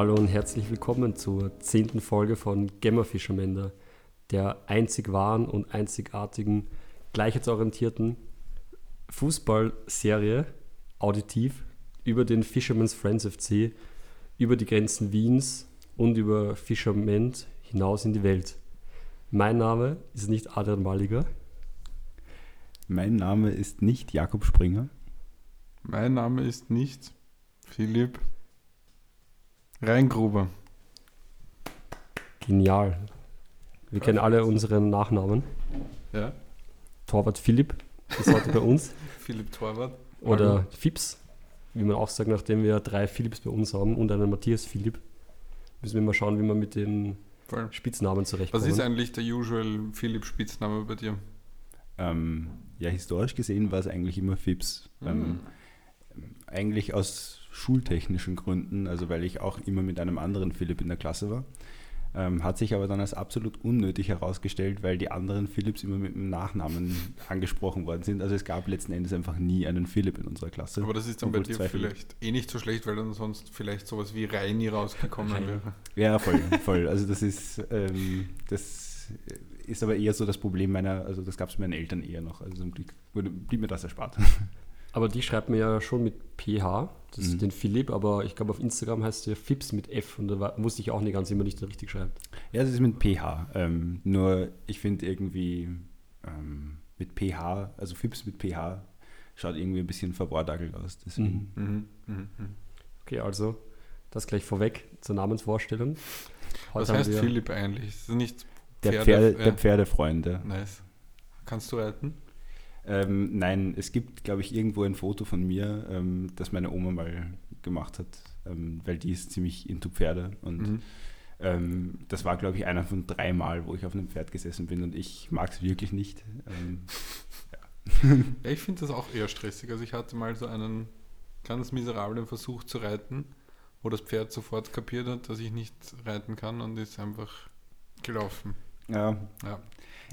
Hallo und herzlich willkommen zur zehnten Folge von Gemma Fischermender, der einzig wahren und einzigartigen, gleichheitsorientierten Fußballserie, auditiv, über den Fisherman's Friends FC, über die Grenzen Wiens und über Fischerment hinaus in die Welt. Mein Name ist nicht Adrian Walliger. Mein Name ist nicht Jakob Springer. Mein Name ist nicht Philipp Reingruber. Genial. Wir kennen alle unseren Nachnamen. Ja, Torwart Philipp ist heute bei uns. Philipp Torwart. Oder Fips, wie man auch sagt, nachdem wir drei Philips bei uns haben und einen Matthias Philipp. Müssen wir mal schauen, wie wir mit den Voll. Spitznamen Was zurechtkommen. ist eigentlich der usual Philipp Spitzname bei dir? Ähm, ja, historisch gesehen war es eigentlich immer Fips. Ähm, eigentlich aus schultechnischen Gründen, also weil ich auch immer mit einem anderen Philipp in der Klasse war. Ähm, hat sich aber dann als absolut unnötig herausgestellt, weil die anderen Philipps immer mit dem Nachnamen angesprochen worden sind. Also es gab letzten Endes einfach nie einen Philipp in unserer Klasse. Aber das ist dann bei dir vielleicht eh nicht so schlecht, weil dann sonst vielleicht sowas wie Reini rausgekommen Reini. wäre. Ja, voll, voll. Also das ist, ähm, das ist aber eher so das Problem meiner, also das gab es meinen Eltern eher noch. Also zum Glück wurde, blieb mir das erspart. Aber die schreibt mir ja schon mit PH, das ist Mhm. den Philipp, aber ich glaube auf Instagram heißt der Fips mit F und da war, wusste ich auch nicht ganz, wie man nicht richtig schreibt. Ja, das ist mit PH. Ähm, nur ich finde irgendwie ähm, mit PH, also Fips mit PH, schaut irgendwie ein bisschen verwortagelt aus. Deswegen. Mhm. Mhm. Mhm. mhm. Okay, also das gleich vorweg zur Namensvorstellung. Was haben heißt Philipp eigentlich? Ist das nicht Der, Pferde- Pferde, ja. der Pferdefreund. ja. Nice. Kannst du reiten? Ähm, nein, es gibt, glaube ich, irgendwo ein Foto von mir, ähm, das meine Oma mal gemacht hat, ähm, weil die ist ziemlich into Pferde und Mhm. ähm, das war, glaube ich, einer von drei Mal, wo ich auf einem Pferd gesessen bin und ich mag es wirklich nicht. Ähm, Ja, ich finde das auch eher stressig. Also ich hatte mal so einen ganz miserablen Versuch zu reiten, wo das Pferd sofort kapiert hat, dass ich nicht reiten kann und ist einfach gelaufen. ja, Ja,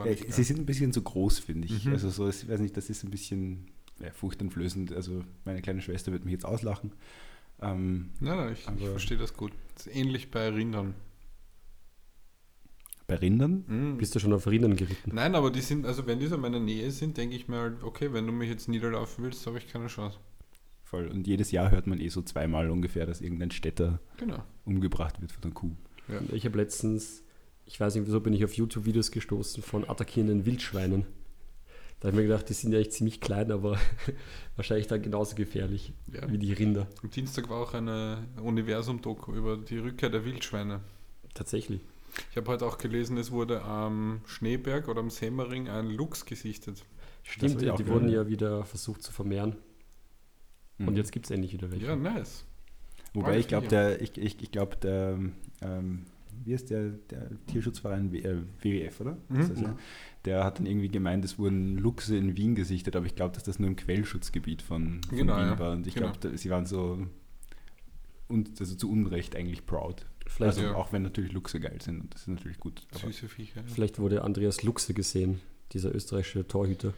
Ja, sie sind ein bisschen zu groß, finde ich. Mhm. Also so, ich weiß nicht, das ist ein bisschen ja, furchteinflößend. Also meine kleine Schwester wird mich jetzt auslachen. Ähm, Nein, nein, ich, ich verstehe das gut. Das ist ähnlich bei Rindern. bei Rindern? Mhm. Bist du schon auf Rindern geritten? Nein, aber die sind, also wenn die so in meiner Nähe sind, denke ich mir halt, okay, wenn du mich jetzt niederlaufen willst, habe ich keine Chance. Voll. Und jedes Jahr hört man eh so zweimal ungefähr, dass irgendein Städter Genau. umgebracht wird von einer Kuh. Ja. Ich habe letztens, ich weiß nicht wieso, bin ich auf YouTube-Videos gestoßen von attackierenden Wildschweinen. Da habe ich mir gedacht, die sind ja echt ziemlich klein, aber wahrscheinlich dann genauso gefährlich Ja. wie die Rinder. Am Dienstag war auch eine Universum-Doku über die Rückkehr der Wildschweine. Tatsächlich. Ich habe heute auch gelesen, es wurde am Schneeberg oder am Semmering ein Luchs gesichtet. Stimmt, die, gehört. wurden ja wieder versucht zu vermehren. Mhm. Und jetzt gibt es endlich wieder welche. Ja, nice. Wobei ich glaube, der, ich, ich, ich glaube, der, ähm, wie ist der, der Tierschutzverein W- äh, WWF, oder? Mhm. Das, ja? Der hat dann irgendwie gemeint, es wurden Luchse in Wien gesichtet, aber ich glaube, dass das nur im Quellschutzgebiet von, von Genau, Wien ja. war. Und ich Genau. glaube, sie waren so und, also zu Unrecht eigentlich proud. Vielleicht, Also Ja. auch wenn natürlich Luchse geil sind und das ist natürlich gut. Süße Viecher. ja. vielleicht wurde Andreas Luchse gesehen, dieser österreichische Torhüter.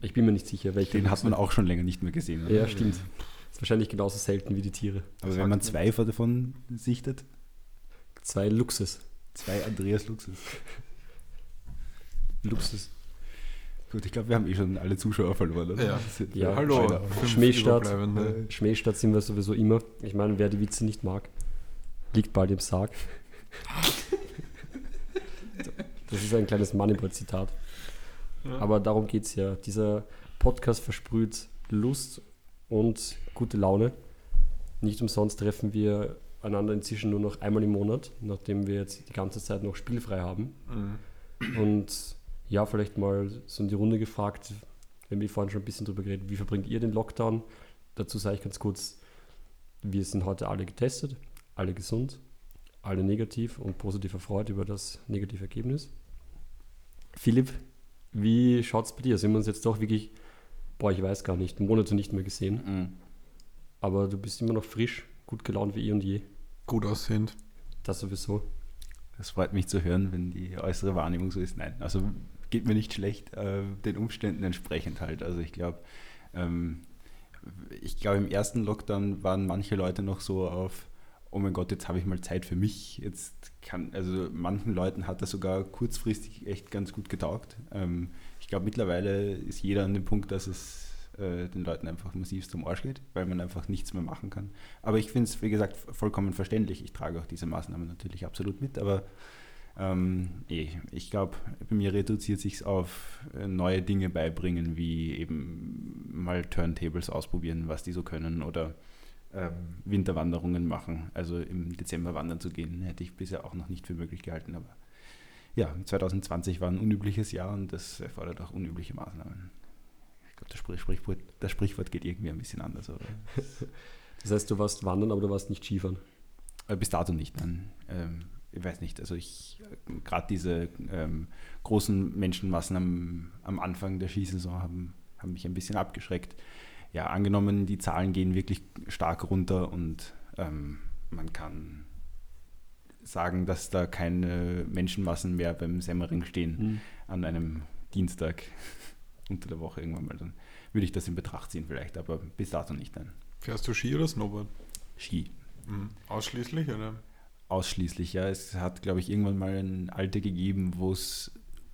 Ich bin mir nicht sicher, welcher. den hat man Luchse. auch schon länger nicht mehr gesehen. Oder? Ja, stimmt. Ist wahrscheinlich genauso selten wie die Tiere. Aber Das wenn man zwei davon sichtet, Zwei Luchses. zwei Andreas Luchses. Luchses. Gut, ich glaube, wir haben eh schon alle Zuschauer verloren, oder? Ja. Ja, Hallo, Schmähstadt. Schmähstadt sind wir sowieso immer. Ich meine, wer die Witze nicht mag, liegt bald im Sarg. Das ist ein kleines Moneyball-Zitat. Ja. Aber darum geht es ja. Dieser Podcast versprüht Lust und gute Laune. Nicht umsonst treffen wir einander inzwischen nur noch einmal im Monat, nachdem wir jetzt die ganze Zeit noch spielfrei haben. Mhm. Und ja, vielleicht mal so in die Runde gefragt, wir haben eh vorhin schon ein bisschen drüber geredet, wie verbringt ihr den Lockdown? Dazu sage ich ganz kurz, wir sind heute alle getestet, alle gesund, alle negativ und positiv erfreut über das negative Ergebnis. Philipp, wie schaut es bei dir? Sind wir uns jetzt doch wirklich, boah, ich weiß gar nicht, Monate nicht mehr gesehen, Mhm. aber du bist immer noch frisch, gut gelaunt wie eh und je. Gut aussehend. Das sowieso. Das freut mich zu hören, wenn die äußere Wahrnehmung so ist. Nein, also geht mir nicht schlecht, äh, den Umständen entsprechend halt. Also ich glaube, ähm, ich glaube im ersten Lockdown waren manche Leute noch so auf, oh mein Gott, jetzt habe ich mal Zeit für mich. Jetzt kann, also manchen Leuten hat das sogar kurzfristig echt ganz gut getaugt. Ähm, ich glaube, mittlerweile ist jeder an dem Punkt, dass es äh, den Leuten einfach massiv zum Arsch geht, weil man einfach nichts mehr machen kann. Aber ich finde es, wie gesagt, vollkommen verständlich. Ich trage auch diese Maßnahmen natürlich absolut mit, aber ähm, eh, ich glaube, bei mir reduziert sich auf äh, neue Dinge beibringen, wie eben mal Turntables ausprobieren, was die so können oder ähm, Winterwanderungen machen. Also im Dezember wandern zu gehen, hätte ich bisher auch noch nicht für möglich gehalten. Aber ja, 2020 war ein unübliches Jahr und das erfordert auch unübliche Maßnahmen. Ich glaube, das Sprichwort, das Sprichwort geht irgendwie ein bisschen anders. Oder? Das heißt, du warst wandern, aber du warst nicht Skifahren? Äh, bis dato nicht, nein. Ähm, ich weiß nicht, also ich, gerade diese ähm, großen Menschenmassen am, am Anfang der Skisaison haben, haben mich ein bisschen abgeschreckt. Ja, angenommen, die Zahlen gehen wirklich stark runter und ähm, man kann sagen, dass da keine Menschenmassen mehr beim Semmering stehen mhm. an einem Dienstag unter der Woche irgendwann mal, dann würde ich das in Betracht ziehen vielleicht, aber bis dato nicht. Nein. Fährst du Ski oder Snowboard? Ski. Mhm. Ausschließlich, oder? ausschließlich. Ja, es hat, glaube ich, irgendwann mal ein Alter gegeben, wo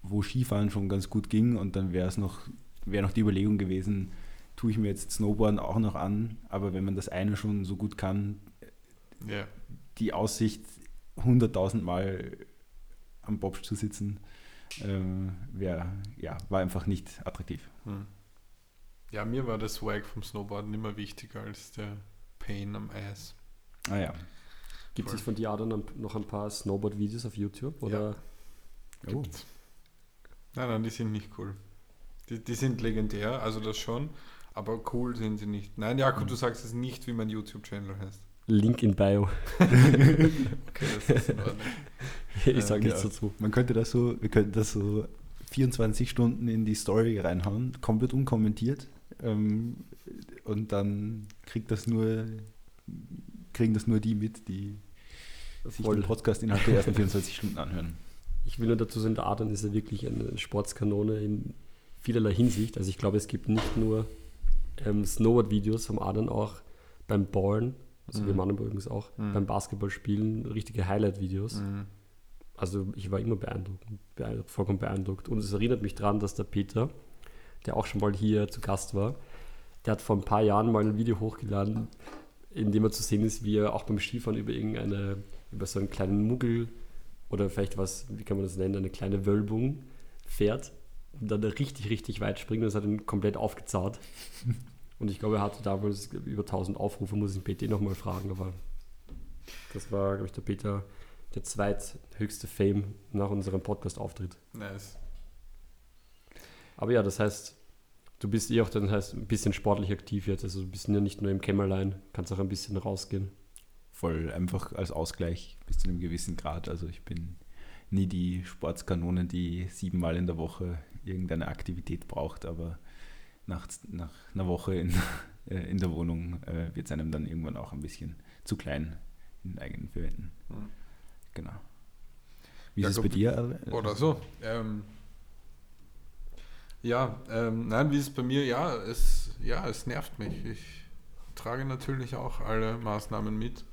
wo Skifahren schon ganz gut ging und dann wäre es noch, wäre noch die Überlegung gewesen, tue ich mir jetzt Snowboarden auch noch an, aber wenn man das eine schon so gut kann, yeah. die Aussicht 100.000 Mal am Bobsch zu sitzen, äh, wär, ja, war einfach nicht attraktiv. Hm. Ja, mir war der Swag vom Snowboarden immer wichtiger als der Pain am Eis. Ah ja. Gibt es von dir dann noch ein paar Snowboard-Videos auf YouTube? Oder? Ja. Oh. Nein, nein, die sind nicht cool. Die, die sind legendär, also das schon, aber cool sind sie nicht. Nein, Jakob, mhm. du sagst es nicht, wie mein YouTube-Channel heißt. Link in Bio. okay, das ist. Ich sage nichts dazu. Man könnte das so, wir könnten das so 24 Stunden in die Story reinhauen, komplett unkommentiert. Ähm, und dann kriegt das nur kriegen das nur die mit, die sich den Podcast innerhalb der ersten 24 Stunden anhören. Ich will nur dazu sagen, der Adrian ist ja wirklich eine Sportskanone in vielerlei Hinsicht. Also ich glaube, es gibt nicht nur ähm, Snowboard-Videos vom Adrian, auch beim Ballen, also mhm. wir machen übrigens auch, mhm. beim Basketballspielen richtige Highlight-Videos. Mhm. Also ich war immer beeindruckt, beeindruckt, vollkommen beeindruckt. Und es erinnert mich daran, dass der Peter, der auch schon mal hier zu Gast war, der hat vor ein paar Jahren mal ein Video hochgeladen, in dem er zu sehen ist, wie er auch beim Skifahren über irgendeine, über so einen kleinen Muggel oder vielleicht was, wie kann man das nennen, eine kleine Wölbung fährt und dann richtig, richtig weit springt und das hat ihn komplett aufgezahlt. und ich glaube, er hatte damals über 1000 Aufrufe, muss ich PT nochmal fragen, aber das war, glaube ich, der Peter, der zweithöchste Fame nach unserem Podcast-Auftritt. Nice. Aber ja, das heißt, du bist eh auch dann heißt ein bisschen sportlich aktiv jetzt. Also du bist ja nicht nur im Kämmerlein, kannst auch ein bisschen rausgehen. Voll einfach als Ausgleich bis zu einem gewissen Grad. Also ich bin nie die Sportskanone, die siebenmal in der Woche irgendeine Aktivität braucht, aber nach, nach einer Woche in, äh, in der Wohnung äh, wird es einem dann irgendwann auch ein bisschen zu klein in eigenen Verwänden. Mhm. Genau. Wie ja, ist es bei dir? Oder so. Ähm, ja, ähm, nein, wie ist es bei mir? Ja es, ja, es nervt mich. Ich trage natürlich auch alle Maßnahmen mit,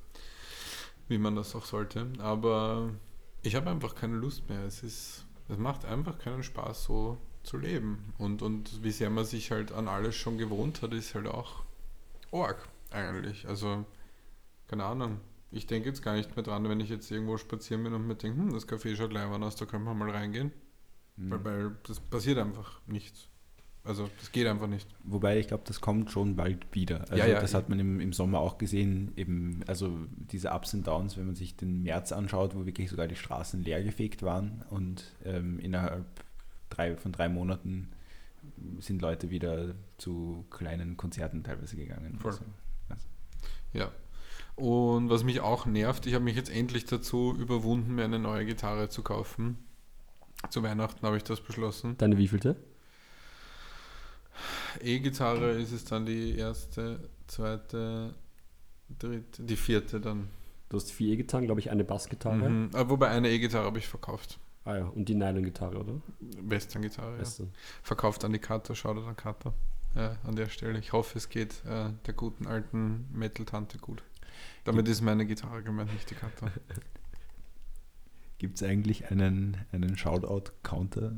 wie man das auch sollte. Aber ich habe einfach keine Lust mehr. Es ist, es macht einfach keinen Spaß, so zu leben. Und, und wie sehr man sich halt an alles schon gewohnt hat, ist halt auch arg eigentlich. Also, keine Ahnung. Ich denke jetzt gar nicht mehr dran, wenn ich jetzt irgendwo spazieren bin und mir denke, hm, das Café schaut leibern aus, da können wir mal reingehen. Mhm. Weil, weil das passiert einfach nicht. Also das geht einfach nicht. Wobei ich glaube, das kommt schon bald wieder. Also ja, ja, das hat man im, im Sommer auch gesehen, eben, also diese Ups und Downs, wenn man sich den März anschaut, wo wirklich sogar die Straßen leergefegt waren und ähm, innerhalb drei, von drei Monaten sind Leute wieder zu kleinen Konzerten teilweise gegangen. Voll. Also, also. Ja. Und was mich auch nervt, ich habe mich jetzt endlich dazu überwunden, mir eine neue Gitarre zu kaufen. Zu Weihnachten habe ich das beschlossen. Deine wievielte? E-Gitarre ist es dann die erste, zweite, dritte, die vierte dann. Du hast vier E-Gitarren, glaube ich, eine Bassgitarre. Mhm. Ah, wobei eine E-Gitarre habe ich verkauft. Ah ja, und die Nylon-Gitarre, oder? Western-Gitarre, ja. Verkauft an die Kata, schau dir an Kata. Ja, an der Stelle. Ich hoffe, es geht äh, der guten alten Metal-Tante gut. Damit ist meine Gitarre gemeint, nicht die Kata. Gibt es eigentlich einen, einen Shoutout-Counter?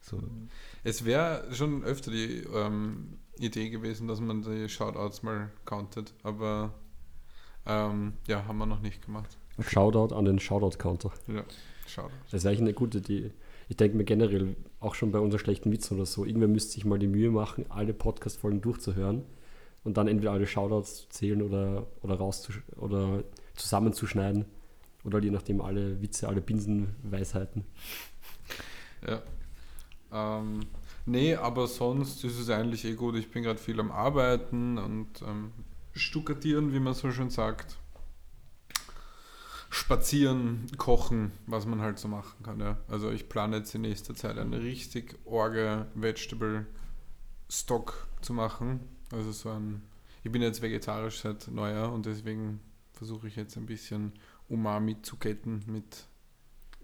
So. Es wäre schon öfter die ähm, Idee gewesen, dass man die Shoutouts mal countet, aber ähm, ja, haben wir noch nicht gemacht. Shoutout an den Shoutout-Counter. Ja, Shoutout. Das ist eigentlich eine gute Idee. Ich denke mir generell, auch schon bei unseren schlechten Witzen oder so, irgendwer müsste sich mal die Mühe machen, alle Podcast-Folgen durchzuhören und dann entweder alle Shoutouts zu zählen oder, oder, rauszusch oder zusammenzuschneiden. Oder je nachdem alle Witze, alle Binsenweisheiten. Ja. Ähm, nee, aber sonst ist es eigentlich eh gut. Ich bin gerade viel am Arbeiten und ähm, stuckatieren, wie man so schön sagt. Spazieren, kochen, was man halt so machen kann. Ja. Also ich plane jetzt in nächster Zeit eine richtig orge Vegetable Stock zu machen. Also so ein. Ich bin jetzt vegetarisch seit Neujahr und deswegen versuche ich jetzt ein bisschen Umami zu ketten mit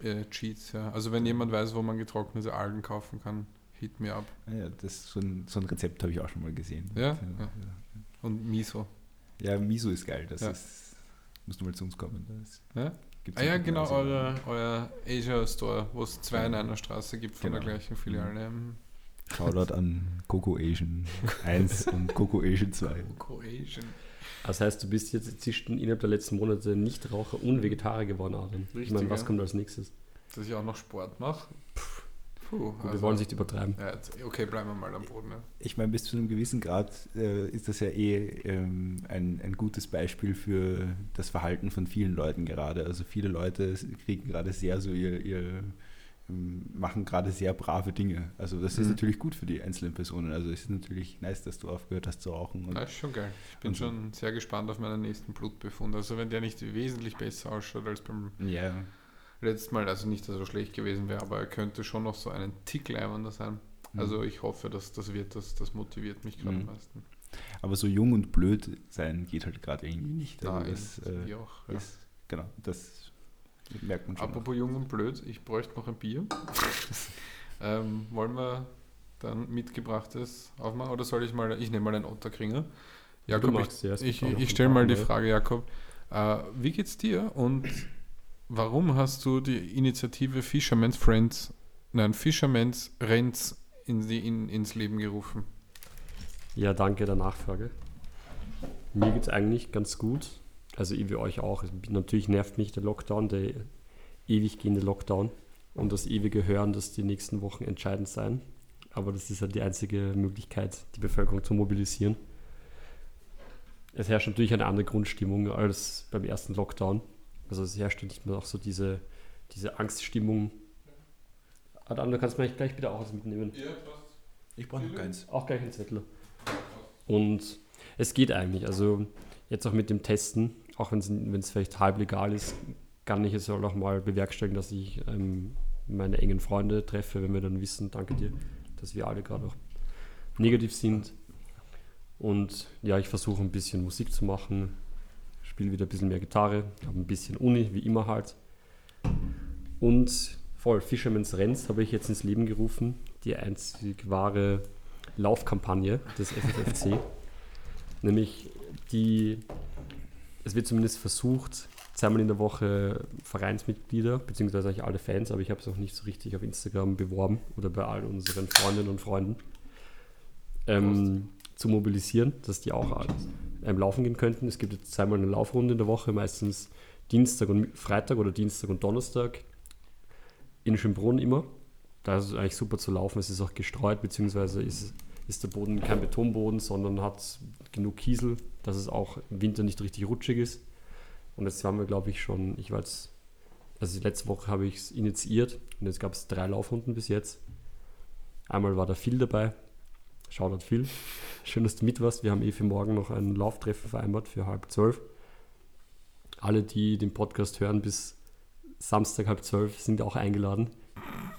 äh, Cheats. Ja. Also wenn jemand weiß, wo man getrocknete Algen kaufen kann, hit me up. Ah Ja, das, so, ein, so ein Rezept habe ich auch schon mal gesehen. Ja? Ja. Und Miso. Ja, Miso ist geil. Das ist, musst du mal zu uns kommen. Das Ja? gibt's Ah ja, genau, eure, euer Asia Store, wo es zwei in Genau. einer Straße gibt von Genau. der gleichen Filiale. Mhm. Shoutout an Coco Asian 1 und Coco Asian 2. Coco Asian. Das heißt, du bist jetzt inzwischen innerhalb der letzten Monate Nichtraucher und Vegetarier geworden, ich Richtig, meine, was ja. kommt als nächstes? Dass ich auch noch Sport mache. Puh, Gut, wir wollen es nicht übertreiben. ja, jetzt- okay, bleiben wir mal am Boden. Ja. Ich meine, bis zu einem gewissen Grad äh, ist das ja eh ähm, ein, ein gutes Beispiel für das Verhalten von vielen Leuten gerade. Also viele Leute kriegen gerade sehr so ihr, ihr ähm, machen gerade sehr brave Dinge. Also das ist Mhm. natürlich gut für die einzelnen Personen. Also es ist natürlich nice, dass du aufgehört hast zu rauchen. Und Das ist schon geil. Ich bin so. schon sehr gespannt auf meinen nächsten Blutbefund. Also wenn der nicht wesentlich besser ausschaut als beim ja, letzten Mal, also nicht, dass er so schlecht gewesen wäre, aber er könnte schon noch so einen Tick leibender sein. Mhm. Also ich hoffe, dass das wird, das, das motiviert mich gerade Mhm. am meisten. aber so jung und blöd sein geht halt gerade irgendwie nicht. Also Nein, das, äh, ich auch. Ja. ist, genau, das merkt man schon. Apropos jung und blöd, ich bräuchte noch ein Bier. ähm, wollen wir dann mitgebrachtes aufmachen oder soll ich mal, ich nehme mal einen Otterkringer. Jakob, ich, magst ich, noch ich ein stelle mal die andere. Frage, Jakob, äh, wie geht's dir und warum hast du die Initiative Fisherman's Friends, nein, Fisherman's Rents in in, ins Leben gerufen? Ja, danke der Nachfrage. Mir geht es eigentlich ganz gut. Also ich wie euch auch. Natürlich nervt mich der Lockdown, der ewig gehende Lockdown und das ewige Hören, dass die nächsten Wochen entscheidend sein. Aber das ist halt die einzige Möglichkeit, die Bevölkerung zu mobilisieren. Es herrscht natürlich eine andere Grundstimmung als beim ersten Lockdown. Also es herrscht nicht mehr auch so diese, diese Angststimmung. Adam, du kannst mir gleich bitte auch was mitnehmen. Ja, passt. ich brauche noch keins. Auch gleich ein Zettel. Und es geht eigentlich. Also jetzt auch mit dem Testen, auch wenn es vielleicht halb legal ist, kann ich es auch noch mal bewerkstelligen, dass ich ähm, meine engen Freunde treffe, wenn wir dann wissen, danke dir, dass wir alle gerade auch negativ sind. Und ja, ich versuche ein bisschen Musik zu machen, spiele wieder ein bisschen mehr Gitarre, habe ein bisschen Uni, wie immer halt. Und voll, Fisherman's Renns habe ich jetzt ins Leben gerufen, die einzig wahre Laufkampagne des FFFC. Nämlich die, es wird zumindest versucht, zweimal in der Woche Vereinsmitglieder, beziehungsweise eigentlich alle Fans, aber ich habe es noch nicht so richtig auf Instagram beworben oder bei all unseren Freundinnen und Freunden, ähm, zu mobilisieren, dass die auch ähm, laufen gehen könnten. Es gibt jetzt zweimal eine Laufrunde in der Woche, meistens Dienstag und Freitag oder Dienstag und Donnerstag in Schönbrunn immer. Da ist es eigentlich super zu laufen. Es ist auch gestreut, beziehungsweise ist, ist der Boden kein Betonboden, sondern hat genug Kiesel, dass es auch im Winter nicht richtig rutschig ist. Und jetzt haben wir, glaube ich, schon, ich jetzt, also letzte Woche habe ich es initiiert und jetzt gab es drei Laufrunden bis jetzt. Einmal war der Phil dabei. Shoutout Phil. Schön, dass du mit warst. Wir haben eh für morgen noch ein Lauftreffen vereinbart für halb zwölf. Alle, die den Podcast hören bis Samstag halb zwölf, sind auch eingeladen,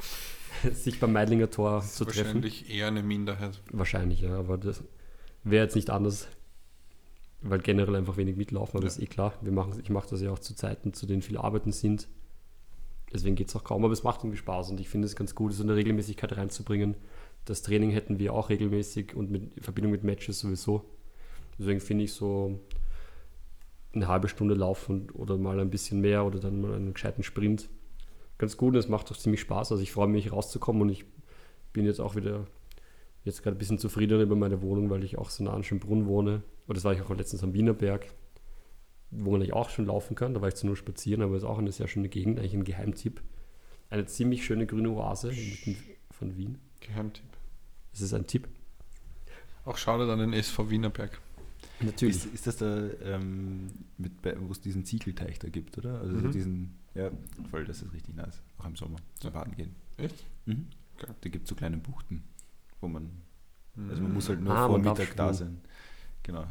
sich beim Meidlinger Tor Das zu ist treffen. wahrscheinlich eher eine Minderheit. Wahrscheinlich, ja, aber das wäre jetzt nicht anders, weil generell einfach wenig mitlaufen, aber Ja. das ist eh klar. Wir machen, ich mache das ja auch zu Zeiten, zu denen viele Arbeiten sind. Deswegen geht es auch kaum, aber es macht irgendwie Spaß und ich finde es ganz gut, so eine Regelmäßigkeit reinzubringen. Das Training hätten wir auch regelmäßig und mit, in Verbindung mit Matches sowieso. Deswegen finde ich so, eine halbe Stunde laufen oder mal ein bisschen mehr oder dann mal einen gescheiten Sprint. Ganz gut und es macht auch ziemlich Spaß. Also ich freue mich rauszukommen und ich bin jetzt auch wieder jetzt gerade ein bisschen zufriedener über meine Wohnung, weil ich auch so nah an Schönbrunn wohne. Und das war ich auch letztens am Wienerberg, wo man eigentlich auch schon laufen kann. Da war ich zwar nur spazieren, aber es ist auch eine sehr schöne Gegend, eigentlich ein Geheimtipp. Eine ziemlich schöne grüne Oase mitten von Wien. Geheimtipp. Das ist ein Tipp. Auch Shoutout an den SV Wienerberg. Natürlich. Ist, ist das da, ähm, mit, bei- wo es diesen Ziegelteich da gibt, oder? Also Mhm. diesen, ja, voll, das ist richtig nice. Auch im Sommer zum. Baden gehen. Echt? Mhm. Okay. Da gibt es so kleine Buchten, wo man, also man muss halt nur Ah, vor Mittag da sein. Genau.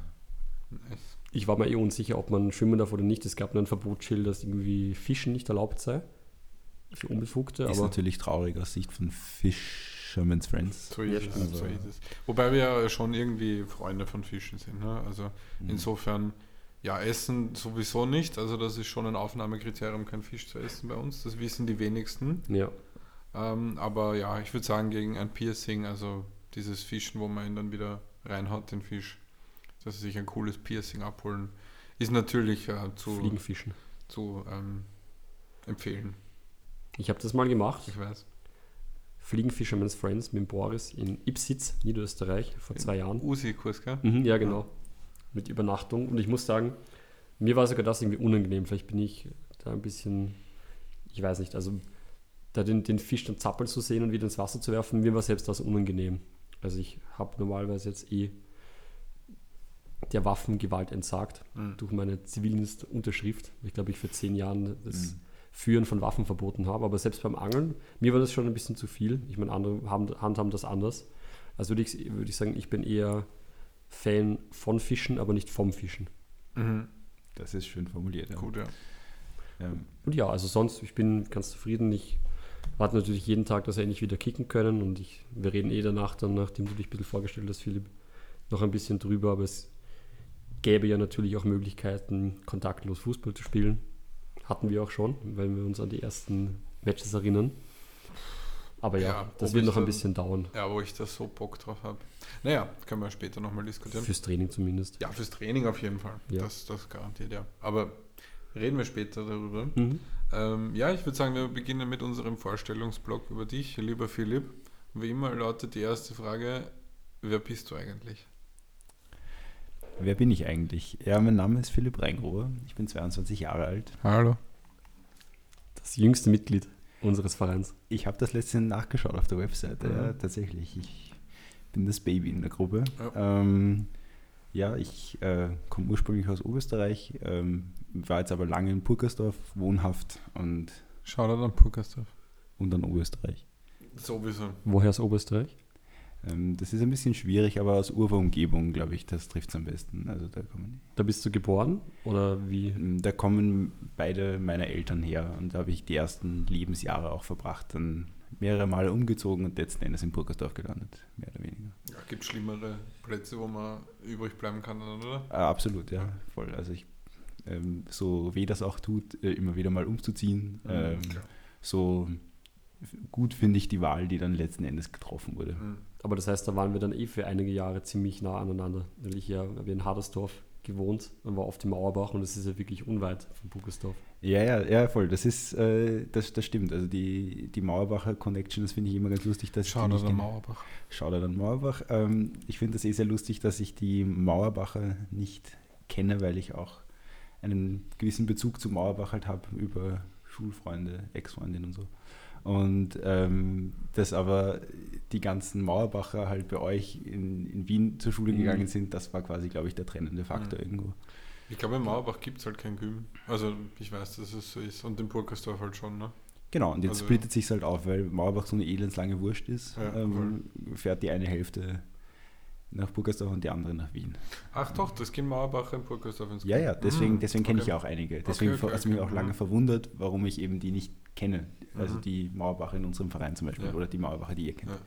Nice. Ich war mir eh unsicher, ob man schwimmen darf oder nicht. Es gab nur ein Verbotsschild, dass irgendwie Fischen nicht erlaubt sei. Für Unbefugte, ist aber natürlich traurig aus Sicht von Fisherman's Friends. So ist, stimmt. so ist es. Wobei wir ja schon irgendwie Freunde von Fischen sind. Ne? Also Mhm. insofern, ja, Essen sowieso nicht. Also das ist schon ein Aufnahmekriterium, kein Fisch zu essen bei uns. Das wissen die wenigsten. ja. Ähm, aber ja, ich würde sagen, gegen ein Piercing, also dieses Fischen, wo man ihn dann wieder reinhaut, den Fisch, dass sie sich ein cooles Piercing abholen, ist natürlich äh, zu, Fliegenfischen. zu ähm, empfehlen. Ich habe das mal gemacht. Ich weiß. Fliegen Fisherman's Friends mit Boris in Ipsitz, Niederösterreich, vor zwei Jahren. Usi-Kurs, gell? Mhm, ja, genau. Mit Übernachtung. Und ich muss sagen, mir war sogar das irgendwie unangenehm. Vielleicht bin ich da ein bisschen, ich weiß nicht, also da den, den Fisch dann zappeln zu sehen und wieder ins Wasser zu werfen, mir war selbst das unangenehm. Also ich habe normalerweise jetzt eh der Waffengewalt entsagt Mhm. durch meine Zivildienstunterschrift. Ich glaube, ich für zehn Jahren das Mhm. Führen von Waffen verboten habe. Aber selbst beim Angeln, mir war das schon ein bisschen zu viel. Ich meine, andere haben, handhaben das anders. Also würde ich, würde ich sagen, ich bin eher Fan von Fischen, aber nicht vom Fischen. Mhm. Das ist schön formuliert. Ja. Gut, ja. Ähm, Und ja, also sonst, ich bin ganz zufrieden. Ich warte natürlich jeden Tag, dass wir endlich wieder kicken können. Und ich, wir reden eh danach, dann, nachdem du dich ein bisschen vorgestellt hast, Philipp, noch ein bisschen drüber. Aber es gäbe ja natürlich auch Möglichkeiten, kontaktlos Fußball zu spielen. Hatten wir auch schon, wenn wir uns an die ersten Matches erinnern. Aber ja, Ja, das wird noch ein bisschen dauern. Ja, wo ich da so Bock drauf habe. Naja, können wir später nochmal diskutieren. Fürs Training zumindest. ja, fürs Training auf jeden Fall. Ja. Das, das garantiert, ja. Aber reden wir später darüber. Mhm. Ähm, ja, ich würde sagen, wir beginnen mit unserem Vorstellungsblock über dich, lieber Philipp. Wie immer lautet die erste Frage, wer bist du eigentlich? Wer bin ich eigentlich? Ja, mein Name ist Philipp Reingruber. Ich bin 22 Jahre alt. Hallo. Das jüngste Mitglied unseres Vereins. Ich habe das letzte nachgeschaut auf der Webseite. Mhm. Ja, tatsächlich. Ich bin das Baby in der Gruppe. Ja. Ähm, ja, ich äh, komme ursprünglich aus Oberösterreich, ähm, war jetzt aber lange in Purkersdorf wohnhaft und, Shoutout an Puckersdorf. und dann Oberösterreich. Sowieso. Woher ist Oberösterreich? Ähm, das ist ein bisschen schwierig, aber aus Urumgebung, glaube ich, das trifft es am besten. Also da kommen, Da bist du geboren? Oder wie? Ähm, da kommen beide meine Eltern her und da habe ich die ersten Lebensjahre auch verbracht. Dann mehrere Male umgezogen und letzten Endes in Purkersdorf gelandet, mehr oder weniger. Ja, gibt schlimmere Plätze, wo man übrig bleiben kann, dann, oder? Äh, absolut, ja, voll. Also ich, ähm, so weh das auch tut, äh, immer wieder mal umzuziehen, ähm, klar. so gut finde ich die Wahl, die dann letzten Endes getroffen wurde. Mhm. Aber das heißt, da waren wir dann eh für einige Jahre ziemlich nah aneinander. Weil ich ja habe in Hadersdorf gewohnt und war auf dem Mauerbach und das ist ja wirklich unweit von Bukersdorf. Ja, ja, ja, voll. Das ist, äh, das, das stimmt. Also die, die Mauerbacher Connection, das finde ich immer ganz lustig, dass ich die Shoutout nicht an. Mauerbach. Shoutout an Mauerbach. Ähm, ich finde das eh sehr lustig, dass ich die Mauerbacher nicht kenne, weil ich auch einen gewissen Bezug zu Mauerbach halt habe über Schulfreunde, Ex-Freundinnen und so. Und ähm, dass aber die ganzen Mauerbacher halt bei euch in, in Wien zur Schule Mhm. gegangen sind, das war quasi, glaube ich, der trennende Faktor Mhm. irgendwo. Ich glaube, in Mauerbach gibt es halt kein Gym. Also, ich weiß, dass es so ist. Und in Purkersdorf halt schon, ne? Genau, und jetzt Also- splittet sich halt auf, weil Mauerbach so eine elendslange Wurst ist, Ja, ähm, fährt die eine Hälfte nach Burgersdorf und die andere nach Wien. Ach doch, das gehen Mauerbacher in Purkersdorf ins Ja, ja, deswegen, Mhm, deswegen kenne ich okay. ja auch einige. Deswegen Okay, okay, hat es mich okay, auch lange mhm. verwundert, warum ich eben die nicht kenne. Also Mhm. die Mauerbacher in unserem Verein zum Beispiel Ja. oder die Mauerbacher, die ihr kennt. Ja.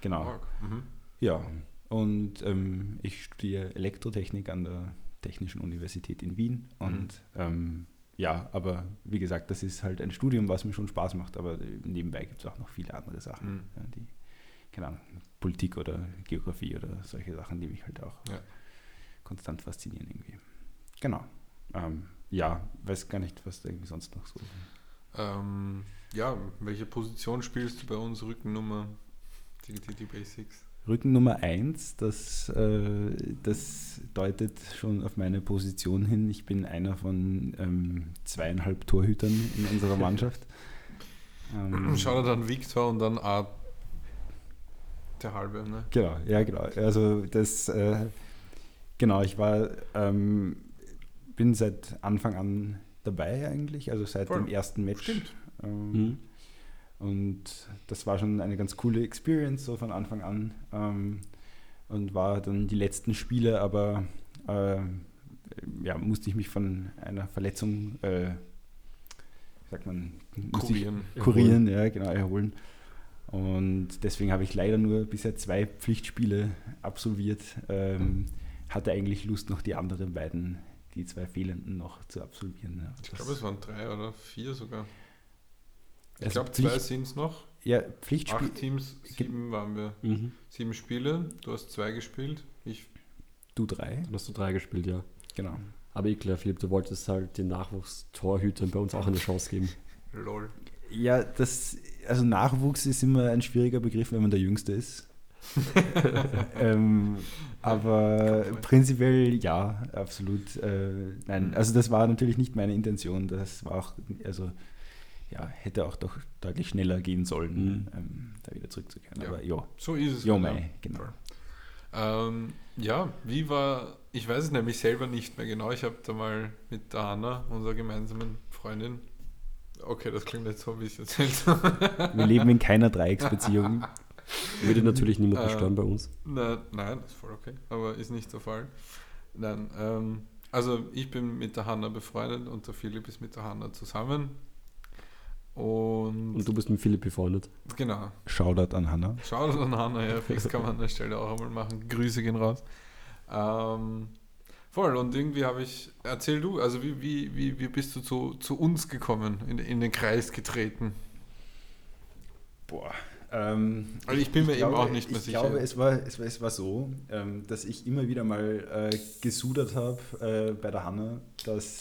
Genau. Mhm. Ja, und ähm, ich studiere Elektrotechnik an der Technischen Universität in Wien. Mhm. Und ähm, ja, aber wie gesagt, das ist halt ein Studium, was mir schon Spaß macht, aber nebenbei gibt es auch noch viele andere Sachen, Mhm. die, keine Ahnung, Politik oder Geografie oder solche Sachen, die mich halt auch Ja. konstant faszinieren irgendwie. Genau. ähm, ja, weiß gar nicht, was da irgendwie sonst noch so. Ähm, ja, welche Position spielst du bei uns? Rückennummer, die, die, die Basics. Rücken Nummer 1, das, äh, das deutet schon auf meine Position hin. Ich bin einer von ähm, zweieinhalb Torhütern in unserer Mannschaft. Ähm, Schau dir dann Victor und dann A der halbe, ne? Genau, ja genau. Also das, äh, genau, ich war, ähm, bin seit Anfang an dabei eigentlich, also seit Voll. dem ersten Match. Stimmt. Ähm, mhm. Und das war schon eine ganz coole Experience, so von Anfang an. Ähm, und war dann die letzten Spiele, aber äh, ja, musste ich mich von einer Verletzung, äh, sagt man, kurieren. kurieren, ja, genau, erholen. Und deswegen habe ich leider nur bisher zwei Pflichtspiele absolviert. Ähm, hatte eigentlich Lust, noch die anderen beiden, die zwei fehlenden noch zu absolvieren. Ja, ich glaube, es waren drei oder vier sogar. Ich also glaube, zwei sind es noch. Ja, Pflichtspiel. Acht Teams, sieben waren wir. Mhm. Sieben Spiele, du hast zwei gespielt. Ich. Du drei? Dann hast du drei gespielt, ja. Genau. Aber ich glaube, Philipp, du wolltest halt den Nachwuchstorhütern bei uns auch eine Chance geben. Lol. Ja, das, also Nachwuchs ist immer ein schwieriger Begriff, wenn man der Jüngste ist. ähm, aber prinzipiell ja, absolut. Äh, nein, mhm. also das war natürlich nicht meine Intention. Das war auch, also ja, hätte auch doch deutlich schneller gehen sollen, mhm. ähm, da wieder zurückzukehren. Ja. Aber ja. So ist es. Jo, halt, mei, genau. Ähm, ja, wie war, ich weiß es nämlich selber nicht mehr genau. Ich habe da mal mit der Hanna, unserer gemeinsamen Freundin, okay, das klingt jetzt so, wie ich es erzählt Wir leben in keiner Dreiecksbeziehung. Würde natürlich niemand äh, bei uns. Na, nein, das ist voll okay, aber ist nicht der Fall. Nein, ähm, also ich bin mit der Hanna befreundet und der Philipp ist mit der Hanna zusammen. Und, und du bist mit Philipp befreundet. Genau. Shoutout an Hanna. Shoutout an Hanna, ja, fix kann man an der Stelle auch einmal machen. Grüße gehen raus. Ähm, voll, und irgendwie habe ich, erzähl du, also wie, wie, wie, wie bist du zu, zu uns gekommen, in, in den Kreis getreten? Boah. Ähm, also ich bin mir glaube, eben auch nicht mehr ich sicher. Ich glaube, es war, es war, es war so, ähm, dass ich immer wieder mal äh, gesudert habe äh, bei der Hanna, dass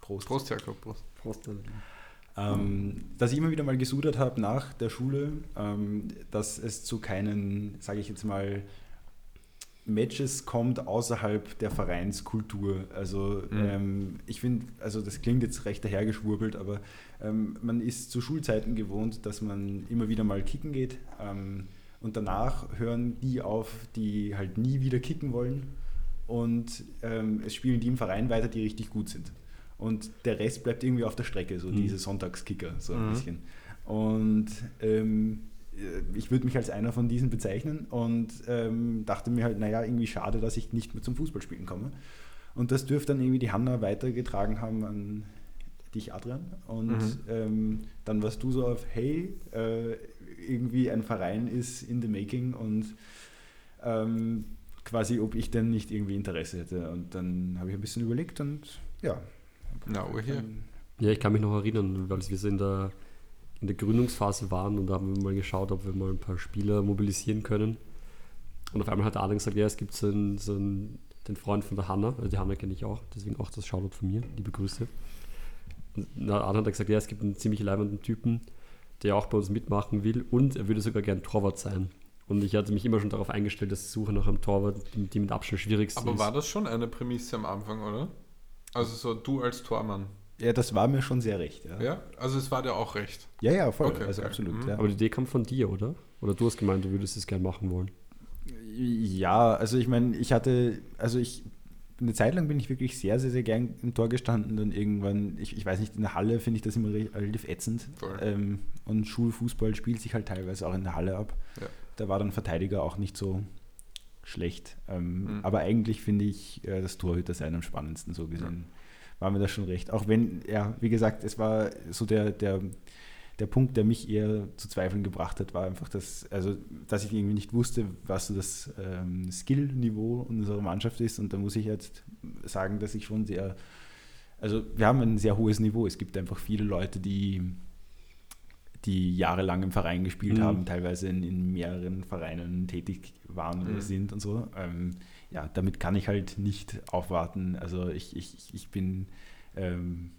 Prost. Prost, Jakob, Prost. Prost. Ähm, dass ich immer wieder mal gesudert habe nach der Schule, ähm, dass es zu keinen, sage ich jetzt mal, Matches kommt außerhalb der Vereinskultur. Also mhm. ähm, ich finde, also das klingt jetzt recht dahergeschwurbelt, aber ähm, man ist zu Schulzeiten gewohnt, dass man immer wieder mal kicken geht ähm, und danach hören die auf, die halt nie wieder kicken wollen und ähm, es spielen die im Verein weiter, die richtig gut sind und der Rest bleibt irgendwie auf der Strecke, so mhm. diese Sonntagskicker, so ein mhm. bisschen. Und ähm, äh, ich würde mich als einer von diesen bezeichnen und ähm, dachte mir halt, naja, irgendwie schade, dass ich nicht mehr zum Fußballspielen komme. Und das dürfte dann irgendwie die Hanna weitergetragen haben an dich, Adrian. Und mhm. ähm, dann warst du so auf, hey, äh, irgendwie ein Verein ist in the making und ähm, quasi, ob ich denn nicht irgendwie Interesse hätte. Und dann habe ich ein bisschen überlegt und ja, na, we're here. Ja, ich kann mich noch erinnern, weil wir so in der, in der Gründungsphase waren und da haben wir mal geschaut, ob wir mal ein paar Spieler mobilisieren können. Und auf einmal hat Adam gesagt, ja, es gibt so einen, so einen den Freund von der Hanna, also die Hanna kenne ich auch, deswegen auch das Shoutout von mir, liebe Grüße. Und Adam hat gesagt, ja, es gibt einen ziemlich leibenden Typen, der auch bei uns mitmachen will und er würde sogar gern Torwart sein. Und ich hatte mich immer schon darauf eingestellt, dass die Suche nach einem Torwart die mit Abstand schwierigste ist. Aber war das schon eine Prämisse am Anfang, oder? Also so du als Tormann. Ja, das war mir schon sehr recht. Ja, ja? also es war dir auch recht. Ja, ja, voll. Okay, also okay. absolut. Mhm. Ja. Aber die Idee kam von dir, oder? Oder du hast gemeint, du würdest es gerne machen wollen? Ja, also ich meine, ich hatte, also ich, eine Zeit lang bin ich wirklich sehr, sehr, sehr gern im Tor gestanden. Dann irgendwann, ich, ich weiß nicht, in der Halle finde ich das immer relativ ätzend. Ähm, und Schulfußball spielt sich halt teilweise auch in der Halle ab. Ja. Da war dann Verteidiger auch nicht so schlecht. Ähm, mhm. Aber eigentlich finde ich äh, das Torhüter sein am spannendsten so gesehen. War mir das schon recht. Auch wenn, ja, wie gesagt, es war so der, der, der Punkt, der mich eher zu Zweifeln gebracht hat, war einfach, dass, also, dass ich irgendwie nicht wusste, was so das ähm, Skill-Niveau unserer Mannschaft ist. Und da muss ich jetzt sagen, dass ich schon sehr, also wir haben ein sehr hohes Niveau. Es gibt einfach viele Leute, die die jahrelang im Verein gespielt mhm. haben, teilweise in, in, mehreren Vereinen tätig waren oder mhm. sind und so. Ähm, ja, damit kann ich halt nicht aufwarten. Also ich, ich, ich bin, ähm,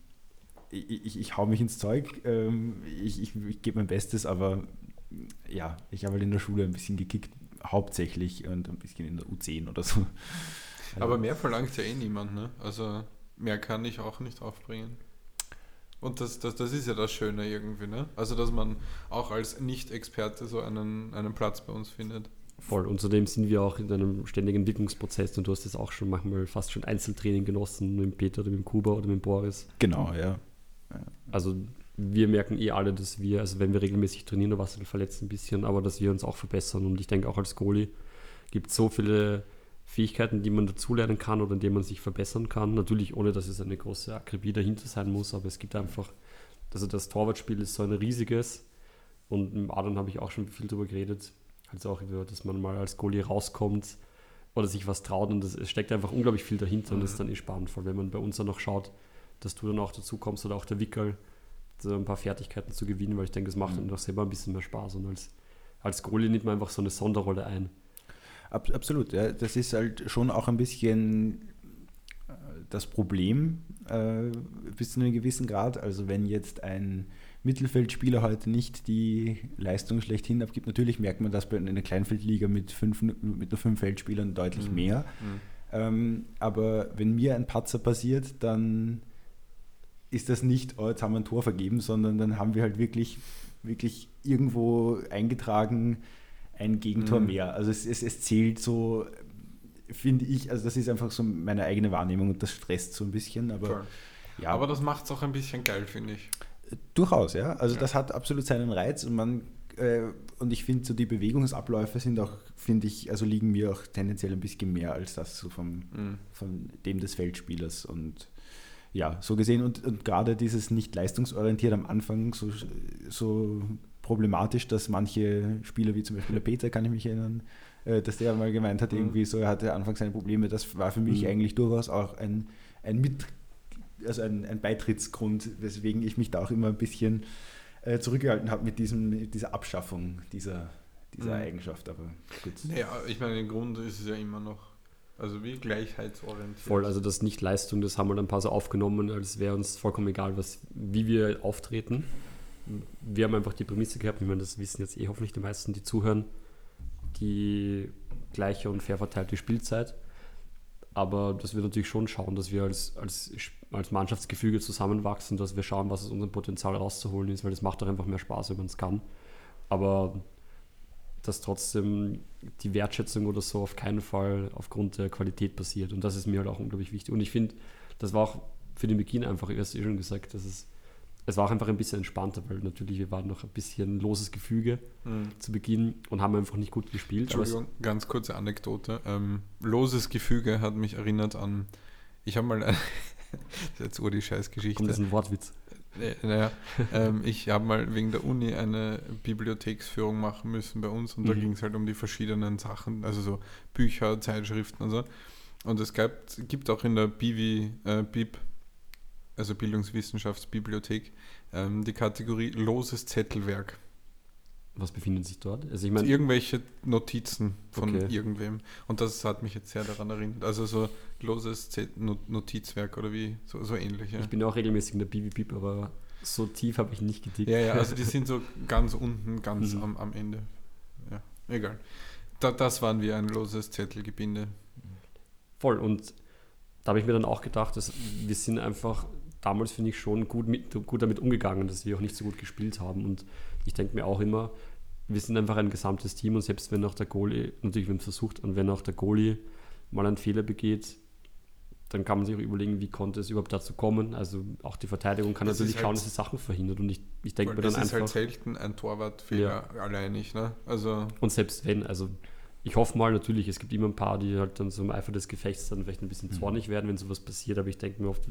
ich, ich, ich hau mich ins Zeug, ähm, ich, ich, ich gebe mein Bestes, aber ja, ich habe halt in der Schule ein bisschen gekickt, hauptsächlich und ein bisschen in der U10 oder so. Aber mehr verlangt ja eh niemand, ne? Also mehr kann ich auch nicht aufbringen. Und das, das, das ist ja das Schöne irgendwie, ne? Also dass man auch als Nicht-Experte so einen, einen Platz bei uns findet. Voll. Und zudem sind wir auch in einem ständigen Entwicklungsprozess und du hast das auch schon manchmal fast schon Einzeltraining genossen mit dem Peter oder mit dem Kuba oder mit dem Boris. Genau, ja. Also wir merken eh alle, dass wir, also wenn wir regelmäßig trainieren, da du verletzt ein bisschen, aber dass wir uns auch verbessern. Und ich denke auch als Goalie gibt es so viele Fähigkeiten, die man dazulernen kann oder in denen man sich verbessern kann. Natürlich ohne, dass es eine große Akribie dahinter sein muss, aber es gibt einfach, also das Torwartspiel ist so ein riesiges und mit Adam habe ich auch schon viel darüber geredet, also auch dass man mal als Goalie rauskommt oder sich was traut und es steckt einfach unglaublich viel dahinter und das ist dann eh spannend, vor allem wenn man bei uns dann noch schaut, dass du dann auch dazu kommst oder auch der Wickel, so ein paar Fertigkeiten zu gewinnen, weil ich denke, das macht dann doch selber ein bisschen mehr Spaß und als, als Goalie nimmt man einfach so eine Sonderrolle ein. Ab, absolut, ja. Das ist halt schon auch ein bisschen äh, das Problem äh, bis zu einem gewissen Grad. Also wenn jetzt ein Mittelfeldspieler heute nicht die Leistung schlechthin abgibt, natürlich merkt man das bei einer Kleinfeldliga mit, fünf, mit nur fünf Feldspielern deutlich Mhm. mehr. Mhm. Ähm, aber wenn mir ein Patzer passiert, dann ist das nicht, oh, jetzt haben wir ein Tor vergeben, sondern dann haben wir halt wirklich, wirklich irgendwo eingetragen ein Gegentor Mhm. mehr. Also es, es, es zählt so, finde ich, also das ist einfach so meine eigene Wahrnehmung und das stresst so ein bisschen, aber ja, Aber das macht es auch ein bisschen geil, finde ich. Durchaus, ja. Also Ja. das hat absolut seinen Reiz und man äh, und ich finde so die Bewegungsabläufe sind auch, finde ich, also liegen mir auch tendenziell ein bisschen mehr als das so vom Mhm. von dem des Feldspielers. Und ja, so gesehen und, und gerade dieses nicht leistungsorientiert am Anfang so, so problematisch, dass manche Spieler, wie zum Beispiel der Peter, kann ich mich erinnern, äh, dass der mal gemeint hat, Mhm. irgendwie so, er hatte anfangs seine Probleme. Das war für mich Mhm. eigentlich durchaus auch ein, ein Mit, also ein, ein Beitrittsgrund, weswegen ich mich da auch immer ein bisschen äh, zurückgehalten habe mit, diesem, mit dieser Abschaffung dieser, dieser Mhm. Eigenschaft. Aber gut. Naja, ich meine, im Grunde ist es ja immer noch, also wie gleichheitsorientiert. Voll, also das Nicht-Leistung, das haben wir dann ein paar so aufgenommen, als wäre uns vollkommen egal, was, wie wir auftreten. Wir haben einfach die Prämisse gehabt, ich meine, das wissen jetzt eh hoffentlich die meisten, die zuhören, die gleiche und fair verteilte Spielzeit. Aber dass wir natürlich schon schauen, dass wir als, als, als Mannschaftsgefüge zusammenwachsen, dass wir schauen, was aus unserem Potenzial rauszuholen ist, weil das macht doch einfach mehr Spaß, wenn man es kann. Aber dass trotzdem die Wertschätzung oder so auf keinen Fall aufgrund der Qualität passiert. Und das ist mir halt auch unglaublich wichtig. Und ich finde, das war auch für den Beginn einfach, ich habe es eh schon gesagt, dass es, es war auch einfach ein bisschen entspannter, weil natürlich wir waren noch ein bisschen loses Gefüge Mhm. zu Beginn und haben einfach nicht gut gespielt. Es- Entschuldigung, ganz kurze Anekdote. Ähm, loses Gefüge hat mich erinnert an, ich habe mal, eine, das ist jetzt ur die Scheißgeschichte. kommt das ein Wortwitz. Äh, Naja, ähm, ich habe mal wegen der Uni eine Bibliotheksführung machen müssen bei uns und da Mhm. ging es halt um die verschiedenen Sachen, also so Bücher, Zeitschriften und so. Und es gab, gibt auch in der BIVI, äh, BIP, also Bildungswissenschaftsbibliothek, ähm, die Kategorie loses Zettelwerk. Was befindet sich dort? Also ich meine, irgendwelche Notizen von Okay. irgendwem. Und das hat mich jetzt sehr daran erinnert. Also so loses Z Not- Notizwerk oder wie, so, so ähnlich. Ja. ich bin auch regelmäßig in der BBB, aber so tief habe ich nicht gedickt. Ja, ja, also die sind so ganz unten, ganz Mhm. am, am Ende. Ja, egal. Da, das waren wir ein loses Zettelgebinde. Voll. Und da habe ich mir dann auch gedacht, dass wir sind einfach damals, finde ich, schon gut, mit, gut damit umgegangen, dass wir auch nicht so gut gespielt haben. Und ich denke mir auch immer, wir sind einfach ein gesamtes Team und selbst wenn auch der Goalie, natürlich, haben es versucht, und wenn auch der Goalie mal einen Fehler begeht, dann kann man sich auch überlegen, wie konnte es überhaupt dazu kommen. Also auch die Verteidigung kann ist natürlich schauen, halt- dass sie Sachen verhindert. Und ich, ich denke mir das dann ist einfach. halt selten ein Torwartfehler alleinig, ne? Also, Und selbst wenn, also ich hoffe mal natürlich, es gibt immer ein paar, die halt dann so im Eifer des Gefechts dann vielleicht ein bisschen Mhm. zornig werden, wenn sowas passiert, aber ich denke mir oft,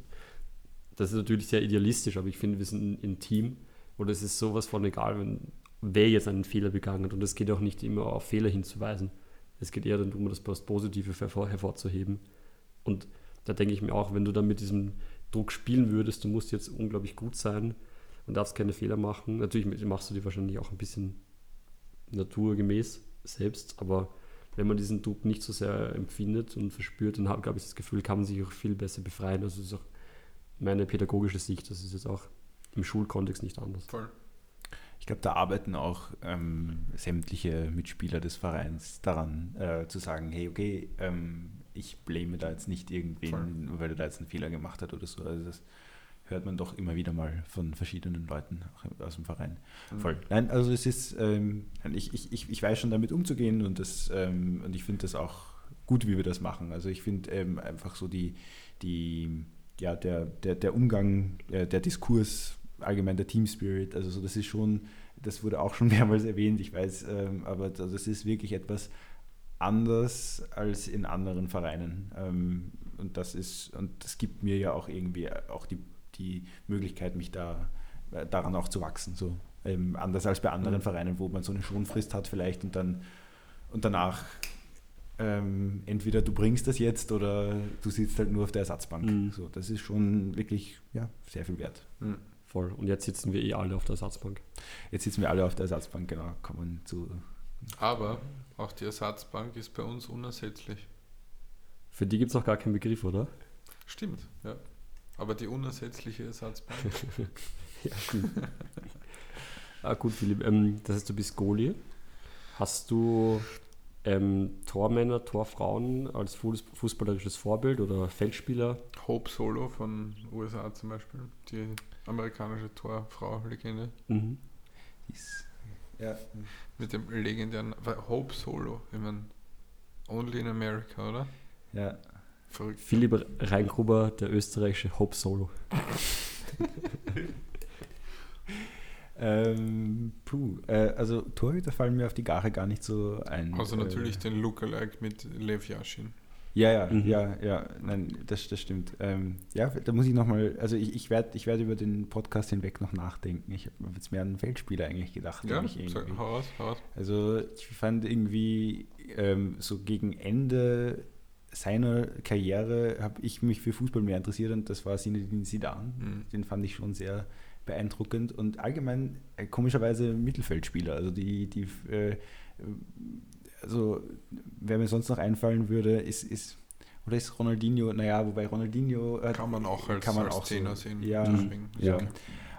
das ist natürlich sehr idealistisch, aber ich finde, wir sind ein Team und es ist sowas von egal, wenn wer jetzt einen Fehler begangen hat und es geht auch nicht immer auf Fehler hinzuweisen. Es geht eher darum, das Positive hervor, hervorzuheben. Und da denke ich mir auch, wenn du dann mit diesem Druck spielen würdest, du musst jetzt unglaublich gut sein und darfst keine Fehler machen. Natürlich machst du die wahrscheinlich auch ein bisschen naturgemäß selbst, aber wenn man diesen Druck nicht so sehr empfindet und verspürt, dann glaube ich das Gefühl, kann man sich auch viel besser befreien. Also das ist auch meine pädagogische Sicht, das ist jetzt auch im Schulkontext nicht anders. Voll. Ich glaube, da arbeiten auch ähm, sämtliche Mitspieler des Vereins daran, äh, zu sagen, hey, okay, ähm, ich blame da jetzt nicht irgendwen, Voll. weil er da jetzt einen Fehler gemacht hat oder so. Also das hört man doch immer wieder mal von verschiedenen Leuten auch aus dem Verein. Mhm. Voll. Nein, also es ist, ähm, ich, ich, ich, ich weiß schon damit umzugehen und, das, ähm, und ich finde das auch gut, wie wir das machen. Also ich finde ähm, einfach so die, die ja, der, der, der Umgang, äh, der Diskurs, allgemein der Team Spirit, also so, das ist schon, das wurde auch schon mehrmals erwähnt, ich weiß, ähm, aber das das ist wirklich etwas anders als in anderen Vereinen. Ähm, und das ist, und das gibt mir ja auch irgendwie auch die, die Möglichkeit, mich da äh, daran auch zu wachsen. So. Ähm, anders als bei anderen Mhm. Vereinen, wo man so eine Schonfrist hat vielleicht und dann und danach ähm, entweder du bringst das jetzt oder du sitzt halt nur auf der Ersatzbank. Mhm. So, das ist schon wirklich ja, sehr viel wert. Mhm. Voll. Und jetzt sitzen wir eh alle auf der Ersatzbank. Jetzt sitzen wir alle auf der Ersatzbank, genau, kommen zu. Aber auch die Ersatzbank ist bei uns unersetzlich. Für die gibt es noch gar keinen Begriff, oder? Stimmt, ja. Aber die unersetzliche Ersatzbank. Ja, gut. ah, gut, Philipp. Ähm, das heißt, du bist Goalie. Hast du ähm, Tormänner, Torfrauen als Fuß- fußballerisches Vorbild oder Feldspieler? Hope Solo von USA zum Beispiel, die amerikanische Torfrau-Legende. Mhm. Ja, Mit dem legendären Hope Solo. Ich meine, Only in America, oder? ja. Verrückt. Philipp Reingruber, der österreichische Hope Solo. Ähm, puh, äh, also Torhüter fallen mir auf die Gare gar nicht so ein. Also Äh, natürlich den Lookalike mit Lev Yashin. Ja, ja, Mhm. ja, ja, nein, das, das stimmt. Ähm, ja, da muss ich nochmal, also ich, ich werde ich werd über den Podcast hinweg noch nachdenken. Ich habe jetzt mehr an Feldspieler eigentlich gedacht. Ja, sag, irgendwie. hau raus, hau raus. Also ich fand irgendwie ähm, so gegen Ende seiner Karriere habe ich mich für Fußball mehr interessiert und das war Zinedine Zidane. Mhm. Den fand ich schon sehr beeindruckend und allgemein äh, komischerweise Mittelfeldspieler. Also die, die äh, also wer mir sonst noch einfallen würde, ist, ist oder ist Ronaldinho, naja, wobei Ronaldinho äh, Kann man auch als, kann man als auch so- Zehner sehen. Ja, ja. Okay.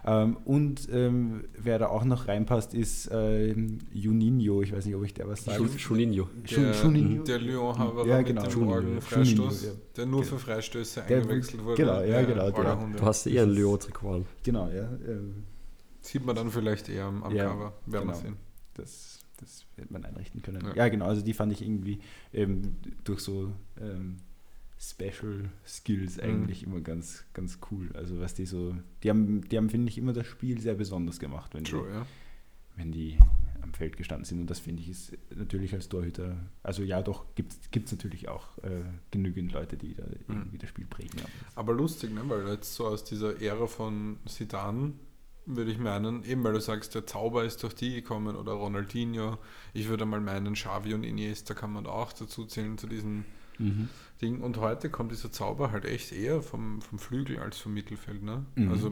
Ähm, und ähm, wer da auch noch reinpasst, ist ähm, Juninho. Ich weiß nicht, ob ich der was sage. Schu- Der, Juninho? der Lyon-Haber Ja, genau. mit dem Juninho, Orgenfreistoß, Juninho, der nur Genau. für Freistöße Der- eingewechselt wurde. genau, ja, genau, der-. Du hast eh ein Lyon-Trikot. Genau, ja. Ähm, Sieht man dann vielleicht eher am, am Ja, Cover, werden wir genau. sehen. das, das wird man einrichten können. Ja. Ja. genau, also die fand ich irgendwie ähm, durch so ähm, Special Skills Mhm. eigentlich immer ganz, ganz cool. Also was die so, die haben, die haben, finde ich, immer das Spiel sehr besonders gemacht, wenn die, True, ja. wenn die am Feld gestanden sind. Und das finde ich ist natürlich als Torhüter, also ja doch, gibt es natürlich auch äh, genügend Leute, die da Mhm. irgendwie das Spiel prägen. Aber das- Aber lustig, ne? weil jetzt so aus dieser Ära von Zidane würde ich meinen, eben weil du sagst, der Zauber ist durch die gekommen oder Ronaldinho. Ich würde mal meinen, Xavi und Iniesta kann man auch dazu zählen zu diesen Mhm. Ding. Und heute kommt dieser Zauber halt echt eher vom, vom Flügel als vom Mittelfeld. Ne? Mhm. Also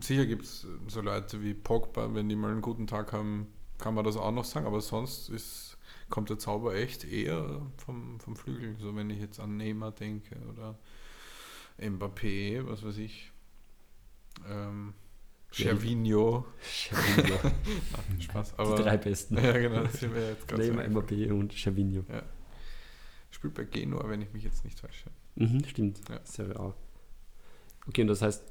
sicher gibt es so Leute wie Pogba, wenn die mal einen guten Tag haben, kann man das auch noch sagen, aber sonst ist, kommt der Zauber echt eher vom, vom Flügel. So wenn ich jetzt an Neymar denke oder Mbappé, was weiß ich. Ähm, Ja, Gervinho. Cervinho. Spaß. Die Aber, drei besten. ja, genau, Neymar, Mbappé und Cervinho. Spielt bei Genua, wenn ich mich jetzt nicht täusche. Mhm, stimmt. Ja. Serie A. Okay, und das heißt,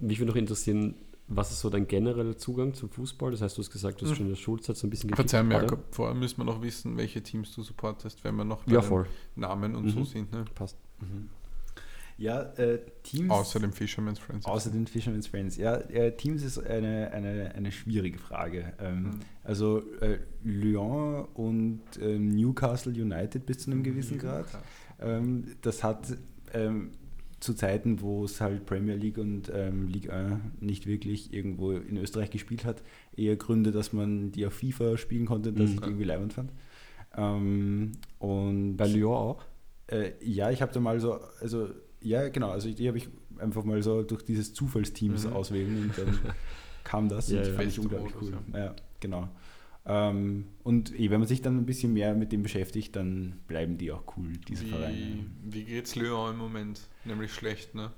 mich würde noch interessieren, was ist so dein genereller Zugang zum Fußball? Das heißt, du hast gesagt, du hast Mhm. schon in der Schulzeit so ein bisschen Verzeih mir? Jakob, vorher müssen wir noch wissen, welche Teams du supportest, wenn wir noch Ja, voll. Namen und so Mhm. sind. Ne? Passt. Ja, äh, Teams. Außer dem Fisherman's Friends. Außer den Fisherman's Friends. Ja, äh, Teams ist eine, eine, eine schwierige Frage. Ähm, Mhm. Also äh, Lyon und ähm, Newcastle United bis zu einem gewissen Grad. Ähm, das hat ähm, zu Zeiten, wo es halt Premier League und ähm, Ligue 1 nicht wirklich irgendwo in Österreich gespielt hat, eher Gründe, dass man die auf FIFA spielen konnte, dass Mhm. ich irgendwie leibend fand. Ähm, und Bei Lyon auch? äh, ja, ich habe da mal so, also ja, genau, also die habe ich einfach mal so durch dieses Zufallsteams Mhm. auswählen und dann kam das Ja, und ja. fand ich unglaublich Modus, cool. Ja. genau. Ähm, und eh, wenn man sich dann ein bisschen mehr mit dem beschäftigt, dann bleiben die auch cool, diese Wie, Vereine. wie geht's Lyon im Moment? Nämlich schlecht, ne?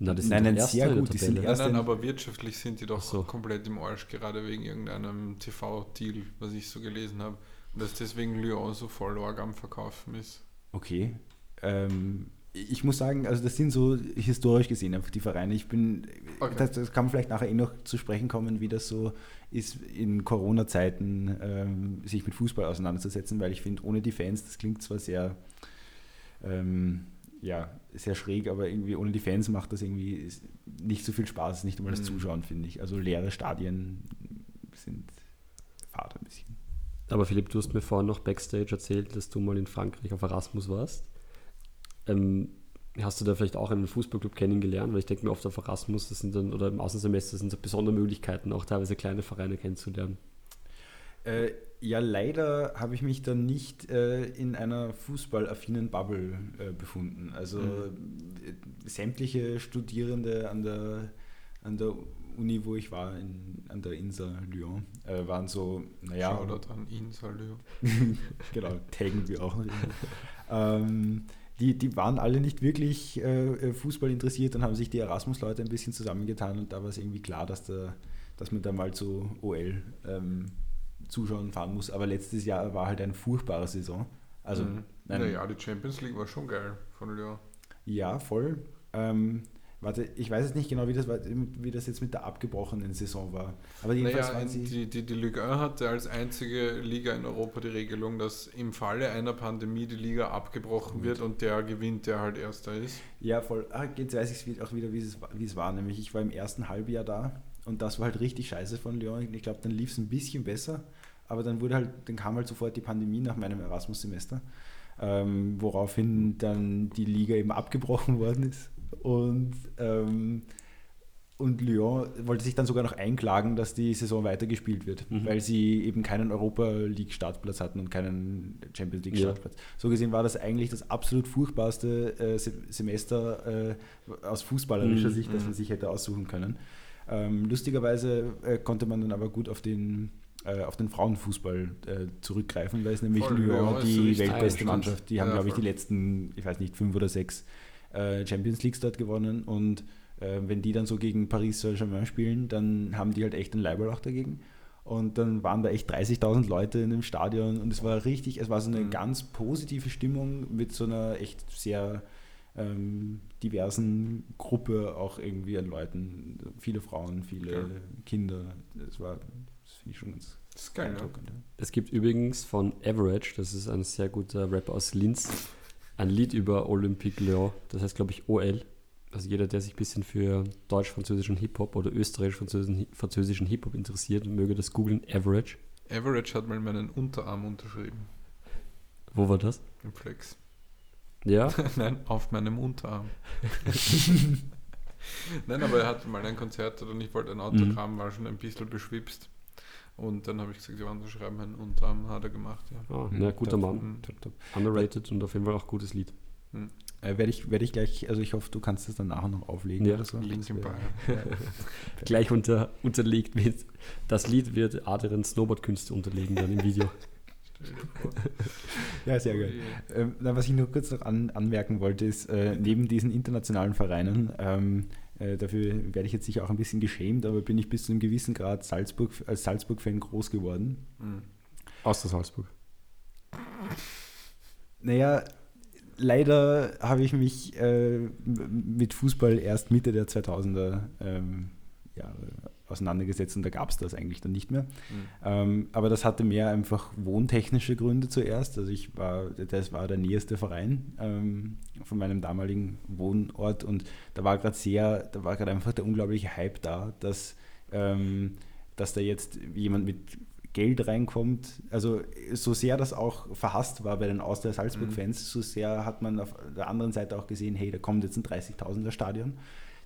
Na, das Nein, sind nein, sehr gut, die sind. Nein, Erst nein, in- aber wirtschaftlich sind die doch so. komplett im Arsch, gerade wegen irgendeinem TV-Deal, was ich so gelesen habe. Und dass deswegen Lyon so voll arg am Verkaufen ist. Okay. Ähm, ich muss sagen, also das sind so historisch gesehen einfach die Vereine. Ich bin, Okay. das, das kann man vielleicht nachher eh noch zu sprechen kommen, wie das so ist, in Corona-Zeiten ähm, sich mit Fußball auseinanderzusetzen, weil ich finde, ohne die Fans, das klingt zwar sehr, ähm, ja, sehr schräg, aber irgendwie ohne die Fans macht das irgendwie nicht so viel Spaß, nicht einmal das Mhm. Zuschauen, finde ich. Also leere Stadien sind fad ein bisschen. Aber Philipp, du hast mir vorhin noch Backstage erzählt, dass du mal in Frankreich auf Erasmus warst. Ähm, hast du da vielleicht auch einen Fußballclub kennengelernt? Weil ich denke mir oft auf Erasmus, das sind dann, oder im Außensemester sind so besondere Möglichkeiten, auch teilweise kleine Vereine kennenzulernen. Äh, ja, leider habe ich mich dann nicht äh, in einer fußballaffinen Bubble äh, befunden. Also äh, sämtliche Studierende an der, an der Uni, wo ich war, in, an der INSA Lyon, äh, waren so, naja, Shoutout an ihn, soll Lyon. genau, taggen wir auch ähm, die, die waren alle nicht wirklich äh, Fußball interessiert und haben sich die Erasmus-Leute ein bisschen zusammengetan und da war es irgendwie klar, dass, da, dass man da mal zu OL ähm, zuschauen fahren muss. Aber letztes Jahr war halt eine furchtbare Saison. Also, mhm. naja, die Champions League war schon geil von Lyon. ja, voll. Ähm, warte, ich weiß jetzt nicht genau, wie das, wie das jetzt mit der abgebrochenen Saison war. Aber jedenfalls Naja, waren sie. die, die, die Ligue 1 hatte als einzige Liga in Europa die Regelung, dass im Falle einer Pandemie die Liga abgebrochen wird und der gewinnt, der halt Erster ist. Ja, voll. Ah, jetzt weiß ich auch wieder, wie es, wie es war. Nämlich, ich war im ersten Halbjahr da und das war halt richtig scheiße von Lyon. Ich glaube, dann lief es ein bisschen besser, aber dann wurde halt, dann kam halt sofort die Pandemie nach meinem Erasmus-Semester, ähm, woraufhin dann die Liga eben abgebrochen worden ist. Und, ähm, und Lyon wollte sich dann sogar noch einklagen, dass die Saison weitergespielt wird, Mhm. weil sie eben keinen Europa League Startplatz hatten und keinen Champions League Ja. Startplatz. So gesehen war das eigentlich das absolut furchtbarste äh, Se- Semester äh, aus fußballerischer Mhm. Sicht, das man sich hätte aussuchen können. Ähm, lustigerweise äh, konnte man dann aber gut auf den, äh, auf den Frauenfußball äh, zurückgreifen, weil es nämlich Voll, Lyon die weltbeste. Mannschaft, die haben, Ja, glaube ich, die letzten, ich weiß nicht, fünf oder sechs äh, Champions Leagues dort gewonnen und äh, wenn die dann so gegen Paris Saint-Germain spielen, dann haben die halt echt einen Leiberlach dagegen. Und dann waren da echt 30.000 Leute in dem Stadion und es war richtig, es war so eine Mhm. ganz positive Stimmung mit so einer echt sehr ähm, diversen Gruppe auch irgendwie an Leuten. Viele Frauen, viele Ja. Kinder. Das war, das finde ich schon ganz Das ist geil. Ja. Es gibt übrigens von Average, das ist ein sehr guter Rapper aus Linz, ein Lied über Olympique Lyon. Das heißt, glaube ich, OL. Also jeder, der sich ein bisschen für deutsch-französischen Hip-Hop oder österreichisch-französischen französischen Hip-Hop interessiert, möge das googeln. Average. Average hat mal meinen Unterarm unterschrieben. Wo war das? Im Flex. Ja? Nein, auf meinem Unterarm. Nein, aber er hatte mal ein Konzert und ich wollte ein Autogramm, war schon ein bisschen beschwipst. Und dann habe ich gesagt, ja, unterschreiben meinen Unterarm, hat er gemacht. Ja. Ah, na, guter. Mann. Mhm. Top, top. Underrated und auf jeden Fall auch gutes Lied. Äh, werde ich, werde ich gleich, also ich hoffe, du kannst das dann nachher noch auflegen Ja, oder so. Link im Bio. Gleich unter, unterlegt wird. Das Lied wird Adrian Snowboardkünste unterlegen dann im Video. Ja, sehr geil. Ähm, na, was ich nur kurz noch an, anmerken wollte, ist, äh, neben diesen internationalen Vereinen, ähm, äh, dafür werde ich jetzt sicher auch ein bisschen geschämt, aber bin ich bis zu einem gewissen Grad Salzburg, als Salzburg-Fan groß geworden. Mhm. Außer Salzburg. Naja, leider habe ich mich äh, mit Fußball erst Mitte der 2000er ähm, Jahre auseinandergesetzt und da gab es das eigentlich dann nicht mehr. Mhm. Ähm, aber das hatte mehr einfach wohntechnische Gründe zuerst. Also ich war, das war der nächste Verein ähm, von meinem damaligen Wohnort und da war gerade sehr, da war gerade einfach der unglaubliche Hype da, dass, ähm, dass da jetzt jemand mit Geld reinkommt. Also so sehr das auch verhasst war bei den Austria Salzburg-Fans, so sehr hat man auf der anderen Seite auch gesehen, hey, da kommt jetzt ein 30.000er Stadion.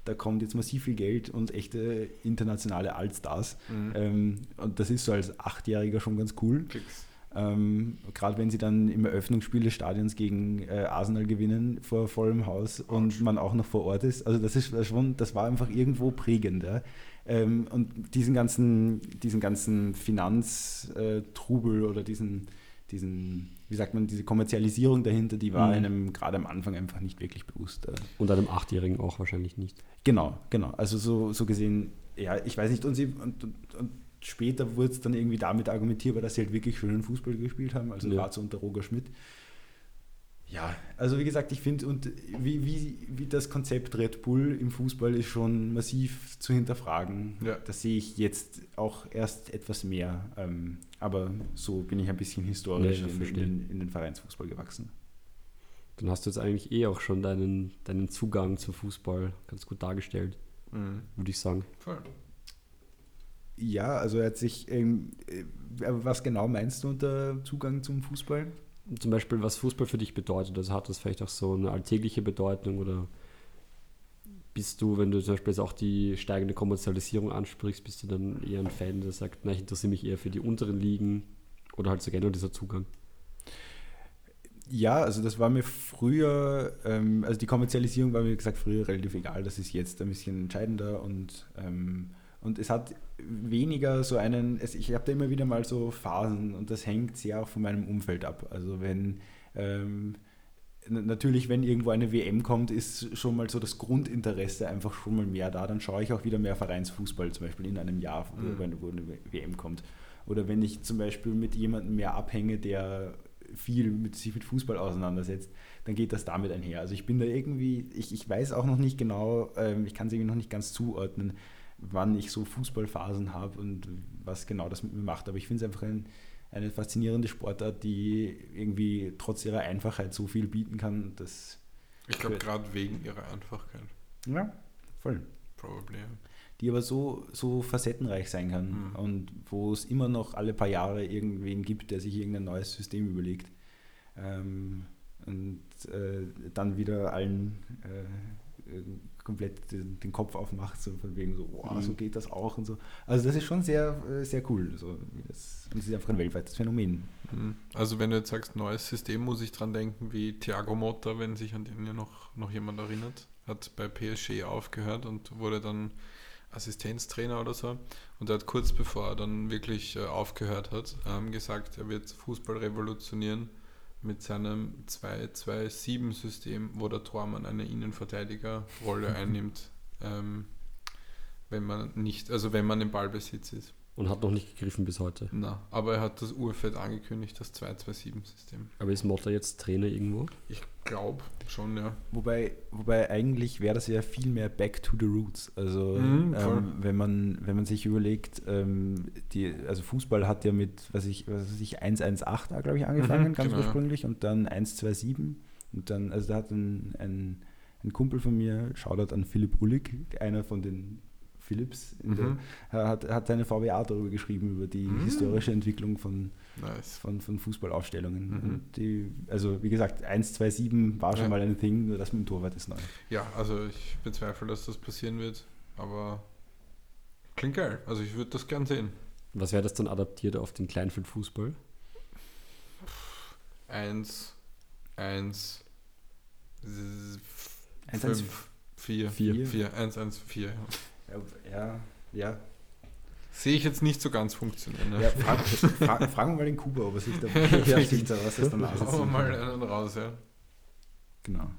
Da kommt jetzt massiv viel Geld und echte internationale Allstars. Mhm. Ähm, und das ist so als Achtjähriger schon ganz cool. Fix. Ähm, Gerade wenn sie dann im Eröffnungsspiel des Stadions gegen äh, Arsenal gewinnen vor vollem Haus und man auch noch vor Ort ist. Also das ist schon, das war einfach irgendwo prägend. Ja. Ähm, und diesen ganzen, diesen ganzen Finanztrubel oder diesen, diesen, wie sagt man, diese Kommerzialisierung dahinter, die war Mhm. einem gerade am Anfang einfach nicht wirklich bewusst. Und einem Achtjährigen auch wahrscheinlich nicht. Genau, genau. Also so, so gesehen, ja, ich weiß nicht, und, sie, und, und, und später wurde es dann irgendwie damit argumentierbar, dass sie halt wirklich schönen Fußball gespielt haben, also Ja. gerade so unter Roger Schmidt. Ja, also wie gesagt, ich finde, und wie, wie, wie das Konzept Red Bull im Fußball ist schon massiv zu hinterfragen. Ja. Das sehe ich jetzt auch erst etwas mehr. Ähm, aber so bin ich ein bisschen historisch ja, in, in, in den Vereinsfußball gewachsen. Dann hast du jetzt eigentlich eh auch schon deinen, deinen Zugang zum Fußball ganz gut dargestellt, Mhm. würde ich sagen. Voll. Ja, also er hat sich, ähm, äh, was genau meinst du unter Zugang zum Fußball? Zum Beispiel, was Fußball für dich bedeutet. Also hat das vielleicht auch so eine alltägliche Bedeutung oder bist du, wenn du zum Beispiel jetzt auch die steigende Kommerzialisierung ansprichst, bist du dann eher ein Fan, der sagt, na, ich interessiere mich eher für die unteren Ligen oder halt so generell dieser Zugang? Ja, also das war mir früher, ähm, also die Kommerzialisierung war mir wie gesagt früher relativ egal, das ist jetzt ein bisschen entscheidender und, ähm, und es hat weniger so einen, ich habe da immer wieder mal so Phasen und das hängt sehr auch von meinem Umfeld ab. Also wenn, ähm, natürlich, wenn irgendwo eine WM kommt, ist schon mal so das Grundinteresse einfach schon mal mehr da, dann schaue ich auch wieder mehr Vereinsfußball, zum Beispiel in einem Jahr, wo- Mhm. wenn eine WM kommt. Oder wenn ich zum Beispiel mit jemandem mehr abhänge, der viel mit sich mit Fußball auseinandersetzt, dann geht das damit einher. Also ich bin da irgendwie, ich, ich weiß auch noch nicht genau, ähm, ich kann es irgendwie noch nicht ganz zuordnen, wann ich so Fußballphasen habe und was genau das mit mir macht. Aber ich finde es einfach ein, eine faszinierende Sportart, die irgendwie trotz ihrer Einfachheit so viel bieten kann. Das, Ich glaube, gerade wegen ihrer Einfachkeit. ja, voll. Probably. ja. Die aber so, so facettenreich sein kann Mhm. und wo es immer noch alle paar Jahre irgendwen gibt, der sich irgendein neues System überlegt. Ähm, und äh, dann wieder allen äh, komplett den, den Kopf aufmacht, so von wegen so, wow, Mhm. so geht das auch und so. Also das ist schon sehr, äh, sehr cool. So, das, es ist einfach ein weltweites Phänomen. Mhm. Also wenn du jetzt sagst, neues System, muss ich dran denken, wie Thiago Motta, wenn sich an den ja noch, noch jemand erinnert, hat bei PSG aufgehört und wurde dann Assistenztrainer oder so. Und er hat kurz bevor er dann wirklich äh, aufgehört hat, ähm, gesagt, er wird Fußball revolutionieren mit seinem 2-2-7-System, wo der Tormann eine Innenverteidigerrolle einnimmt, ähm, wenn man nicht, also wenn man im Ballbesitz ist. Und hat noch nicht gegriffen bis heute. Na, aber er hat das urfett angekündigt, das 2-2-7-System. Aber ist Motta jetzt Trainer irgendwo? Ich glaube schon, ja. Wobei, wobei eigentlich wäre das ja viel mehr back to the roots. Also Mhm, ähm, wenn, man, wenn man sich überlegt, ähm, die, also Fußball hat ja mit, was ich, was weiß ich, 118 da glaube ich angefangen, Mhm, ganz genau. ursprünglich, und dann 127 und dann, also da hat ein, ein, ein Kumpel von mir, Shoutout an Philipp Ullig, einer von den Philips, in der, Mhm. er hat, hat seine VWA darüber geschrieben, über die Mhm. historische Entwicklung von, Nice. von, von Fußballaufstellungen. Mhm. Und die, also wie gesagt, 127 war schon Ja. mal ein Thing, nur das mit dem Torwart ist neu. Ja, also ich bezweifle, dass das passieren wird, aber klingt geil. Also ich würde das gern sehen. Was wäre das dann adaptiert auf den Kleinfeldfußball? Eins, eins, Eins, eins, fünf, vier, Vier. vier, eins, eins, vier. Ja. Ja, ja. Sehe ich jetzt nicht so ganz funktionieren. Ne? ja frag, frag, fragen wir mal den Kuba, ob er sich da Ja, sieht, was es danach Hauen wir mal einen raus, ja. Genau.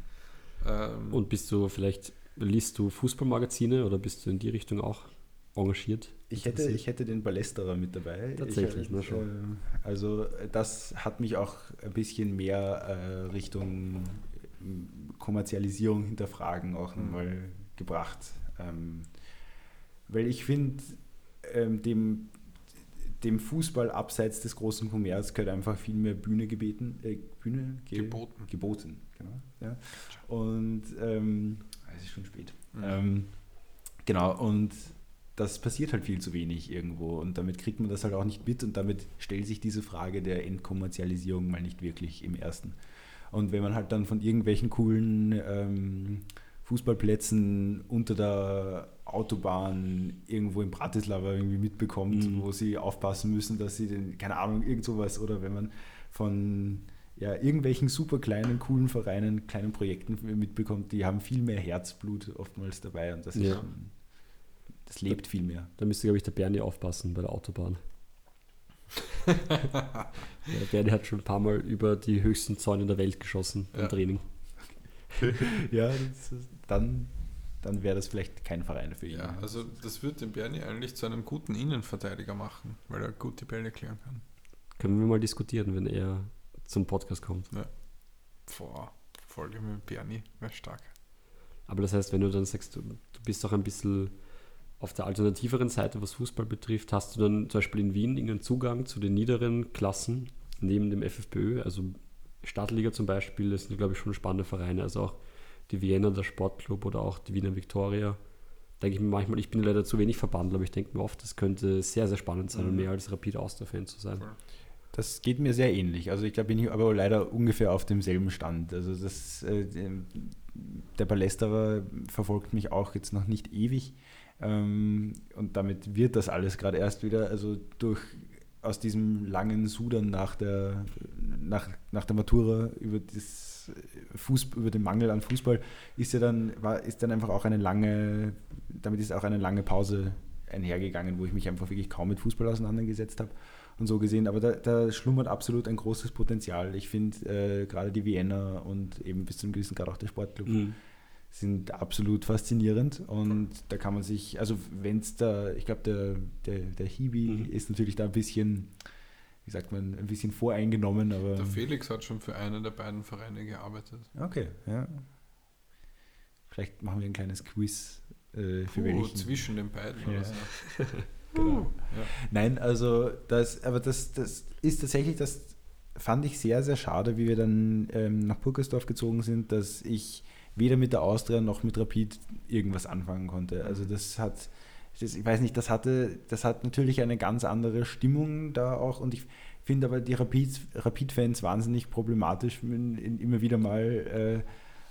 Ähm, Und bist du vielleicht, liest du Fußballmagazine oder bist du in die Richtung auch engagiert? Ich hätte, ich hätte den Ballesterer mit dabei. Tatsächlich, ich, na schon. Äh, also das hat mich auch ein bisschen mehr äh, Richtung ähm, Kommerzialisierung hinterfragen auch Mhm. nochmal gebracht. Ähm, weil ich finde, ähm, dem, dem Fußball abseits des großen Kommerz gehört einfach viel mehr Bühne gebeten, äh, Bühne ge Geboten. geboten, genau. Ja. Und ähm, es ist schon spät. Mhm. Ähm, genau, und das passiert halt viel zu wenig irgendwo und damit kriegt man das halt auch nicht mit und damit stellt sich diese Frage der Entkommerzialisierung mal nicht wirklich im ersten. Und wenn man halt dann von irgendwelchen coolen ähm, Fußballplätzen unter der Autobahn irgendwo in Bratislava irgendwie mitbekommt, Mhm. wo sie aufpassen müssen, dass sie den, keine Ahnung, irgend sowas oder wenn man von ja, irgendwelchen super kleinen, coolen Vereinen, kleinen Projekten mitbekommt, die haben viel mehr Herzblut oftmals dabei und das ist Ja. schon, das lebt viel mehr. Da müsste, glaube ich, der Bernie aufpassen bei der Autobahn. ja, Bernie hat schon ein paar Mal über die höchsten Zäune der Welt geschossen im Ja. Training. ja, das ist, dann, dann wäre das vielleicht kein Verein für ihn. Ja, also das wird den Bernie eigentlich zu einem guten Innenverteidiger machen, weil er gut die Bälle klären kann. Können wir mal diskutieren, wenn er zum Podcast kommt. Boah, Folge mit Bernie, wäre stark. Aber das heißt, wenn du dann sagst, du, du bist auch ein bisschen auf der alternativeren Seite, was Fußball betrifft, hast du dann zum Beispiel in Wien irgendeinen Zugang zu den niederen Klassen neben dem FFPÖ, also Stadtliga zum Beispiel, das sind, glaube ich, schon spannende Vereine, also auch die Vienna, der Sportclub oder auch die Wiener Viktoria. Denke ich mir manchmal, ich bin leider zu wenig verbandelt, aber ich denke mir oft, das könnte sehr, sehr spannend sein, um Mhm. mehr als Rapid Austria-Fan zu sein. Das geht mir sehr ähnlich. Also ich glaube, bin ich aber leider ungefähr auf demselben Stand. Also das, äh, der Ballesterer verfolgt mich auch jetzt noch nicht ewig. Ähm, und damit wird das alles gerade erst wieder, also durch aus diesem langen Sudern nach der, nach, nach der Matura über, das Fußball, über den Mangel an Fußball ist ja dann, war, ist dann einfach auch eine lange, damit ist auch eine lange Pause einhergegangen, wo ich mich einfach wirklich kaum mit Fußball auseinandergesetzt habe und so gesehen. Aber da, da schlummert absolut ein großes Potenzial. Ich finde äh, gerade die Vienna und eben bis zum gewissen Grad auch der Sportclub Mhm. sind absolut faszinierend und da kann man sich, also wenn es da, ich glaube, der, der, der Hibi Mhm. ist natürlich da ein bisschen, wie sagt man, ein bisschen voreingenommen, aber. Der Felix hat schon für einen der beiden Vereine gearbeitet. Okay, ja. Vielleicht machen wir ein kleines Quiz äh, für Puh, welchen. zwischen den beiden Ja. oder so. Genau. Ja. Nein, also das, aber das, das ist tatsächlich, das fand ich sehr, sehr schade, wie wir dann ähm, nach Purkersdorf gezogen sind, dass ich weder mit der Austria noch mit Rapid irgendwas anfangen konnte. Also das hat, das, ich weiß nicht, das hatte, das hat natürlich eine ganz andere Stimmung da auch und ich finde aber die Rapid- Rapid-Fans wahnsinnig problematisch in, in, immer wieder mal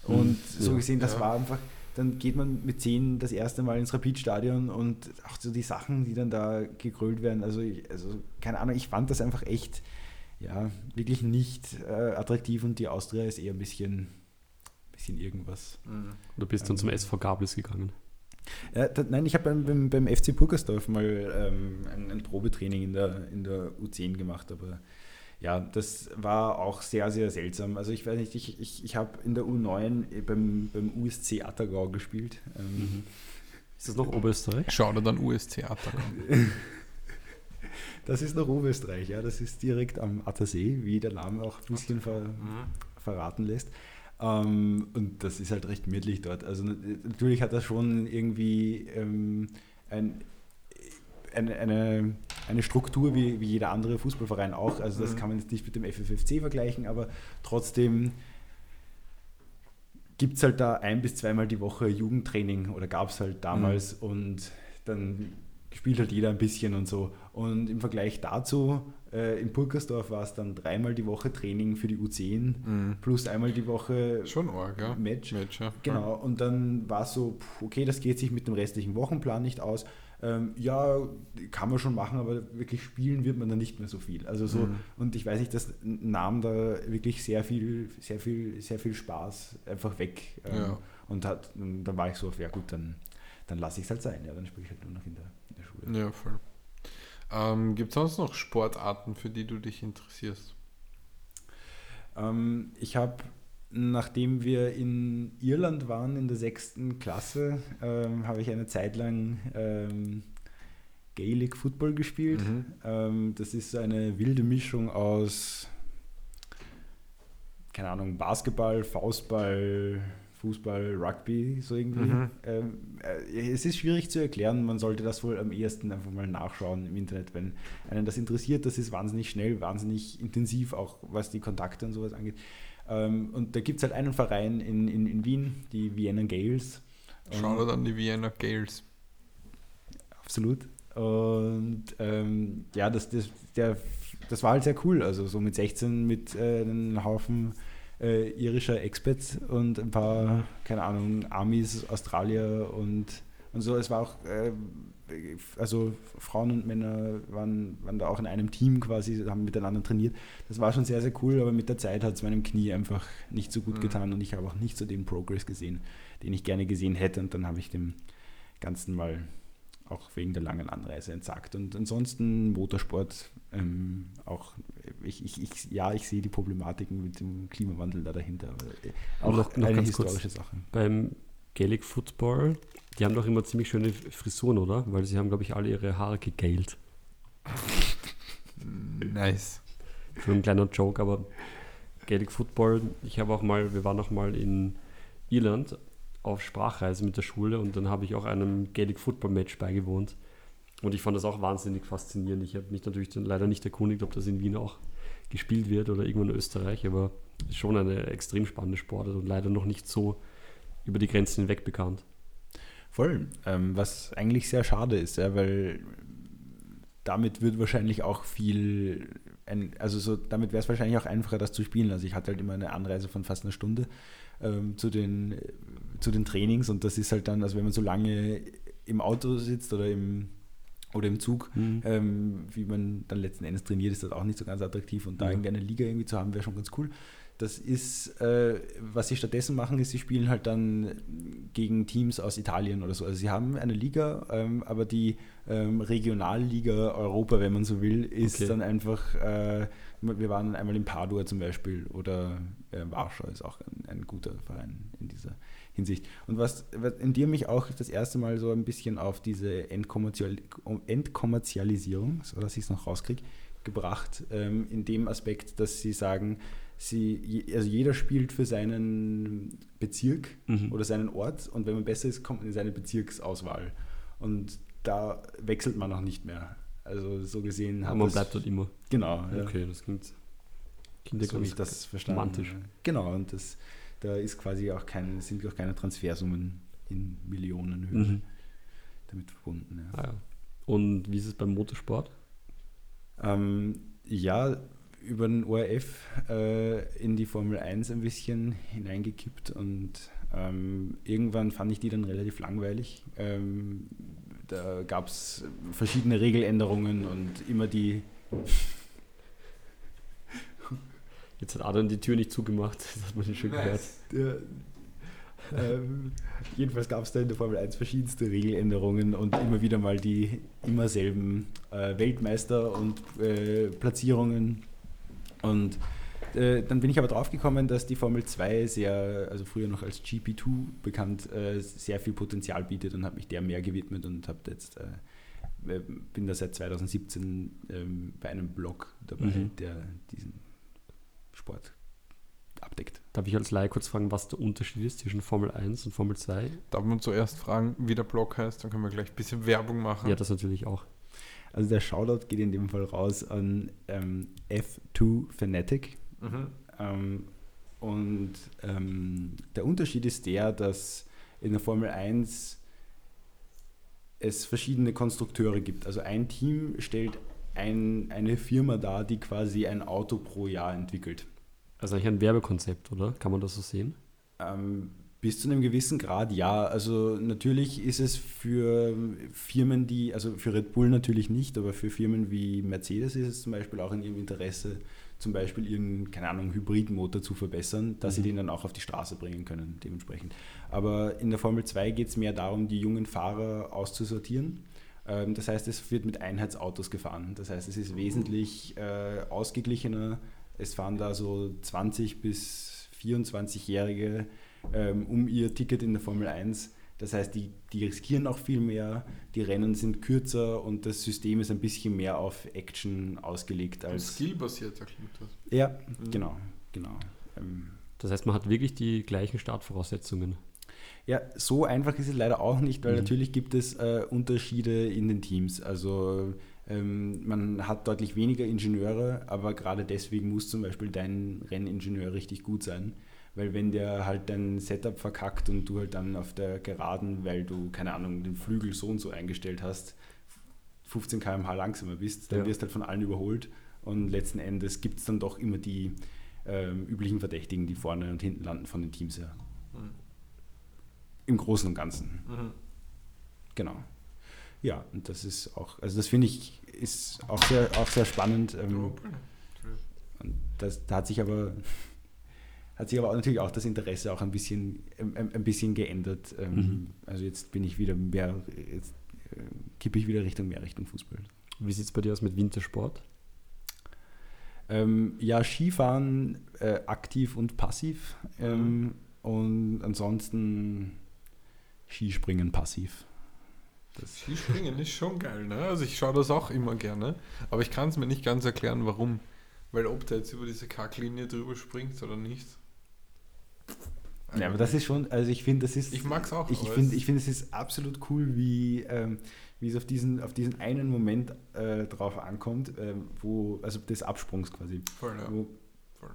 äh, und Mhm. so gesehen, das Ja. war einfach, dann geht man mit zehn das erste Mal ins Rapid-Stadion und auch so die Sachen, die dann da gegrölt werden, also, ich, also keine Ahnung, ich fand das einfach echt, ja, wirklich nicht äh, attraktiv und die Austria ist eher ein bisschen, bisschen irgendwas. Mhm. Du bist dann Ähm. zum SV Gabels gegangen. Ja, da, nein, ich habe beim, beim, beim FC Purkersdorf mal ähm, ein, ein Probetraining in der, in der U10 gemacht, aber ja, das war auch sehr, sehr seltsam. Also ich weiß nicht, ich, ich, ich habe in der U9 beim, beim USC Attergau gespielt. Ähm, Ist das noch Oberösterreich? Schau dir dann USC Attack Das ist noch Oberösterreich, ja, das ist direkt am Attersee, wie der Name auch ein bisschen ver, verraten lässt. Ähm, und das ist halt recht gemütlich dort. Also natürlich hat das schon irgendwie ähm, ein, eine, eine, eine Struktur wie, wie jeder andere Fußballverein auch. Also das Mhm. kann man jetzt nicht mit dem FFFC vergleichen, aber trotzdem gibt es halt da ein bis zweimal die Woche Jugendtraining oder gab es halt damals und dann spielt halt jeder ein bisschen und so. Und im Vergleich dazu, äh, in Purkersdorf war es dann dreimal die Woche Training für die U10 Mhm. plus einmal die Woche Schon arg, ja. Match. Match ja. Genau, und dann war es so, pff, okay, das geht sich mit dem restlichen Wochenplan nicht aus. Ähm, ja, kann man schon machen, aber wirklich spielen wird man dann nicht mehr so viel. Also so, Mhm. und ich weiß nicht, das nahm da wirklich sehr viel, sehr viel, sehr viel Spaß einfach weg. Ähm, Ja. Und hat, dann war ich so auf, ja gut, dann, dann lasse ich es halt sein. Ja, dann spiele ich halt nur noch in der, in der Schule. Ja, voll. Ähm, Gibt es sonst noch Sportarten, für die du dich interessierst? Ähm, ich habe, nachdem wir in Irland waren in der sechsten Klasse, ähm, habe ich eine Zeit lang ähm, Gaelic Football gespielt. Mhm. Ähm, das ist eine wilde Mischung aus, keine Ahnung, Basketball, Faustball, Fußball, Rugby, so irgendwie. Mhm. Ähm, äh, es ist schwierig zu erklären, man sollte das wohl am ehesten einfach mal nachschauen im Internet, wenn einen das interessiert. Das ist wahnsinnig schnell, wahnsinnig intensiv, auch was die Kontakte und sowas angeht. Ähm, und da gibt es halt einen Verein in, in, in Wien, die Vienna Gales. Schau dir dann die Vienna Gales. Absolut. Und ähm, ja, das, das, der, das war halt sehr cool. Also so mit 16 mit äh, einem Haufen äh, irischer Expats und ein paar, keine Ahnung, Amis, Australier und, und so. Es war auch, äh, also Frauen und Männer waren, waren da auch in einem Team quasi, haben miteinander trainiert. Das war schon sehr, sehr cool, aber mit der Zeit hat es meinem Knie einfach nicht so gut Mhm. getan und ich habe auch nicht so den Progress gesehen, den ich gerne gesehen hätte. Und dann habe ich dem Ganzen mal auch wegen der langen Anreise entsagt. Und ansonsten Motorsport, ähm, auch ich, ich, ich, ja, ich sehe die Problematiken mit dem Klimawandel da dahinter. Aber äh, auch noch, noch eine ganz historische kurz, Sache. Beim Gaelic Football, die haben doch immer ziemlich schöne Frisuren, oder? Weil sie haben, glaube ich, alle ihre Haare gegelt. Nice. So ein kleiner Joke, aber Gaelic Football, ich habe auch mal, wir waren auch mal in Irland auf Sprachreise mit der Schule und dann habe ich auch einem Gaelic Football Match beigewohnt. Und ich fand das auch wahnsinnig faszinierend. Ich habe mich natürlich dann leider nicht erkundigt, ob das in Wien auch gespielt wird oder irgendwo in Österreich, aber schon eine extrem spannende Sportart und leider noch nicht so über die Grenzen hinweg bekannt. Voll, ähm, was eigentlich sehr schade ist, ja, weil damit wird wahrscheinlich auch viel, also so, damit wäre es wahrscheinlich auch einfacher, das zu spielen. Also ich hatte halt immer eine Anreise von fast einer Stunde ähm, zu, den, zu den Trainings und das ist halt dann, also wenn man so lange im Auto sitzt oder im, oder im Zug, Mhm. ähm, wie man dann letzten Endes trainiert, ist das auch nicht so ganz attraktiv und da Ja. irgendwie eine Liga irgendwie zu haben, wäre schon ganz cool. Das ist, äh, was sie stattdessen machen, ist, sie spielen halt dann gegen Teams aus Italien oder so. Also sie haben eine Liga, ähm, aber die ähm, Regionalliga Europa, wenn man so will, ist Okay. dann einfach, äh, wir waren einmal in Padua zum Beispiel oder äh, Warschau ist auch ein, ein guter Verein in dieser Hinsicht. Und was, was in dir mich auch das erste Mal so ein bisschen auf diese Entkommerzial Entkommerzialisierung, so dass ich es noch rauskriege, gebracht, ähm, in dem Aspekt, dass sie sagen, sie, also jeder spielt für seinen Bezirk Mhm. oder seinen Ort und wenn man besser ist, kommt man in seine Bezirksauswahl. Und da wechselt man auch nicht mehr. Also so gesehen man das- bleibt dort immer. Genau, ja. Okay, das klingt, ja so ich das verstanden romantisch. Genau, und das, da ist quasi auch kein, sind auch keine Transfersummen in Millionenhöhe Mhm. damit verbunden. Ja. Ah, ja. Und wie ist es beim Motorsport? Ähm, ja, über den ORF äh, in die Formel 1 ein bisschen hineingekippt und ähm, irgendwann fand ich die dann relativ langweilig. Ähm, da gab es verschiedene Regeländerungen und immer die. Jetzt hat Adam die Tür nicht zugemacht, das hat man nicht schon gehört. Der, ähm, jedenfalls gab es da in der Formel 1 verschiedenste Regeländerungen und immer wieder mal die immer selben äh, Weltmeister und äh, Platzierungen. Und äh, dann bin ich aber drauf gekommen, dass die Formel 2 sehr, also früher noch als GP2 bekannt, äh, sehr viel Potenzial bietet und habe mich der mehr gewidmet und habe jetzt äh, äh, bin da seit 2017 ähm, bei einem Blog dabei, Mhm. der diesen Sport abdeckt. Darf ich als Laie kurz fragen, was der Unterschied ist zwischen Formel 1 und Formel 2? Darf man zuerst fragen, wie der Blog heißt? Dann können wir gleich ein bisschen Werbung machen. Ja, das natürlich auch. Also der Shoutout geht in dem Fall raus an ähm, F2 Fanatic. Mhm. Ähm, und ähm, der Unterschied ist der, dass in der Formel 1 es verschiedene Konstrukteure gibt. Also ein Team stellt ein, eine Firma dar, die quasi ein Auto pro Jahr entwickelt. Also eigentlich ein Werbekonzept, oder? Kann man das so sehen? Ähm, bis zu einem gewissen Grad ja. Also natürlich ist es für Firmen, die, also für Red Bull natürlich nicht, aber für Firmen wie Mercedes ist es zum Beispiel auch in ihrem Interesse, zum Beispiel ihren, keine Ahnung, Hybridmotor zu verbessern, dass sie Mhm. den dann auch auf die Straße bringen können, dementsprechend. Aber in der Formel 2 geht es mehr darum, die jungen Fahrer auszusortieren. Ähm, Das heißt, es wird mit Einheitsautos gefahren. Das heißt, es ist wesentlich äh, ausgeglichener. Es fahren da so 20 bis 24-Jährige ähm, um ihr Ticket in der Formel 1. Das heißt, die, die riskieren auch viel mehr, die Rennen sind kürzer und das System ist ein bisschen mehr auf Action ausgelegt als. Skillbasierter klingt das. Ja, Mhm. genau, genau. Ähm, Das heißt, man hat wirklich die gleichen Startvoraussetzungen. Ja, so einfach ist es leider auch nicht, weil Mhm. natürlich gibt es äh, Unterschiede in den Teams. Also ähm, man hat deutlich weniger Ingenieure, aber gerade deswegen muss zum Beispiel dein Renningenieur richtig gut sein. Weil wenn der halt dein Setup verkackt und du halt dann auf der Geraden, weil du, keine Ahnung, den Flügel so und so eingestellt hast, 15 km/h langsamer bist, dann Ja. wirst du halt von allen überholt. Und letzten Endes gibt es dann doch immer die ähm, üblichen Verdächtigen, die vorne und hinten landen von den Teams her. Mhm. Im Großen und Ganzen. Mhm. Genau. Ja, und das ist auch, also das finde ich, ist auch sehr, auch sehr spannend. Ähm, und das, da hat sich aber, hat sich aber natürlich auch das Interesse auch ein bisschen, ein, ein bisschen geändert. Ähm, Mhm. Also jetzt bin ich wieder mehr, jetzt kippe ich wieder Richtung mehr Richtung Fußball. Wie sieht es bei dir aus mit Wintersport? Ähm, ja, Skifahren äh, aktiv und passiv. Ähm, und ansonsten Skispringen passiv. Das Skispringen ist schon geil, ne? Also ich schaue das auch immer gerne. Aber ich kann es mir nicht ganz erklären, warum. Weil ob der jetzt über diese Kacklinie drüber springt oder nicht. Ja, aber das ist schon, also ich finde, das ist. Ich mag's auch, Ich, finde, es- ich finde, es ist absolut cool, wie, ähm, wie es auf diesen, auf diesen einen Moment äh, drauf ankommt, ähm, wo, also des Absprungs quasi, Voll, ja. wo, Voll.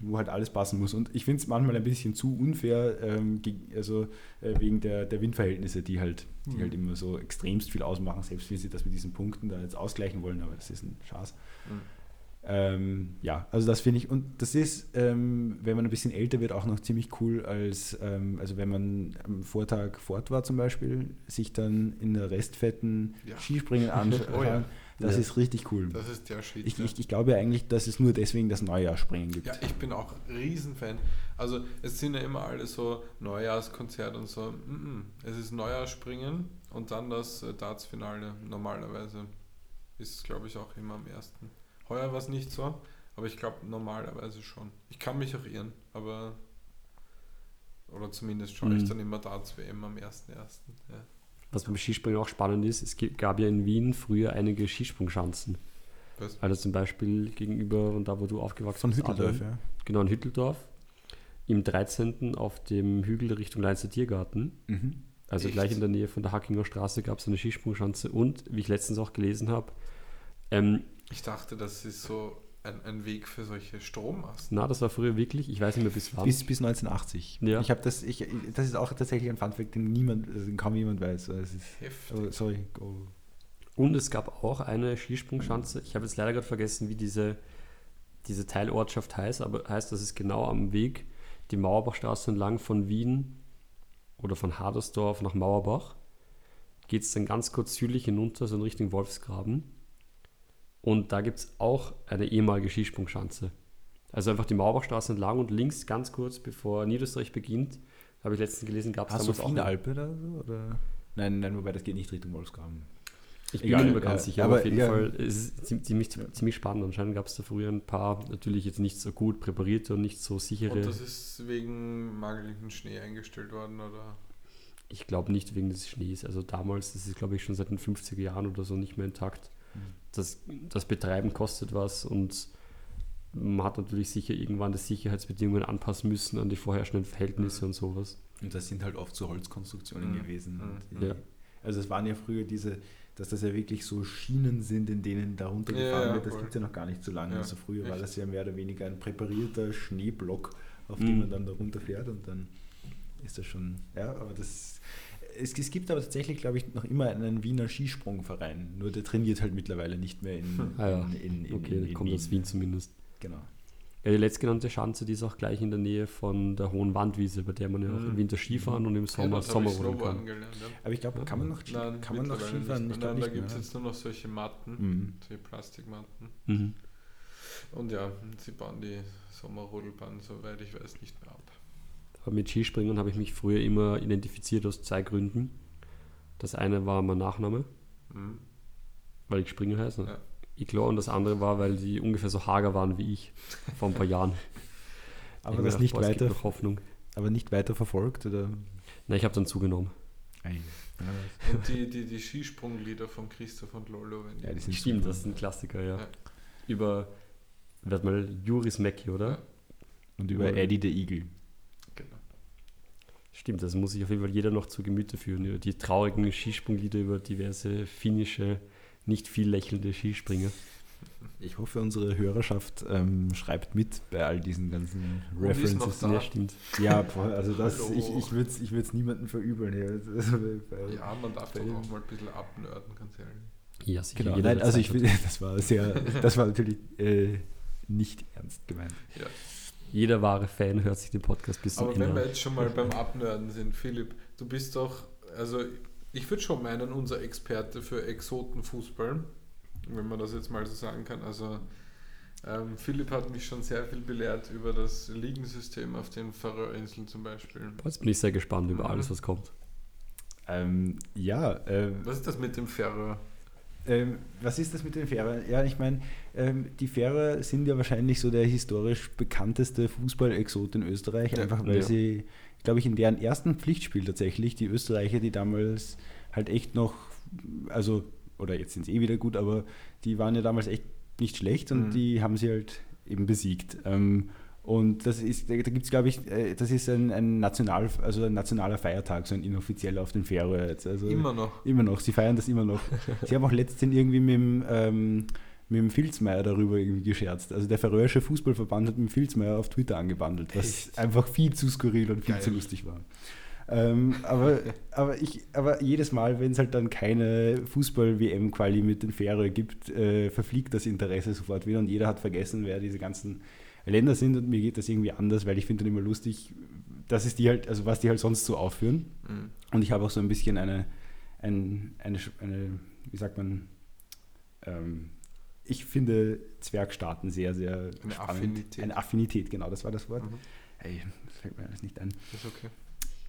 wo halt alles passen muss. Und ich finde es manchmal ein bisschen zu unfair, ähm, also äh, wegen der, der Windverhältnisse, die halt, die Mhm. halt immer so extremst viel ausmachen, selbst wie sie das mit diesen Punkten da jetzt ausgleichen wollen, aber das ist ein Schatz. Mhm. Ähm, ja, also das finde ich, und das ist, ähm, wenn man ein bisschen älter wird, auch noch ziemlich cool, als, ähm, also wenn man am Vortag fort war zum Beispiel, sich dann in der restfetten Ja. Skispringen anschauen, Oh ja. das Ja. ist richtig cool. Das ist der Shit. Ich, ich, ich glaube ja eigentlich, dass es nur deswegen das Neujahrsspringen gibt. Ja, ich bin auch Riesenfan. Also es sind ja immer alle so Neujahrskonzert und so. Es ist Neujahrsspringen und dann das äh, Darts-Finale normalerweise. Ist glaube ich auch immer am ersten. Heuer war es nicht so, aber ich glaube normalerweise schon. Ich kann mich auch irren, aber oder zumindest schaue ich Mhm. dann immer Darts WM am 1.1. Ja. Was beim Skispringen auch spannend ist, es gab ja in Wien früher einige Skisprungschanzen. Was? Also zum Beispiel gegenüber und da, wo du aufgewachsen Von bist. Hütteldorf, Adrian. ja. Genau, in Hütteldorf. Im 13. auf dem Hügel Richtung Leinster Tiergarten. Mhm. Also Echt? gleich in der Nähe von der Hackinger Straße gab es eine Skisprungschanze. Und, wie ich letztens auch gelesen habe, ähm, Ich dachte, das ist so ein, ein Weg für solche Strommasten. na, das war früher wirklich, ich weiß nicht mehr bis wann. Bis, bis 1980. Ja. Ich habe das, ich, das ist auch tatsächlich ein Funfact, den niemand, also kaum jemand weiß. Also Es ist, Heftig. oh, sorry, go. Und es gab auch eine Skisprungschanze. Ich habe jetzt leider gerade vergessen, wie diese, diese Teilortschaft heißt, aber heißt, das ist genau am Weg die Mauerbachstraße entlang von Wien oder von Hadersdorf nach Mauerbach. Geht es dann ganz kurz südlich hinunter, so in Richtung Wolfsgraben. Und da gibt es auch eine ehemalige Skisprungschanze. Also einfach die Mauerbachstraße entlang und links, ganz kurz bevor Niederösterreich beginnt, habe ich letztens gelesen, gab es Hast du damals auch. eine- Alpe da so? Oder? Nein, nein, wobei das geht nicht Richtung Wolfsgraben. Ich bin Egal, mir nicht mehr ganz sicher, aber aber auf jeden ja. Fall es ist es ziemlich, ziemlich spannend. Anscheinend gab es da früher ein paar, natürlich jetzt nicht so gut präparierte und nicht so sichere. Und das ist wegen mangelndem Schnee eingestellt worden, oder? ich glaube nicht wegen des Schnees. Also damals, das ist glaube ich schon seit den 50er Jahren oder so nicht mehr intakt. Das, das Betreiben kostet was und man hat natürlich sicher irgendwann die Sicherheitsbedingungen anpassen müssen an die vorherrschenden Verhältnisse und sowas. Und das sind halt oft so Holzkonstruktionen Mhm. gewesen. Mhm. Die, Ja. Also es waren ja früher diese, dass das ja wirklich so Schienen sind, in denen da runtergefahren Ja, ja, wird. Das gibt es ja noch gar nicht so lange. Ja, Also früher war echt. das ja mehr oder weniger ein präparierter Schneeblock, auf Mhm. dem man dann da runterfährt und dann ist das schon, ja, aber das, es, es gibt aber tatsächlich, glaube ich, noch immer einen Wiener Skisprungverein, nur der trainiert halt mittlerweile nicht mehr in, Ah ja, in, in, in, Okay, in, in kommt aus Wien zumindest. Genau. Ja, die letztgenannte Schanze, die ist auch gleich in der Nähe von der Hohen Wandwiese, bei der man ja auch Mhm. im Winter Skifahren und im Sommer ja, das habe Sommer ich rodeln Snowboarden kann. gelernt. Ja. Aber ich glaube, Ja. kann man noch, Nein, kann man noch mittlerweile Skifahren? Nicht. Nein, da gibt es jetzt nur noch solche Matten, Mhm. solche Plastikmatten. Mhm. Und ja, sie bauen die Sommerrodelbahn, soweit ich weiß, nicht mehr ab. Mit Skispringen habe ich mich früher immer identifiziert aus zwei Gründen. Das eine war mein Nachname, Mhm. weil ich Springer heiße. Ja. Iklo, und das andere war, weil die ungefähr so hager waren wie ich vor ein paar Jahren. Aber Ich das nicht boah, weiter, noch Hoffnung. aber nicht weiter verfolgt oder? Na, ich habe dann zugenommen. Und die, die, die Skisprunglieder von Christoph und Lolo, wenn Ja, die sind Stimmt, super. das ist ein Klassiker, ja. Ja. Über, werd mal, Juris Mecki, oder? Ja. Und über. Eddie the Eagle. Stimmt, das muss sich auf jeden Fall jeder noch zu Gemüte führen. Über die traurigen Skisprunglieder über diverse finnische, nicht viel lächelnde Skispringer. Ich hoffe, unsere Hörerschaft ähm, schreibt mit bei all diesen ganzen Und References. Ja, stimmt. Ja, also das, Hallo. ich, ich würde es ich würd's niemandem verübeln. Ja, Also, Ja, man darf doch auch mal ein bisschen abnörden, ganz ehrlich. Ja, sicher. genau, nein, also ich will, das war sehr, das war natürlich äh, nicht ernst gemeint. Ja. Jeder wahre Fan hört sich den Podcast bis zum Aber Ende wenn wir an. jetzt schon mal beim Abnörden sind, Philipp, du bist doch, also ich würde schon meinen, unser Experte für Exotenfußball, wenn man das jetzt mal so sagen kann. Also ähm, Philipp hat mich schon sehr viel belehrt über das Ligensystem auf den Färöerinseln zum Beispiel. Jetzt bin ich sehr gespannt über Mhm. alles, was kommt. Ähm, ja, äh, Was ist das mit dem Färöer? Ähm, was ist das mit den Färöern? Ja, ich meine, ähm, die Färöer sind ja wahrscheinlich so der historisch bekannteste Fußball-Exot in Österreich, Ja, einfach weil ja. sie, glaube ich, in deren ersten Pflichtspiel tatsächlich, die Österreicher, die damals halt echt noch, also, oder jetzt sind sie eh wieder gut, aber die waren ja damals echt nicht schlecht und Mhm. die haben sie halt eben besiegt. Ähm, und das ist, da gibt es, glaube ich, äh, das ist ein, ein, National, also ein nationaler Feiertag, so ein inoffizieller auf den Färöer jetzt. Also, Immer noch. Immer noch, sie feiern das immer noch. sie haben auch letztens irgendwie mit dem, ähm, mit dem Filzmeier darüber irgendwie gescherzt. Also der färöische Fußballverband hat mit dem Filzmeier auf Twitter angebandelt, was Echt? einfach viel zu skurril und viel Geil. zu lustig war. Ähm, aber, aber, ich, aber jedes Mal, wenn es halt dann keine Fußball-WM-Quali mit den Färöer gibt, äh, verfliegt das Interesse sofort wieder und jeder hat vergessen, wer diese ganzen Länder sind und mir geht das irgendwie anders, weil ich finde dann immer lustig, dass es die halt, also was die halt sonst so aufführen. Mhm. Und ich habe auch so ein bisschen eine, ein, eine, eine, wie sagt man, ähm, ich finde Zwergstaaten sehr, sehr Eine spannend. Affinität. Eine Affinität, genau, das war das Wort. Mhm. Ey, das fällt mir alles nicht ein. Ist okay.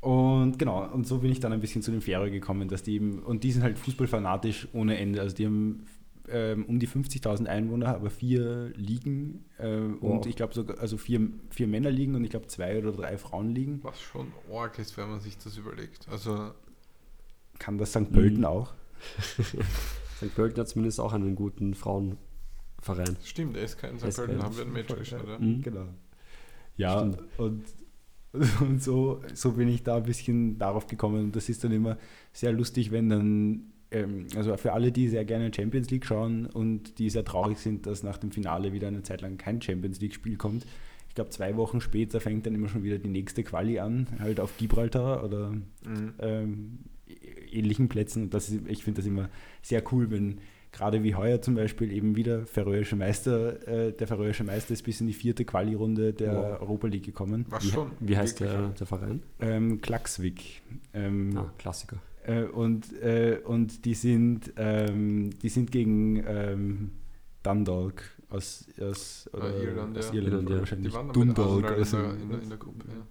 Und genau, und so bin ich dann ein bisschen zu den Färöer gekommen, dass die eben, und die sind halt fußballfanatisch ohne Ende. Also die haben ähm, um die 50.000 Einwohner, aber vier Ligen ähm, Wow. und ich glaube sogar, also vier, vier Männerligen und ich glaube zwei oder drei Frauenligen. Was schon arg ist, wenn man sich das überlegt. Also, Kann das St. Pölten Mhm. auch? St. Pölten hat zumindest auch einen guten Frauenverein. stimmt, SK in St. SK, Pölten haben wir ein Match geschaut, ja. Mhm. Genau. Ja, Stimmt. und, und so, so bin ich da ein bisschen darauf gekommen. Und das ist dann immer sehr lustig, wenn dann, ähm, also für alle, die sehr gerne Champions League schauen und die sehr traurig sind, dass nach dem Finale wieder eine Zeit lang kein Champions League-Spiel kommt. Ich glaube, zwei Wochen später fängt dann immer schon wieder die nächste Quali an, halt auf Gibraltar oder Mhm. ähm, ähnlichen Plätzen. Und das ist, ich finde das immer sehr cool, wenn gerade wie heuer zum Beispiel eben wieder färöische Meister, äh, der färöische Meister ist bis in die vierte Quali-Runde der Wow. Europa League gekommen. Was Wie, schon. wie heißt der, der Verein? Ähm, Klaxvik. Ähm, Ah, Klassiker. Äh, und, äh, und die sind, ähm, die sind gegen ähm, Dundalk aus, aus, oder, Irland, aus ja. Irland Irland, ja. wahrscheinlich. Die waren Dundalk Arsenal in der, in, der, in der Gruppe. Ja.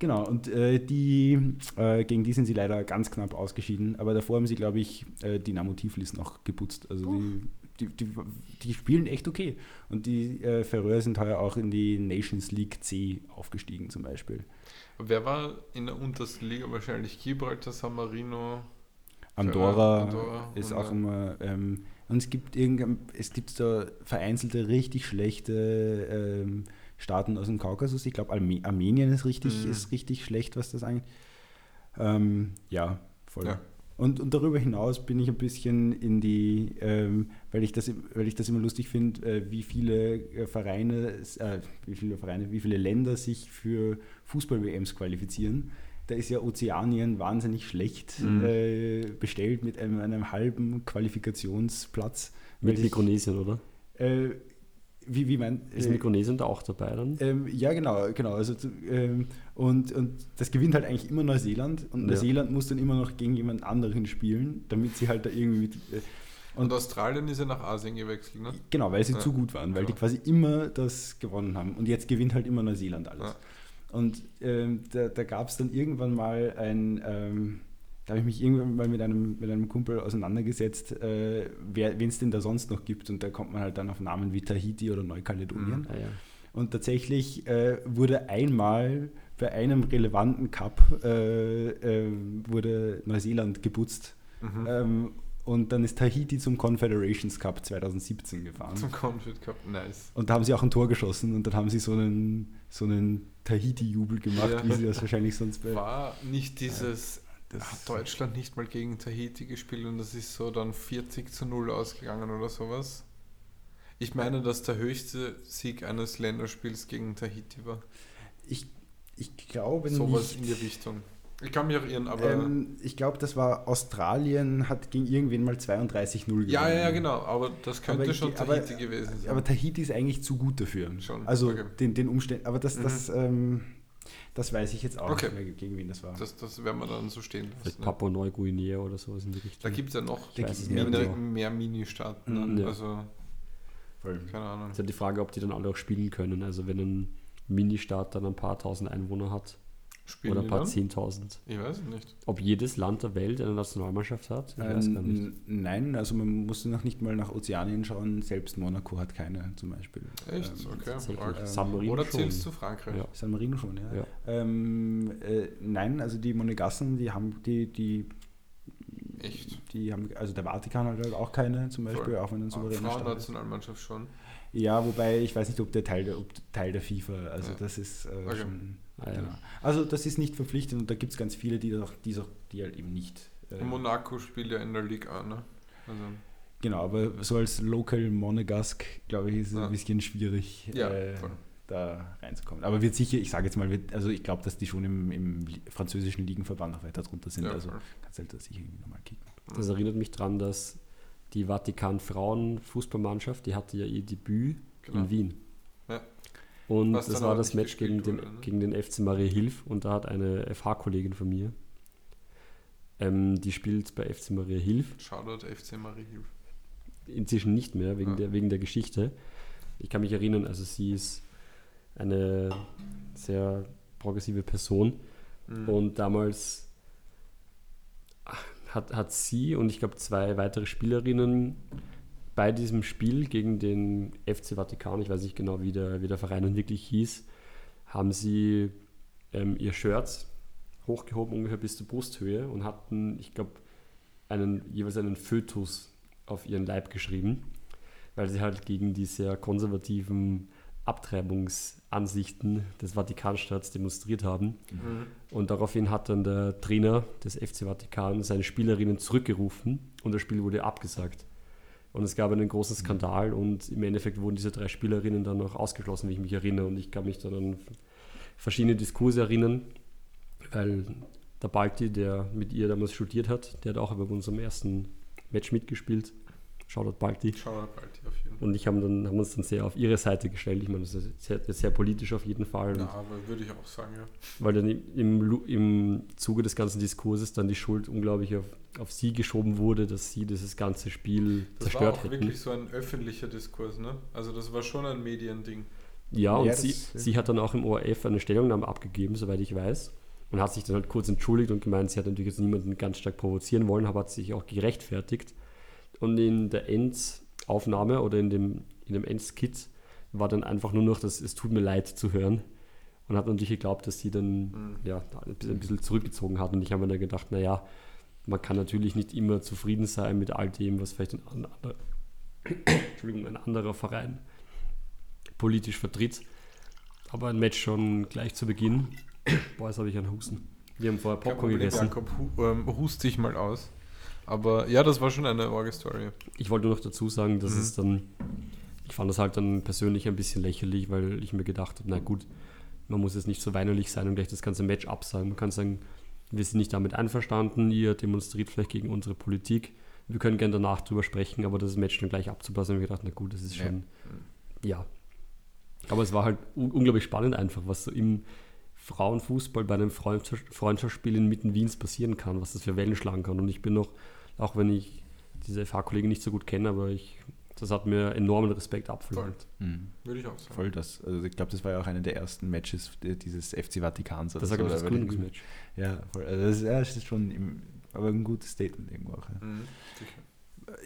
Genau, und äh, die, äh, gegen die sind sie leider ganz knapp ausgeschieden, aber davor haben sie, glaube ich, äh, Dynamo Tiflis noch geputzt. Also die, die, die, die spielen echt okay. Und die äh, Färöer sind heuer auch in die Nations League C aufgestiegen zum Beispiel. Wer war in der untersten Liga wahrscheinlich? Gibraltar, San Marino. Andorra, Andorra ist auch immer. Ähm, und es gibt irgendein, es gibt da vereinzelte richtig schlechte ähm, Staaten aus dem Kaukasus. Ich glaube, Arme Armenien ist richtig, Mhm. ist richtig schlecht, was das angeht. Ähm, ja, voll. Ja. Und, und darüber hinaus bin ich ein bisschen in die, ähm, weil, ich das, weil ich das immer lustig finde, äh, wie viele äh, Vereine, äh, wie viele Vereine, wie viele Länder sich für Fußball-WMs qualifizieren. Da ist ja Ozeanien wahnsinnig schlecht Mhm. äh, bestellt mit einem, einem halben Qualifikationsplatz. Mit Mikronesien, oder? Wie, wie mein, Ist äh, Mikronesien da auch dabei dann? ähm, ja, genau, genau. Also, ähm, und, und das gewinnt halt eigentlich immer Neuseeland und Ja. Neuseeland muss dann immer noch gegen jemand anderen spielen, damit sie halt da irgendwie mit. Äh, Und Australien ist ja nach Asien gewechselt, ne? genau, weil sie Ja, zu gut waren, weil die genau. quasi immer das gewonnen haben. Und jetzt gewinnt halt immer Neuseeland alles. Ja. Und ähm, da, da gab es dann irgendwann mal ein. Da habe ich mich irgendwann mal mit einem, mit einem Kumpel auseinandergesetzt, äh, wen es denn da sonst noch gibt. Und da kommt man halt dann auf Namen wie Tahiti oder Neukaledonien. Mhm. Ah, ja. Und tatsächlich äh, wurde einmal bei einem relevanten Cup äh, äh, wurde Neuseeland geputzt. Mhm. Ähm, und dann ist Tahiti zum Confederations Cup 2017 gefahren. Zum Confed Cup, nice. Und da haben sie auch ein Tor geschossen und dann haben sie so einen, so einen Tahiti-Jubel gemacht, Ja. wie sie das wahrscheinlich sonst bei. War nicht dieses, hat Deutschland nicht mal gegen Tahiti gespielt und das ist so dann 40 zu 0 ausgegangen oder sowas? Ich meine, dass der höchste Sieg eines Länderspiels gegen Tahiti war. Ich, ich glaube Sowas nicht. in die Richtung. Ich kann mich auch irren, aber. Ähm, ich glaube, das war Australien, hat gegen irgendwen mal 32-0 gewonnen. ja, ja, ja, genau. Aber das könnte Aber- schon aber- Tahiti gewesen sein. Aber Tahiti ist eigentlich zu gut dafür. Schon, Also okay. den, den Umständen. Aber das, Mhm. das, ähm, das weiß ich jetzt auch Okay. nicht mehr, gegen wen das war. das, das werden wir dann so stehen Vielleicht lassen. Ne? Papua Neuguinea oder sowas in die Richtung. Da gibt es ja noch mehr, genau. mehr Mini-Staaten. Mhm, Ne? ja. Also, Voll. keine Ahnung. ist halt die Frage, ob die dann alle auch spielen können. Also wenn ein Ministaat dann ein paar tausend Einwohner hat, Spielen oder ein paar? Zehntausend. Ich weiß es nicht. Ob jedes Land der Welt eine Nationalmannschaft hat? Ich weiß gar nicht. Ähm, nein, also man muss noch nicht mal nach Ozeanien schauen. Selbst Monaco hat keine zum Beispiel. Echt? Ähm, okay. San Marino Oder schon. zählst du Frankreich? Ja. San Marino schon, ja. Ja. Ähm, äh, nein, also die Monegassen, die haben die, die, Echt? die haben, also der Vatikan hat halt auch keine zum Beispiel, Voll. auch wenn ein Ah, souveräner Staat ist. Frauennationalmannschaft schon. Ja, wobei ich weiß nicht, ob der Teil der, ob Teil der FIFA, also Ja. das ist äh, Okay. schon. Ja. Genau. Also das ist nicht verpflichtend und da gibt es ganz viele, die, auch, die, auch, die halt eben nicht. äh, Monaco spielt ja in der Liga A, ne? Also, Genau, aber so als Local Monegask, glaube ich, ist es Ja. ein bisschen schwierig, Ja, äh, da reinzukommen. Aber wird sicher, ich sage jetzt mal, wird, also ich glaube, dass die schon im, im französischen Ligenverband noch weiter drunter sind. ja, also voll. kannst halt da sicher irgendwie nochmal kicken. Das erinnert mich daran, dass die Vatikan-Frauen-Fußballmannschaft, die hatte ja ihr Debüt Genau. in Wien. Und Was das war das Match gegen gespielt den, wurde, ne? gegen den FC Maria Hilf und da hat eine FH-Kollegin von mir, ähm, die spielt bei FC Maria Hilf, Shoutout FC Marie Hilf. inzwischen nicht mehr wegen, Ja. der, wegen der Geschichte. Ich kann mich erinnern, also sie ist eine sehr progressive Person Mhm. und damals hat, hat sie und ich glaube zwei weitere Spielerinnen bei diesem Spiel gegen den FC Vatikan, ich weiß nicht genau, wie der, wie der Verein dann wirklich hieß, haben sie ähm, ihr Shirt hochgehoben ungefähr bis zur Brusthöhe und hatten, ich glaube, einen, jeweils einen Fötus auf ihren Leib geschrieben, weil sie halt gegen die sehr konservativen Abtreibungsansichten des Vatikanstaats demonstriert haben. Mhm. Und daraufhin hat dann der Trainer des FC Vatikan seine Spielerinnen zurückgerufen und das Spiel wurde abgesagt. Und es gab einen großen Skandal und im Endeffekt wurden diese drei Spielerinnen dann auch ausgeschlossen, wie ich mich erinnere. Und ich kann mich dann an verschiedene Diskurse erinnern, weil der Balti, der mit ihr damals studiert hat, der hat auch bei unserem ersten Match mitgespielt. Shoutout Balti. Shoutout bald auf jeden Fall. Und ich haben, dann, haben uns dann sehr auf ihre Seite gestellt. Ich meine, das ist sehr, sehr politisch auf jeden Fall. Ja, aber würde ich auch sagen, ja. weil dann im, im, Zuge des ganzen Diskurses dann die Schuld unglaublich auf, auf sie geschoben wurde, dass sie dieses ganze Spiel Das war zerstört auch hätten. wirklich so ein öffentlicher Diskurs, ne? Also das war schon ein Mediending. Ja, und Ja, sie, das- sie hat dann auch im ORF eine Stellungnahme abgegeben, soweit ich weiß. Und hat sich dann halt kurz entschuldigt und gemeint, sie hat natürlich jetzt niemanden ganz stark provozieren wollen, aber hat sich auch gerechtfertigt. Und in der Endaufnahme oder in dem, in dem Endskit war dann einfach nur noch das Es tut mir leid zu hören. Und hat natürlich geglaubt, dass sie dann Mhm. ja, ein bisschen- zurückgezogen hat. Und ich habe mir dann gedacht, naja, man kann natürlich nicht immer zufrieden sein mit all dem, was vielleicht ein, an- ander- Entschuldigung, ein anderer Verein politisch vertritt. Aber ein Match schon gleich zu Beginn. Boah, jetzt habe ich einen Husten. Wir haben vorher Popcorn gegessen. Jakob, hu ähm, hust dich mal aus. Aber ja, das war schon eine Orge-Story. Ich wollte nur noch dazu sagen, dass Mhm. es dann, ich fand das halt dann persönlich ein bisschen lächerlich, weil ich mir gedacht habe, na gut, man muss jetzt nicht so weinerlich sein und gleich das ganze Match absagen. Man kann sagen, wir sind nicht damit einverstanden, ihr demonstriert vielleicht gegen unsere Politik. Wir können gerne danach drüber sprechen, aber das Match dann gleich abzublasen, habe ich gedacht, na gut, das ist Ja. schon, ja. Aber es war halt un unglaublich spannend einfach, was so im Frauenfußball bei einem Freundschafts- Freundschaftsspiel inmitten Wiens passieren kann, was das für Wellen schlagen kann. Und ich bin noch, auch wenn ich diese FH-Kollegen nicht so gut kenne, aber ich, das hat mir enormen Respekt abverlangt. Mhm. Würde ich auch sagen. Voll das. Also ich glaube, das war ja auch einer der ersten Matches die- dieses FC Vatikans. oder Das war, so, das Gründungsmatch. Ja, voll. Also das, ist, ja, das ist schon im, aber ein gutes Statement irgendwo auch. Ja. Mhm, sicher.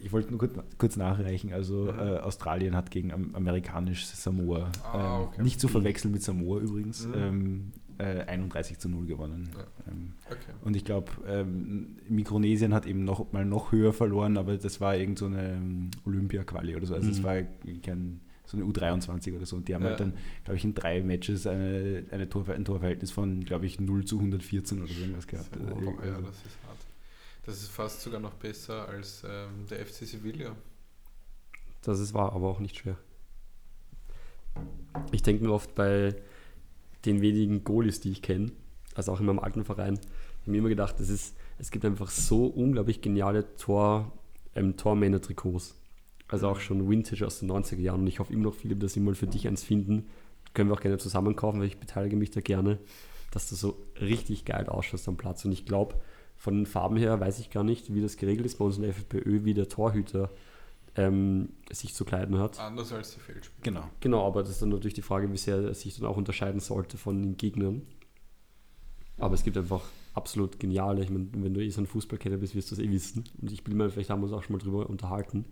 Ich wollte nur kurz, kurz nachreichen. Also Mhm. äh, Australien hat gegen am, amerikanisch Samoa, Ah, ähm, okay. nicht zu verwechseln mit Samoa übrigens, Mhm. ähm, äh, 31 zu 0 gewonnen. Ja. Ähm, Okay. und ich glaube, ähm, Mikronesien hat eben noch mal noch höher verloren, aber das war irgend so eine ähm, Olympia-Quali oder so. Also es Mhm. war kein so eine U23 oder so. Und die haben Ja. halt dann, glaube ich, in drei Matches eine, eine Tor, ein Torverhältnis von, glaube ich, 0 zu 114 oder so irgendwas gehabt. Also, ja, das ist hart. Das ist fast sogar noch besser als ähm, der FC Sevilla. Das ist wahr, aber auch nicht schwer. Ich denke mir oft bei den wenigen Goalies, die ich kenne, also auch in meinem alten Verein, ich habe mir immer gedacht, das ist, es gibt einfach so unglaublich geniale Tor, ähm, Tormänner-Trikots. Also auch schon Vintage aus den 90er Jahren. Und ich hoffe immer noch, Philipp, dass wir mal für dich eins finden. Können wir auch gerne zusammen kaufen, weil ich beteilige mich da gerne, dass du so richtig geil ausschaust am Platz. Und ich glaube, von den Farben her weiß ich gar nicht, wie das geregelt ist bei uns in der FPÖ, wie der Torhüter ähm, sich zu kleiden hat. Anders als die Feldspieler. Genau. Genau, aber das ist dann natürlich die Frage, wie sehr er sich dann auch unterscheiden sollte von den Gegnern. Aber es gibt einfach absolut geniale, ich meine, wenn du eh so ein Fußballkenner bist, wirst du es eh wissen. Und ich bin mal, vielleicht haben wir uns auch schon mal drüber unterhalten.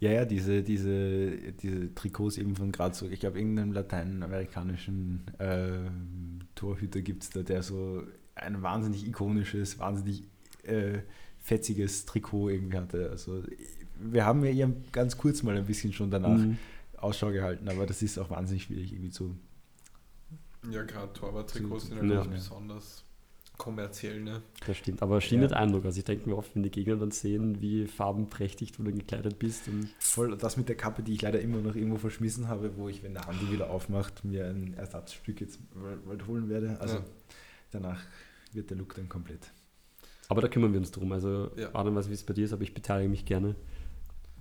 Ja, ja, diese, diese, diese Trikots eben von gerade so, ich glaube, irgendeinen lateinamerikanischen äh, Torhüter gibt es da, der so ein wahnsinnig ikonisches, wahnsinnig äh, fetziges Trikot irgendwie hatte. Also wir haben ja ihr ganz kurz mal ein bisschen schon danach mhm. Ausschau gehalten, aber das ist auch wahnsinnig schwierig irgendwie zu. Ja, gerade Torwart-Trikots sind halt ja. besonders kommerziell, ne? Das stimmt, aber schien ja. nicht Eindruck. Also ich denke mir oft, wenn die Gegner dann sehen, wie farbenprächtig du dann gekleidet bist. Und Voll, das mit der Kappe, die ich leider immer noch irgendwo verschmissen habe, wo ich, wenn der Andi wieder aufmacht, mir ein Ersatzstück jetzt bald holen werde. Also ja. danach wird der Look dann komplett. Aber da kümmern wir uns drum. Also ja. Adam weiß, wie es bei dir ist, aber ich beteilige mich gerne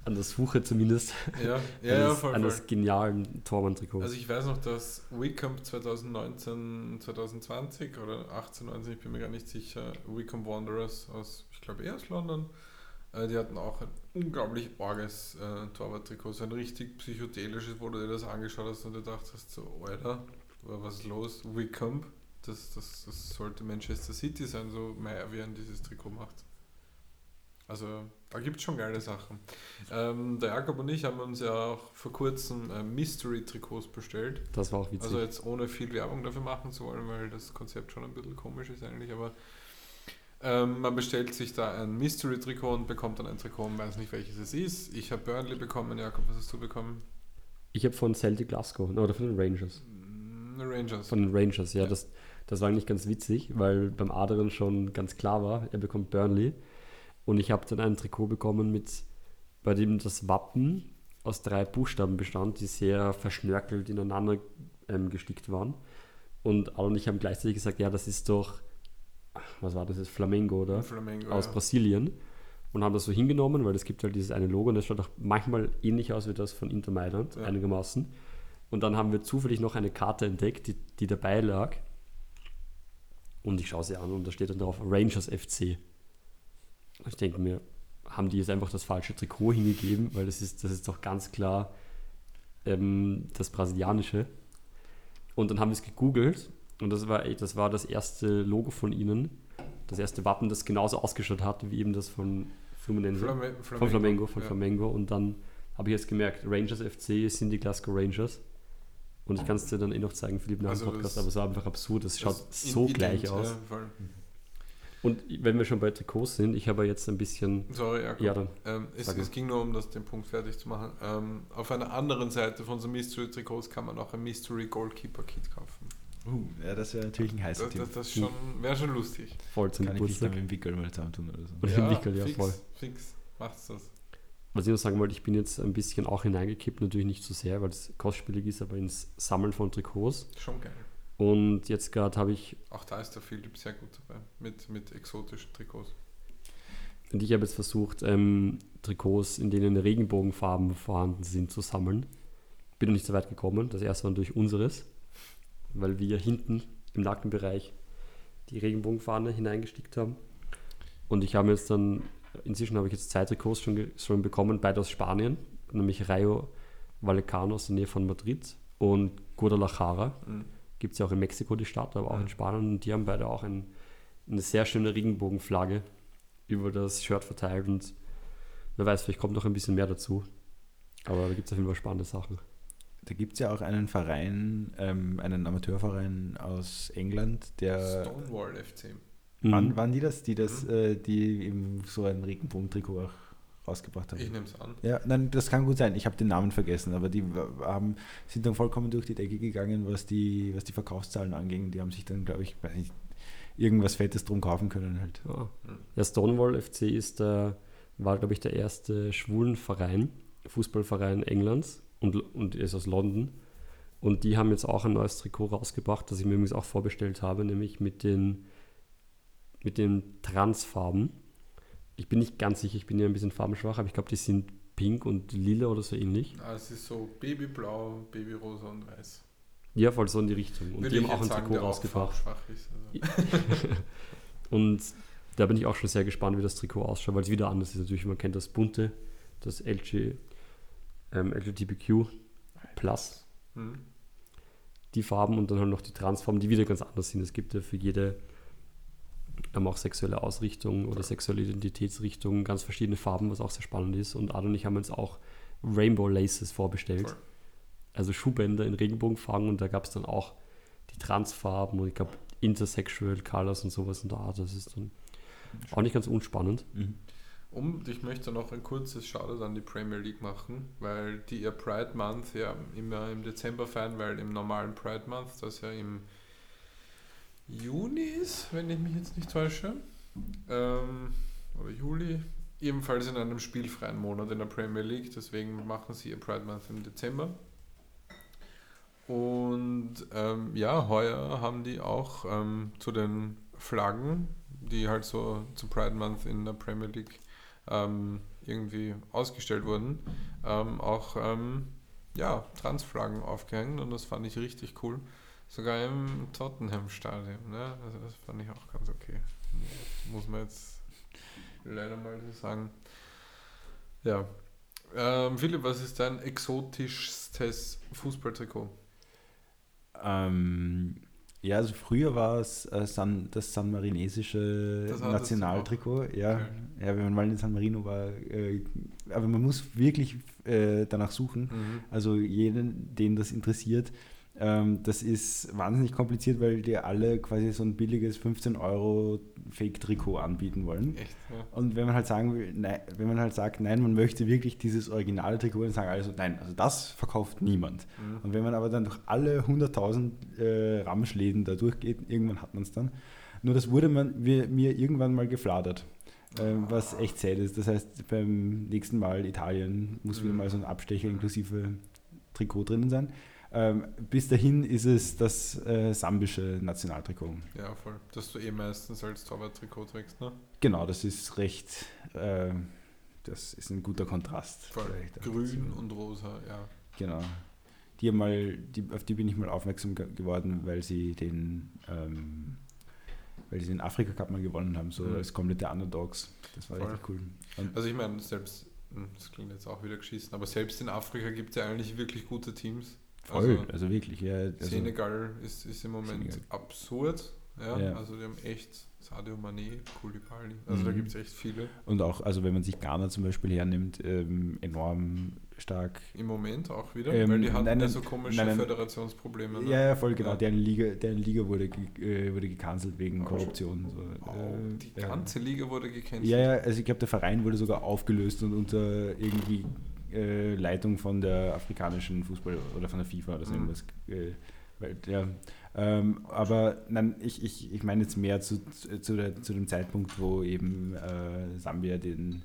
an der Suche zumindest ja, ja, eines, ja, voll, eines voll. genialen Tormann-Trikots. Also ich weiß noch, dass Wickham 2019, 2020 oder 18, 19, ich bin mir gar nicht sicher, Wickham Wanderers aus, ich glaube eher aus London, äh, die hatten auch ein unglaublich orges äh, Torwart-Trikot, so ein richtig psychedelisches, wo du dir das angeschaut hast und du dachtest so, Alter, was ist los? Wickham, das, das, das sollte Manchester City sein, so mehr wie ein dieses Trikot macht. Also da gibt es schon geile Sachen. Ähm, der Jakob und ich haben uns ja auch vor kurzem äh, Mystery-Trikots bestellt. Das war auch witzig. Also jetzt ohne viel Werbung dafür machen zu wollen, weil das Konzept schon ein bisschen komisch ist eigentlich, aber ähm, man bestellt sich da ein Mystery-Trikot und bekommt dann ein Trikot und weiß nicht welches es ist. Ich habe Burnley bekommen, Jakob, was hast du bekommen? Ich habe von Celtic Glasgow, oder von den Rangers. Mm, Rangers. Von den Rangers, ja. ja. Das, das war eigentlich ganz witzig, weil beim Adrian schon ganz klar war, er bekommt Burnley. Und ich habe dann ein Trikot bekommen, mit, bei dem das Wappen aus drei Buchstaben bestand, die sehr verschnörkelt ineinander ähm, gestickt waren. Und Al und ich haben gleichzeitig gesagt, ja, das ist doch, was war das jetzt, Flamengo, oder? Flamengo, Aus ja. Brasilien. Und haben das so hingenommen, weil es gibt halt dieses eine Logo und das schaut auch manchmal ähnlich aus wie das von Inter Mailand, ja. einigermaßen. Und dann haben wir zufällig noch eine Karte entdeckt, die, die dabei lag. Und ich schaue sie an und da steht dann drauf Rangers FC. Ich denke mir, haben die jetzt einfach das falsche Trikot hingegeben, weil das ist, das ist doch ganz klar ähm, das brasilianische. Und dann haben wir es gegoogelt und das war, das war das erste Logo von ihnen, das erste Wappen, das genauso ausgeschaut hat wie eben das von Fluminense, Flame, Flamengo, von Flamengo, von ja. Flamengo. Und dann habe ich jetzt gemerkt, Rangers FC sind die Glasgow Rangers. Und ich kann es dir dann eh noch zeigen, Philipp, nach dem also Podcast, aber es war einfach absurd. Es schaut so gleich aus. Ja, und wenn wir schon bei Trikots sind, ich habe jetzt ein bisschen. Sorry, Jakob. Ja, dann. Ähm, es, es, ging nur um das, den Punkt fertig zu machen. Ähm, auf einer anderen Seite von so Mystery-Trikots kann man auch ein Mystery Goalkeeper-Kit kaufen. Uh, ja, das wäre natürlich ein heißer Das, das, das wäre schon lustig. Voll zum Kann ich mich dann mit dem Wickel mal zusammentun oder so. Oder ja, Wickel, ja, fix, voll. Fix, macht's das. Was ich noch sagen wollte, ich bin jetzt ein bisschen auch hineingekippt, natürlich nicht so sehr, weil es kostspielig ist, aber ins Sammeln von Trikots. Schon geil. Und jetzt gerade habe ich. Auch da ist der Philipp sehr gut dabei, mit, mit exotischen Trikots. Und ich habe jetzt versucht, ähm, Trikots, in denen Regenbogenfarben vorhanden sind, zu sammeln. Bin noch nicht so weit gekommen. Das erste war durch unseres, weil wir hinten im Nackenbereich die Regenbogenfahne hineingestickt haben. Und ich habe jetzt dann, inzwischen habe ich jetzt zwei Trikots schon, schon bekommen, beide aus Spanien, nämlich Rayo Vallecano aus der Nähe von Madrid und Guadalajara. Mhm Gibt es ja auch in Mexiko die Stadt, aber auch ja. in Spanien. Und die haben beide auch ein, eine sehr schöne Regenbogenflagge über das Shirt verteilt. Und wer weiß, vielleicht kommt noch ein bisschen mehr dazu. Aber da gibt es auf jeden Fall spannende Sachen. Da gibt es ja auch einen Verein, ähm, einen Amateurverein aus England, der. Stonewall FC. Wann mhm. waren die das? Die das, mhm. äh, die eben so ein Regenbogentrikot auch rausgebracht haben. Ich nehme es an. Ja, nein, das kann gut sein. Ich habe den Namen vergessen, aber die haben, sind dann vollkommen durch die Decke gegangen, was die, was die Verkaufszahlen anging. Die haben sich dann, glaube ich, nicht, irgendwas Fettes drum kaufen können halt. Ja, ja Stonewall FC ist der, war, glaube ich, der erste Schwulenverein, Fußballverein Englands und, und ist aus London. Und die haben jetzt auch ein neues Trikot rausgebracht, das ich mir übrigens auch vorbestellt habe, nämlich mit den, mit den Transfarben ich bin nicht ganz sicher, ich bin ja ein bisschen farbenschwach, aber ich glaube, die sind pink und lila oder so ähnlich. Ah, es ist so babyblau, babyrosa und weiß. Ja, voll so in die Richtung. Und Würde die haben auch ein Trikot rausgebracht. Also. und da bin ich auch schon sehr gespannt, wie das Trikot ausschaut, weil es wieder anders ist. Natürlich, man kennt das bunte, das LG, ähm, LGBTQ Plus. Hm. die Farben und dann halt noch die Transfarben, die wieder ganz anders sind. Es gibt ja für jede ähm, auch sexuelle Ausrichtung oder sexuelle Identitätsrichtung ganz verschiedene Farben, was auch sehr spannend ist. Und Ada und ich haben uns auch Rainbow Laces vorbestellt. Voll. Also Schuhbänder in Regenbogenfarben und da gab es dann auch die Transfarben und ich glaube Intersexual Colors und sowas in der Art. Das ist dann auch nicht ganz unspannend. Mhm. Und ich möchte noch ein kurzes Shoutout an die Premier League machen, weil die ihr Pride Month ja immer im Dezember feiern, weil im normalen Pride Month, das ja im Juni ist, wenn ich mich jetzt nicht täusche, ähm, oder Juli, ebenfalls in einem spielfreien Monat in der Premier League, deswegen machen sie ihr Pride Month im Dezember. Und ähm, ja, heuer haben die auch ähm, zu den Flaggen, die halt so zu Pride Month in der Premier League ähm, irgendwie ausgestellt wurden, ähm, auch ähm, ja, Transflaggen aufgehängt und das fand ich richtig cool. Sogar im Tottenham-Stadion. Ne? Also das fand ich auch ganz okay. Muss man jetzt leider mal so sagen. Ja. Ähm, Philipp, was ist dein exotischstes Fußballtrikot? Ähm, ja, also früher war es äh, San, das San Marinesische Das Nationaltrikot. Ja, Okay. ja, wenn man mal in San Marino war. Äh, aber man muss wirklich äh, danach suchen. Mhm. Also jeden, den das interessiert. Ähm, das ist wahnsinnig kompliziert, weil die alle quasi so ein billiges 15 Euro Fake-Trikot anbieten wollen. Echt, ja. Und wenn man halt sagen will, nein, wenn man halt sagt, nein, man möchte wirklich dieses originale Trikot, dann sagen alle so, nein, also das verkauft niemand. Mhm. Und wenn man aber dann durch alle 100.000 äh, Ramschläden da durchgeht, irgendwann hat man es dann. Nur das wurde man, mir, mir irgendwann mal gefladert, ähm, was echt sad ist. Das heißt, beim nächsten Mal Italien muss wieder mal so ein Abstecher inklusive Trikot drinnen sein. Ähm, bis dahin ist es das äh, sambische Nationaltrikot. Ja, voll. Dass du eh meistens als Torwart-Trikot trägst, ne? Genau, das ist recht, äh, das ist ein guter Kontrast. Voll. Grün und rosa, ja. Genau. Die mal, die, auf die bin ich mal aufmerksam ge- geworden, weil sie den, ähm, weil sie den Afrika Cup mal gewonnen haben, so Mhm. als komplette Underdogs. Das war Voll. richtig cool. Und, Also ich meine, selbst, hm, das klingt jetzt auch wieder geschissen, aber selbst in Afrika gibt es ja eigentlich wirklich gute Teams. Voll, Also, also, wirklich. Ja, also, Senegal ist, ist im Moment Senegal. absurd. Ja? Ja. Also die haben echt Sadio Mané, Koulibaly. Also da Mhm. gibt es echt viele. und auch, also wenn man sich Ghana zum Beispiel hernimmt, ähm, enorm stark. Im Moment auch wieder, Ähm, weil die hatten nein, ja so komische nein, nein. Föderationsprobleme. Ne? Ja, ja, voll genau. Ja. Deren Liga, deren Liga wurde, äh, wurde gecancelt wegen Oh, Korruption. So, Oh, äh, die ganze Liga wurde gecancelt. Ja, ja, also ich glaube, der Verein wurde sogar aufgelöst und unter irgendwie äh, Leitung von der afrikanischen Fußball oder von der FIFA oder so Mhm. irgendwas. Äh, weil, ja, ähm, aber nein, ich, ich, ich meine jetzt mehr zu, zu, der, zu dem Zeitpunkt, wo eben äh, Sambia den,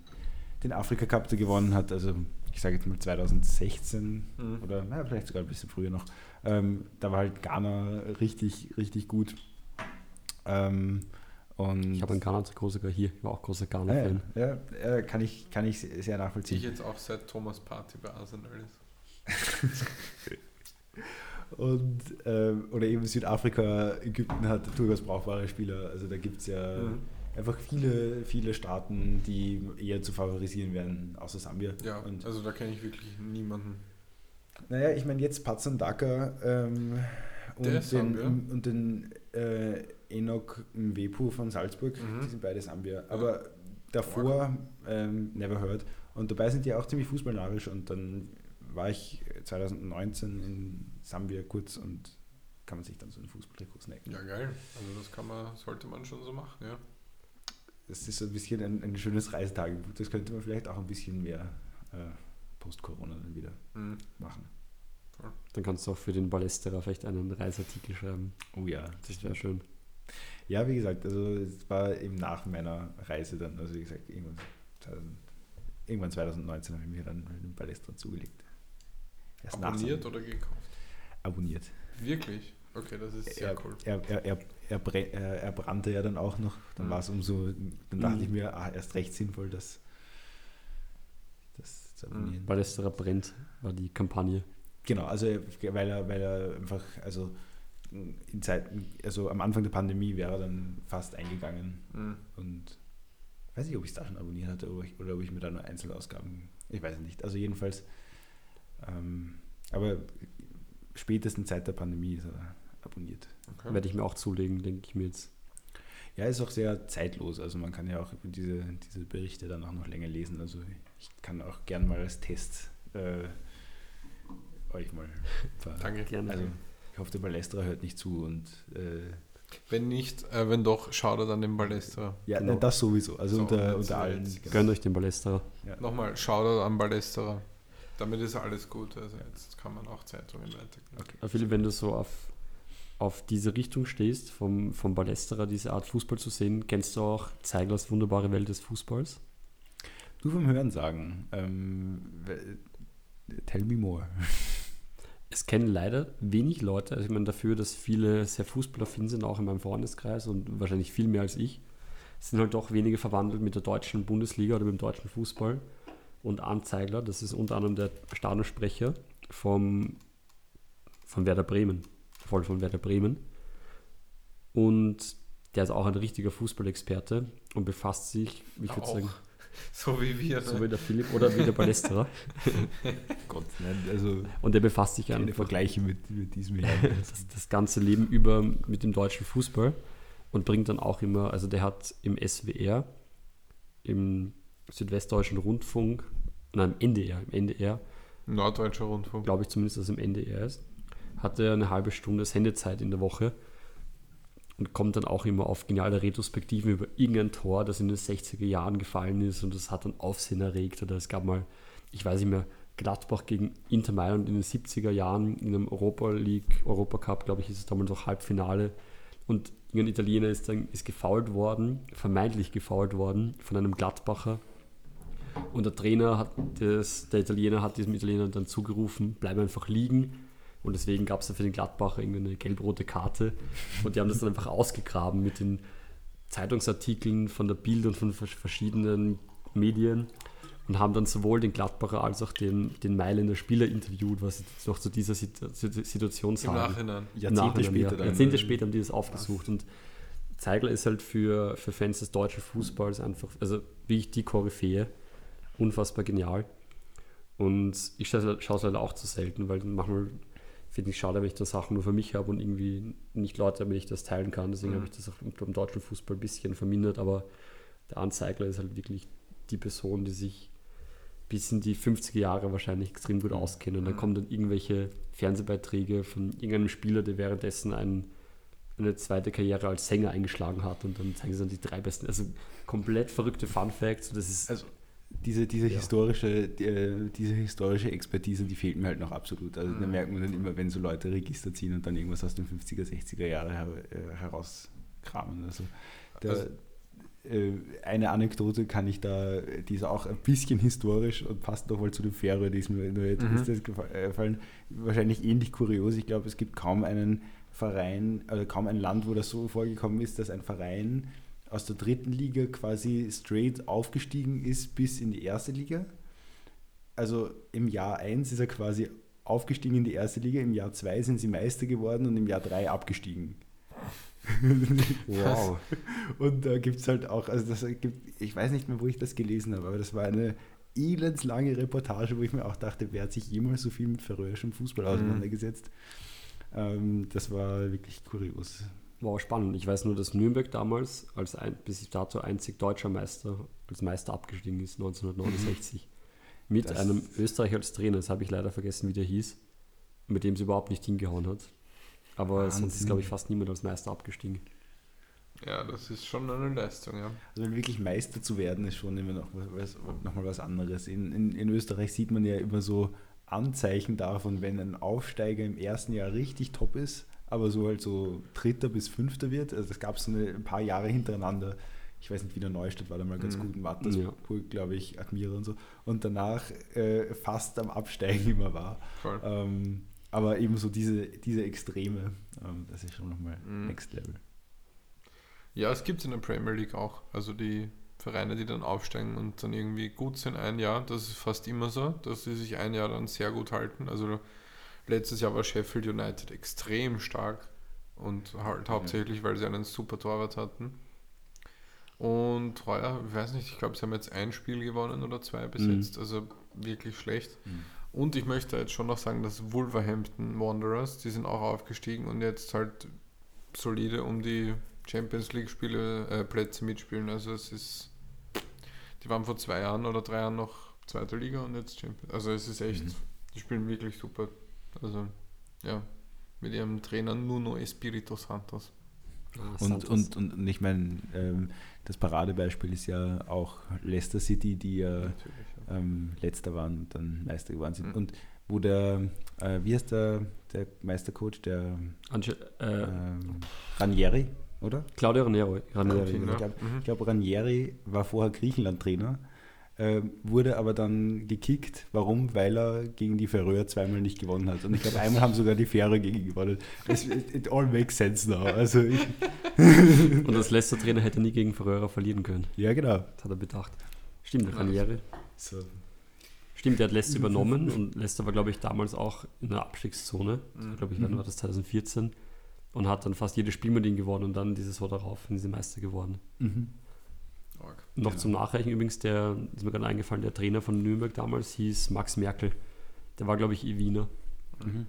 den Afrika Cup gewonnen hat. Also ich sage jetzt mal 2016 Mhm. oder naja, vielleicht sogar ein bisschen früher noch. Ähm, da war halt Ghana richtig, richtig gut. Ähm, und Ich habe ein Ghana-Trikot sogar hier. Ich war auch großer ja, Ghana-Fan. ja, ja, kann ich, kann ich sehr Ich nachvollziehen. jetzt auch seit Thomas Party bei Arsenal ist. Und, ähm, oder eben Südafrika, Ägypten hat durchaus brauchbare Spieler. Also da gibt es ja Mhm. einfach viele, viele Staaten, die eher zu favorisieren werden, außer Sambia. Ja, Und, also da kenne ich wirklich niemanden. naja, ich meine jetzt Patson Daka ähm, und, den, und den äh, Enoch Mwepu von Salzburg, Mhm. die sind beide Sambia. Aber davor ähm, never heard. Und dabei sind die auch ziemlich fußballnarisch und dann war ich 2019 in Sambia kurz und kann man sich dann so einen Fußballtrikot snacken. Ja, geil. Also das kann man, sollte man schon so machen, ja. Das ist so ein bisschen ein, ein schönes Reisetagebuch. Das könnte man vielleicht auch ein bisschen mehr äh, post-Corona dann wieder Mhm. machen. Dann kannst du auch für den Ballesterer vielleicht einen Reiseartikel schreiben. Oh ja. Das wäre schön. Ja, wie gesagt, also es war eben nach meiner Reise dann, also wie gesagt, irgendwann, 2000, irgendwann 2019 habe ich mir dann den Ballester zugelegt. Erst Abonniert oder gekauft? Abonniert. Wirklich? Okay, das ist sehr er, cool. Er, er, er, er, er, er brannte ja dann auch noch. Dann Mhm. war es umso, dann dachte Mhm. ich mir, ah, erst recht sinnvoll, das, das zu abonnieren. Ballesterer brennt, war die Kampagne. Genau, also weil er, weil er einfach, also in Zeiten, also am Anfang der Pandemie wäre er dann fast eingegangen Mhm. und weiß nicht, ob ich es da schon abonniert hatte oder, ich, oder ob ich mir da nur Einzelausgaben, ich weiß es nicht. Also jedenfalls, ähm, aber spätestens seit der Pandemie ist er abonniert. Okay. Werde ich mir auch zulegen, denke ich mir jetzt. Ja, ist auch sehr zeitlos. Also man kann ja auch über diese, diese Berichte dann auch noch länger lesen. Also ich kann auch gern mal als Test äh, euch mal. Danke. Gerne. Also ich hoffe, der Ballesterer hört nicht zu und äh, Wenn nicht, äh, wenn doch, schaut er dann den Ballesterer. ja, Genau. das sowieso. Also So, unter, unter allen. genau. Gönnt euch den Ballesterer. Ja. Nochmal, Shoutout an Ballesterer. Damit ist alles gut. Also jetzt kann man auch Zeitungen weitergeben. Okay. Aber Philipp, wenn du so auf, auf diese Richtung stehst, vom, vom Ballesterer, diese Art Fußball zu sehen, kennst du auch Zeiglers wunderbare Welt des Fußballs? Du vom Hören sagen. Ähm, tell me more. Es kennen leider wenig Leute, also ich meine dafür, dass viele sehr fußballaffin sind, auch in meinem Freundeskreis und wahrscheinlich viel mehr als ich, sind halt doch wenige verwandelt mit der deutschen Bundesliga oder mit dem deutschen Fußball. Und Arndt Zeigler, das ist unter anderem der Stadionsprecher vom, von Werder Bremen, voll von Werder Bremen. Und der ist auch ein richtiger Fußballexperte und befasst sich, ich würde sagen, So wie wir. so ne? wie der Philipp oder wie der Ballesterer. Gott, nein, also Und der befasst sich keine einfach Vergleiche mit, mit diesem Herrn. das, das ganze Leben über mit dem deutschen Fußball und bringt dann auch immer, also der hat im SWR, im Südwestdeutschen Rundfunk, nein, im NDR, im NDR, Norddeutscher Rundfunk. glaube ich zumindest, dass es im NDR ist, hat er eine halbe Stunde Sendezeit in der Woche und kommt dann auch immer auf geniale Retrospektiven über irgendein Tor, das in den 60er Jahren gefallen ist und das hat dann Aufsehen erregt oder es gab mal, ich weiß nicht mehr, Gladbach gegen Inter Mailand in den 70er Jahren in einem Europa League, Europacup, glaube ich, ist es damals noch Halbfinale und irgendein Italiener ist dann ist gefault worden, vermeintlich gefault worden von einem Gladbacher und der Trainer hat das, der Italiener hat diesem Italiener dann zugerufen, bleib einfach liegen. Und deswegen gab es dann für den Gladbacher irgendwie eine gelb-rote Karte. Und die haben das dann einfach ausgegraben mit den Zeitungsartikeln von der Bild und von vers- verschiedenen Medien und haben dann sowohl den Gladbacher als auch den, den Mailänder Spieler interviewt, was sie jetzt noch zu dieser Sit- Situation Im sagen. Nachhinein. Im Jahrzehnte Nachhinein, später ja. dann. Jahrzehnte später haben die das aufgesucht und Zeigler ist halt für, für Fans des deutschen Fußballs einfach, also wie ich die Koryphäe, unfassbar genial. Und ich schaue es leider auch zu selten, weil manchmal finde ich schade, wenn ich dann Sachen nur für mich habe und irgendwie nicht Leute, damit ich das teilen kann. Deswegen Mhm. habe ich das auch beim deutschen Fußball ein bisschen vermindert, aber der Anzeigler ist halt wirklich die Person, die sich bis in die 50er Jahre wahrscheinlich extrem gut auskennt. Und dann Mhm. kommen dann irgendwelche Fernsehbeiträge von irgendeinem Spieler, der währenddessen ein, eine zweite Karriere als Sänger eingeschlagen hat und dann zeigen sie dann die drei besten, also komplett verrückte Fun Facts. Das ist Also diese, diese, Ja. historische, die, äh, diese historische Expertise, die fehlt mir halt noch absolut. Also da Mhm. merkt man dann immer, wenn so Leute Register ziehen und dann irgendwas aus den 50er, 60er Jahre her, äh, herauskramen. Also, da, Also- äh, eine Anekdote kann ich da, die ist auch ein bisschen historisch und passt noch mal zu dem Färöer, die ist mir nur jetzt Mhm. äh, gefallen. Wahrscheinlich ähnlich kurios. Ich glaube, es gibt kaum einen Verein, oder kaum ein Land, wo das so vorgekommen ist, dass ein Verein aus der dritten Liga quasi straight aufgestiegen ist bis in die erste Liga. Also im Jahr 1 ist er quasi aufgestiegen in die erste Liga, im Jahr 2 sind sie Meister geworden und im Jahr 3 abgestiegen. wow. Und da gibt es halt auch, also das gibt, ich weiß nicht mehr, wo ich das gelesen habe, aber das war eine elendslange Reportage, wo ich mir auch dachte, wer hat sich jemals so viel mit färöischem Fußball auseinandergesetzt? Ähm, das war wirklich kurios. Wow, spannend. Ich weiß nur, dass Nürnberg damals als ein, bis dato einzig deutscher Meister als Meister abgestiegen ist, 1969. Mit Das- einem Österreicher als Trainer. Das habe ich leider vergessen, wie der hieß. Mit dem sie überhaupt nicht hingehauen hat. Aber sonst ist, Wahnsinn. glaube ich, fast niemand als Meister abgestiegen. Ja, das ist schon eine Leistung, ja. Also wirklich Meister zu werden, ist schon immer noch, was, noch mal was anderes. In, in, in Österreich sieht man ja immer so Anzeichen davon, wenn ein Aufsteiger im ersten Jahr richtig top ist, aber so halt so Dritter bis Fünfter wird. Also das gab es so eine, ein paar Jahre hintereinander. Ich weiß nicht, wie der Neustadt war da mal ganz Mhm. gut in Wattersburg, glaube ich, Admira und so. Und danach äh, fast am Absteigen immer war. Ähm, aber eben so diese, diese Extreme, ähm, das ist schon nochmal Mhm. Next Level. Ja, es gibt es in der Premier League auch. Also die Vereine, die dann aufsteigen und dann irgendwie gut sind ein Jahr, das ist fast immer so, dass sie sich ein Jahr dann sehr gut halten. Also letztes Jahr war Sheffield United extrem stark und halt hauptsächlich, weil sie einen super Torwart hatten. Und heuer, ich weiß nicht, ich glaube, sie haben jetzt ein Spiel gewonnen oder zwei bis Mhm. jetzt, also wirklich schlecht. Mhm. Und ich möchte jetzt schon noch sagen, dass Wolverhampton Wanderers, die sind auch aufgestiegen und jetzt halt solide um die Champions League Spiele, äh, Plätze mitspielen. Also es ist, die waren vor zwei Jahren oder drei Jahren noch zweite Liga und jetzt Champions. Also es ist echt, Mhm. die spielen wirklich super. Also ja, mit ihrem Trainer Nuno Espirito Santos. Ah, Und, Santos. und, und, und ich meine, ähm, das Paradebeispiel ist ja auch Leicester City, die ja ähm, letzter waren und dann Meister geworden sind. Mhm. Und wo der, äh, wie heißt der, der Meistercoach, der Ange äh, ähm, Ranieri, oder? Claudio Ranieri. Ranieri Okay, genau. Ich glaube, Mhm. glaub, Ranieri war vorher Griechenland-Trainer, ähm, wurde aber dann gekickt. Warum? Weil er gegen die Färöer zweimal nicht gewonnen hat. Und ich glaube, einmal haben sogar die Färöer gegen ihn gewonnen. Es- It, it all makes sense now. Also ich, Und als letzter Trainer hätte er nie gegen Ferreira verlieren können. ja, genau. Das hat er bedacht. Stimmt, Ja. Ranieri. So. Stimmt, der hat Leicester übernommen und Leicester war, glaube ich, damals auch in der Abstiegszone. Mhm. glaube ich, wann war das 2014. Und hat dann fast jedes Spiel mit ihnen gewonnen und dann dieses Jahr darauf sind sie Meister geworden. Mhm. Arg. Noch Genau. zum Nachreichen übrigens, der ist mir gerade eingefallen, der Trainer von Nürnberg damals hieß Max Merkel. Der war, glaube ich, eh Wiener. Mhm.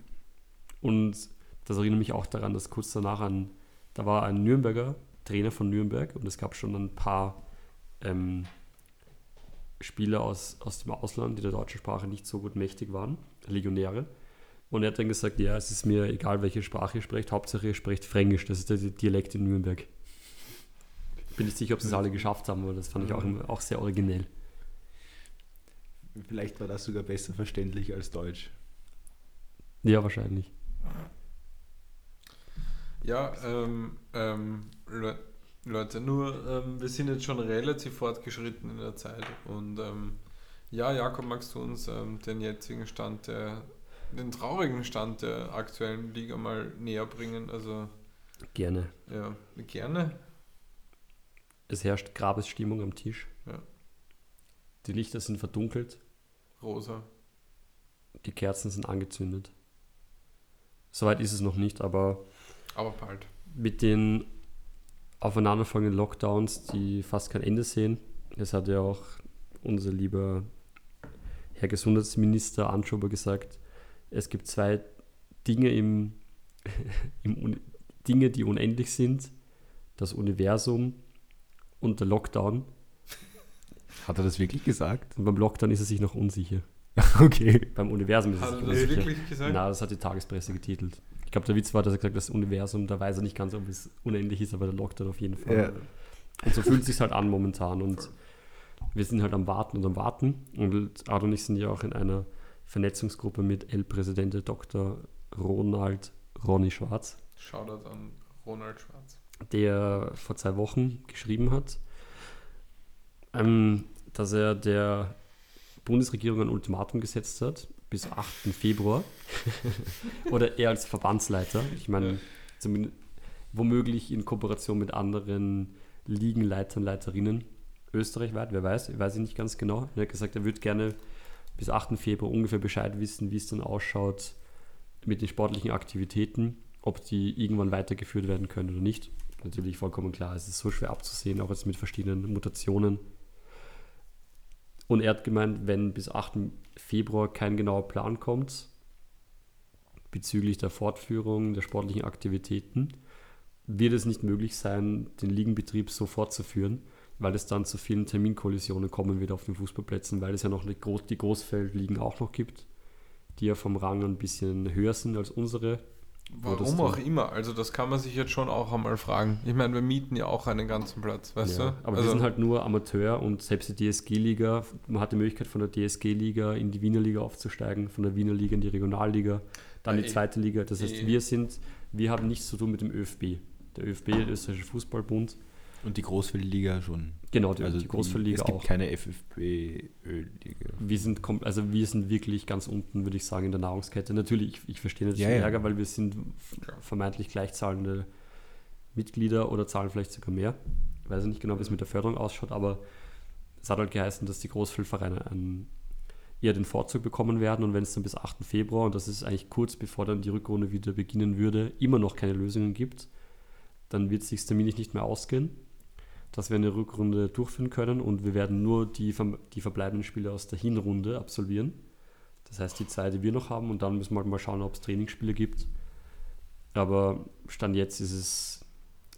Und das erinnert mich auch daran, dass kurz danach an, da war ein Nürnberger Trainer von Nürnberg und es gab schon ein paar ähm, Spieler aus, aus dem Ausland, die der deutschen Sprache nicht so gut mächtig waren, Legionäre. Und er hat dann gesagt, ja, es ist mir egal, welche Sprache ihr sprecht, Hauptsache ihr sprecht Fränkisch, das ist der Dialekt in Nürnberg. Bin nicht sicher, ob sie es alle geschafft haben, aber das fand ich auch, immer- auch sehr originell. Vielleicht war das sogar besser verständlich als Deutsch. Ja, wahrscheinlich. Ja, ähm, ähm, Le Leute, nur ähm, wir sind jetzt schon relativ fortgeschritten in der Zeit und ähm, ja, Jakob, magst du uns ähm, den jetzigen Stand der, den traurigen Stand der aktuellen Liga mal näher bringen? Also Gerne. ja, gerne. Es herrscht Grabesstimmung am Tisch. Ja. Die Lichter sind verdunkelt. Rosa. Die Kerzen sind angezündet. Soweit ist es noch nicht, aber Aber bald. mit den aufeinanderfolgenden Lockdowns, die fast kein Ende sehen, es hat ja auch unser lieber Herr Gesundheitsminister Anschober gesagt, es gibt zwei Dinge im, im Dinge, die unendlich sind, das Universum und der Lockdown. Hat er das wirklich gesagt? Und beim Lockdown ist er sich noch unsicher. Okay. Beim Universum ist er Hat sich er das unsicher. wirklich gesagt? Na, das hat die Tagespresse getitelt. Ich glaube, der Witz war, dass er gesagt hat, das Universum, da weiß er nicht ganz, ob es unendlich ist, aber der Lockdown auf jeden Fall. Ja. Und so fühlt es sich halt an momentan. Und wir sind halt am Warten und am Warten. Und Ado und ich sind ja auch in einer Vernetzungsgruppe mit El-Präsidente Dr. Ronald Ronny Schwarz, Shoutout an Ronald Schwarz. Der vor zwei Wochen geschrieben hat, ähm, dass er der Bundesregierung ein Ultimatum gesetzt hat, bis 8. Februar. Oder er als Verbandsleiter. Ich meine, Ja. zumindest womöglich in Kooperation mit anderen Ligenleitern, Leiterinnen österreichweit, wer weiß, weiß ich nicht ganz genau. Er hat gesagt, er würde gerne bis 8. Februar ungefähr Bescheid wissen, wie es dann ausschaut mit den sportlichen Aktivitäten, ob die irgendwann weitergeführt werden können oder nicht. Natürlich vollkommen klar, es ist so schwer abzusehen, auch jetzt mit verschiedenen Mutationen. Und er hat gemeint, wenn bis 8. Februar kein genauer Plan kommt bezüglich der Fortführung der sportlichen Aktivitäten, wird es nicht möglich sein, den Ligenbetrieb so fortzuführen, weil es dann zu vielen Terminkollisionen kommen wird auf den Fußballplätzen, weil es ja noch die, Groß die Großfeldligen auch noch gibt, die ja vom Rang ein bisschen höher sind als unsere. Warum auch immer. Also das kann man sich jetzt schon auch einmal fragen. Ich meine, wir mieten ja auch einen ganzen Platz, weißt ja, du? aber also, wir sind halt nur Amateur und selbst die DSG-Liga, man hat die Möglichkeit von der DSG-Liga in die Wiener Liga aufzusteigen, von der Wiener Liga in die Regionalliga, dann Ja, die zweite Liga. Das heißt, Eh. wir sind, wir haben nichts zu tun mit dem ÖFB. Der ÖFB, der Österreichische Fußballbund, Und die Großfeldliga schon. genau, die, also die Großfeldliga Es gibt auch. keine FFB-Liga. Wir sind, also wir sind wirklich ganz unten, würde ich sagen, in der Nahrungskette. Natürlich, ich, ich verstehe natürlich Ja, den ja. Ärger, weil wir sind vermeintlich gleichzahlende Mitglieder oder zahlen vielleicht sogar mehr. Ich weiß nicht genau, wie es mit der Förderung ausschaut, aber es hat halt geheißen, dass die Großfeldvereine einen, eher den Vorzug bekommen werden und wenn es dann bis 8. Februar, und das ist eigentlich kurz bevor dann die Rückrunde wieder beginnen würde, immer noch keine Lösungen gibt, dann wird es sich terminlich nicht mehr ausgehen, dass wir eine Rückrunde durchführen können und wir werden nur die, die verbleibenden Spiele aus der Hinrunde absolvieren. Das heißt, die Zeit, die wir noch haben und dann müssen wir halt mal schauen, ob es Trainingsspiele gibt. Aber Stand jetzt ist es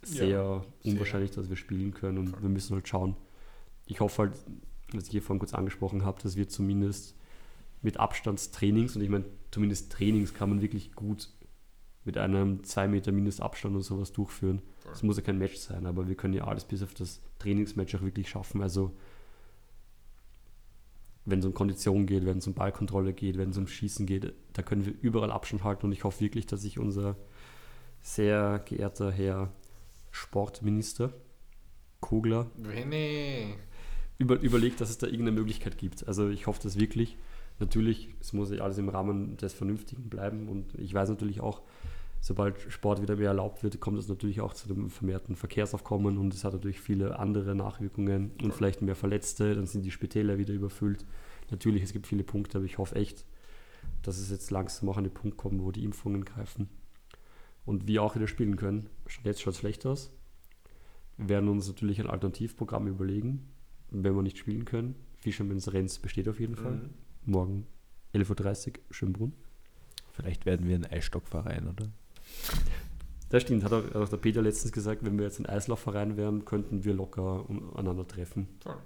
sehr Ja, sehr. unwahrscheinlich, dass wir spielen können und wir müssen halt schauen. Ich hoffe halt, was ich hier vorhin kurz angesprochen habe, dass wir zumindest mit Abstandstrainings, und ich meine, zumindest Trainings kann man wirklich gut mit einem 2 Meter Mindestabstand und sowas durchführen. Es muss ja kein Match sein, aber wir können ja alles bis auf das Trainingsmatch auch wirklich schaffen. Also wenn es um Kondition geht, wenn es um Ballkontrolle geht, wenn es um Schießen geht, da können wir überall Abstand halten und ich hoffe wirklich, dass sich unser sehr geehrter Herr Sportminister Kogler über, überlegt, dass es da irgendeine Möglichkeit gibt. Also ich hoffe das wirklich. Natürlich, es muss ja alles im Rahmen des Vernünftigen bleiben und ich weiß natürlich auch, sobald Sport wieder mehr erlaubt wird, kommt es natürlich auch zu dem vermehrten Verkehrsaufkommen und es hat natürlich viele andere Nachwirkungen und vielleicht mehr Verletzte, dann sind die Spitäler wieder überfüllt. Natürlich, es gibt viele Punkte, aber ich hoffe echt, dass es jetzt langsam auch an den Punkt kommt, wo die Impfungen greifen und wir auch wieder spielen können. Jetzt schaut es schlecht aus. Wir werden uns natürlich ein Alternativprogramm überlegen, wenn wir nicht spielen können. Fischermanns Renz besteht auf jeden Fall. Mhm. Morgen 11.30 Uhr, Schönbrunn. Vielleicht werden wir ein Eisstockverein, oder? Das stimmt, hat auch, der Peter letztens gesagt, wenn wir jetzt ein Eislaufverein wären, könnten wir locker aneinander treffen. Toll.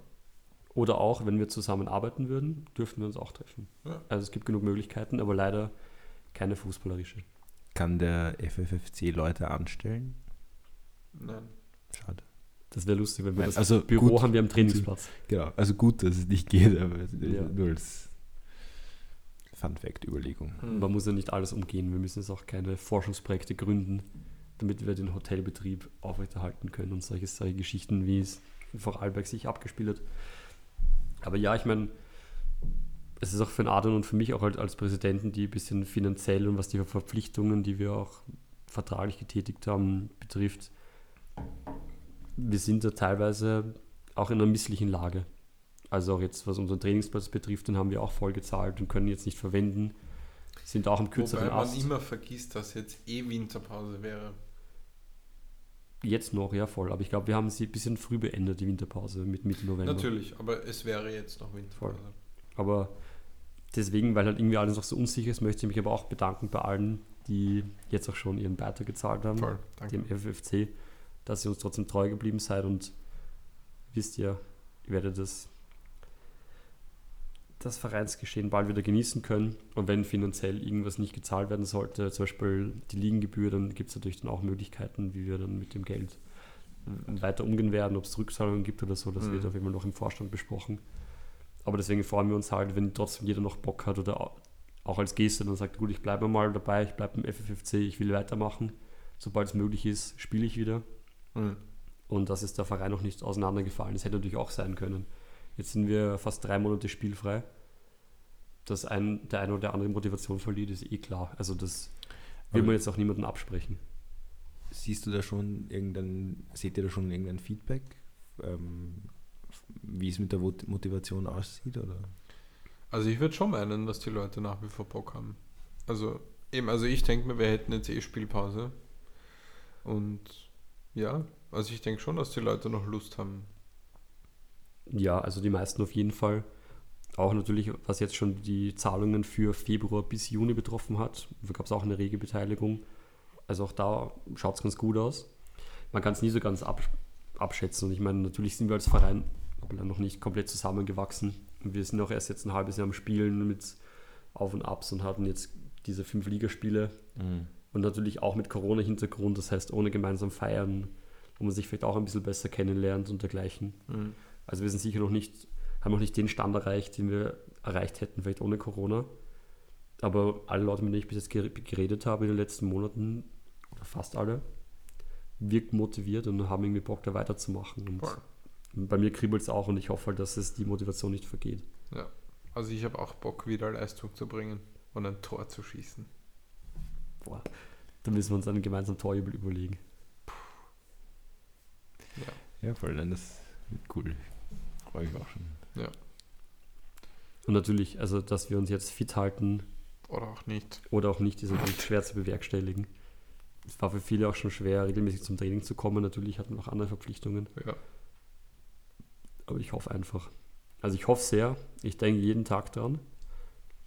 Oder auch, wenn wir zusammen arbeiten würden, dürften wir uns auch treffen. Ja. Also es gibt genug Möglichkeiten, aber leider keine fußballerische. Kann der FFFC Leute anstellen? Nein. Schade. Das wäre lustig, wenn wir Nein, das also Büro gut- haben wir am Trainingsplatz. Genau, also gut, dass es nicht geht, aber Ja. nur als Fun-Fact-Überlegung. Hm. Man muss ja nicht alles umgehen. Wir müssen jetzt auch keine Forschungsprojekte gründen, damit wir den Hotelbetrieb aufrechterhalten können und solche, solche Geschichten, wie es in Vorarlberg sich abgespielt hat. Aber ja, ich meine, es ist auch für den Adrian und für mich auch halt als Präsidenten, die ein bisschen finanziell und was die Verpflichtungen, die wir auch vertraglich getätigt haben, betrifft, wir sind da teilweise auch in einer misslichen Lage. Also auch jetzt, was unseren Trainingsplatz betrifft, den haben wir auch voll gezahlt und können jetzt nicht verwenden. Sind auch im kürzeren Wobei man Ast. immer vergisst, dass jetzt eh Winterpause wäre. Jetzt noch, ja voll. Aber ich glaube, wir haben sie ein bisschen früh beendet, die Winterpause mit Mitte November. Natürlich, aber es wäre jetzt noch Winterpause. Aber deswegen, weil halt irgendwie alles noch so unsicher ist, möchte ich mich aber auch bedanken bei allen, die jetzt auch schon ihren Beitrag gezahlt haben, Voll, danke. dem FFC, dass ihr uns trotzdem treu geblieben seid und wisst ihr, ihr werdet das, das Vereinsgeschehen bald wieder genießen können. Und wenn finanziell irgendwas nicht gezahlt werden sollte, zum Beispiel die Liegengebühr, dann gibt es natürlich dann auch Möglichkeiten, wie wir dann mit dem Geld weiter umgehen werden, ob es Rückzahlungen gibt oder so, das Mhm. wird auf jeden Fall noch im Vorstand besprochen. Aber deswegen freuen wir uns halt, wenn trotzdem jeder noch Bock hat oder au- auch als Geste dann sagt, gut, ich bleibe mal dabei, ich bleibe im FFFC, ich will weitermachen. Sobald es möglich ist, spiele ich wieder. Mhm. Und dass ist der Verein noch nicht auseinandergefallen. Das hätte natürlich auch sein können. Jetzt sind wir fast drei Monate spielfrei. Dass ein, der eine oder der andere Motivation verliert, ist eh klar. Also das will Aber- man jetzt auch niemandem absprechen. Siehst du da schon irgendein, seht ihr da schon irgendein Feedback, ähm, wie es mit der Motivation aussieht? Oder? Also ich würde schon meinen, dass die Leute nach wie vor Bock haben. Also eben, also ich denke mir, wir hätten jetzt eh Spielpause. Und ja, also ich denke schon, dass die Leute noch Lust haben. Ja, also die meisten auf jeden Fall. Auch natürlich, was jetzt schon die Zahlungen für Februar bis Juni betroffen hat. Da gab es auch eine rege Beteiligung. Also auch da schaut es ganz gut aus. Man kann es nie so ganz ab, abschätzen. Und ich meine, natürlich sind wir als Verein noch nicht komplett zusammengewachsen. Wir sind auch erst jetzt ein halbes Jahr am Spielen mit Auf und Abs und hatten jetzt diese fünf Ligaspiele und natürlich auch mit Corona-Hintergrund, das heißt ohne gemeinsam feiern, wo man sich vielleicht auch ein bisschen besser kennenlernt und dergleichen. Mhm. Also wir sind sicher noch nicht, haben noch nicht den Stand erreicht, den wir erreicht hätten, vielleicht ohne Corona. Aber alle Leute, mit denen ich bis jetzt gere- geredet habe in den letzten Monaten, oder fast alle, wirken motiviert und haben irgendwie Bock, da weiterzumachen. Und Voll. bei mir kribbelt es auch und ich hoffe halt, dass es die Motivation nicht vergeht. Ja. Also ich habe auch Bock, wieder Leistung zu bringen und ein Tor zu schießen. Boah, da müssen wir uns einen gemeinsamen Torjubel überlegen. Ja, voll, nein, das wird cool. Freue ich auch schon. Und natürlich, also dass wir uns jetzt fit halten, Oder auch nicht. oder auch nicht, ist natürlich schwer zu bewerkstelligen. Es war für viele auch schon schwer, regelmäßig zum Training zu kommen. Natürlich hatten wir auch andere Verpflichtungen. Ja. Aber ich hoffe einfach. Also ich hoffe sehr. Ich denke jeden Tag dran.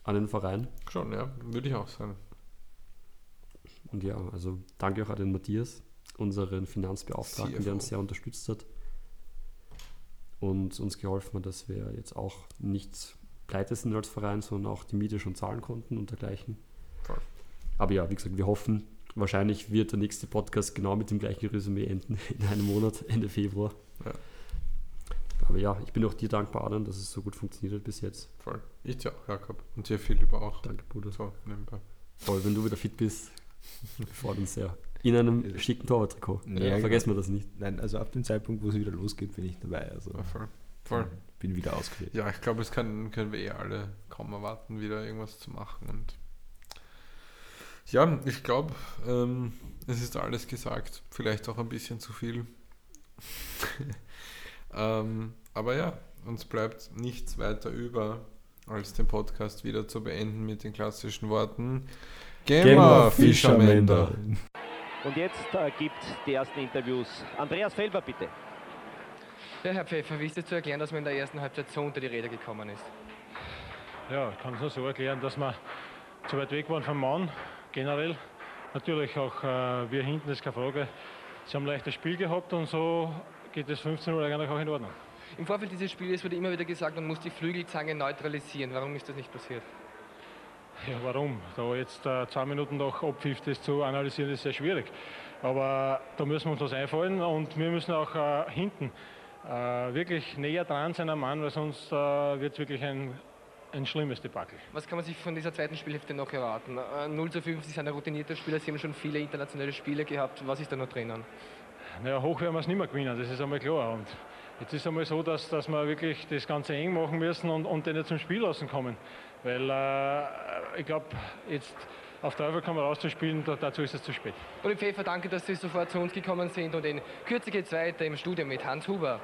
an den Verein. Schon, ja, würde ich auch sagen. Und ja, also danke auch an den Matthias, unseren Finanzbeauftragten, der uns CFO. sehr unterstützt hat und uns geholfen hat, dass wir jetzt auch nicht pleite sind als Verein, sondern auch die Miete schon zahlen konnten und dergleichen. Voll. Aber ja, wie gesagt, wir hoffen, wahrscheinlich wird der nächste Podcast genau mit dem gleichen Resümee enden in einem Monat, Ende Februar. Ja. Aber ja, ich bin auch dir dankbar, Adam, dass es so gut funktioniert hat bis jetzt. Voll. Ich dir auch, Jakob. Und dir Philipp auch. Danke, Bruder. So, nebenbei. Voll, wenn du wieder fit bist, wir freuen uns sehr. In einem schicken Torwarttrikot. Ja, Vergessen wir das nicht. Nein, also ab dem Zeitpunkt, wo es wieder losgeht, bin ich dabei. Also Ja, voll. Voll. bin wieder ausgewählt. Ja, ich glaube, es kann, können wir eh alle kaum erwarten, wieder irgendwas zu machen. Und ja, ich glaube, ähm, es ist alles gesagt. Vielleicht auch ein bisschen zu viel. ähm, aber ja, uns bleibt nichts weiter über, als den Podcast wieder zu beenden mit den klassischen Worten. Gemma Fischermender. Und jetzt äh, gibt die ersten Interviews. Andreas Felber, bitte. Ja, Herr Pfeffer, wie ist es zu erklären, dass man in der ersten Halbzeit so unter die Räder gekommen ist? Ja, ich kann es nur so erklären, dass wir zu weit weg waren vom Mann, generell. Natürlich auch äh, wir hinten, ist keine Frage. Sie haben leichtes Spiel gehabt und so geht es 15 Uhr eigentlich auch in Ordnung. Im Vorfeld dieses Spiels wurde immer wieder gesagt, man muss die Flügelzange neutralisieren. Warum ist das nicht passiert? Ja, warum? Da jetzt äh, zwei Minuten nach Abpfiff das zu analysieren, ist sehr schwierig. Aber da müssen wir uns was einfallen und wir müssen auch äh, hinten äh, wirklich näher dran sein am Mann, weil sonst äh, wird es wirklich ein, ein schlimmes Debakel. Was kann man sich von dieser zweiten Spielhälfte noch erwarten? Äh, 0 zu 5, Sie sind ein routinierter Spieler, Sie haben schon viele internationale Spiele gehabt. Was ist da noch drinnen? Naja, hoch werden wir es nicht mehr gewinnen, das ist einmal klar. Und jetzt ist es einmal so, dass, dass wir wirklich das Ganze eng machen müssen und, und den nicht zum Spiel lassen kommen. Weil äh, ich glaube, jetzt auf Teufel kann man rauszuspielen, da, dazu ist es zu spät. Uli Pfeffer, danke, dass Sie sofort zu uns gekommen sind und in Kürze geht es weiter im Studio mit Hans Huber.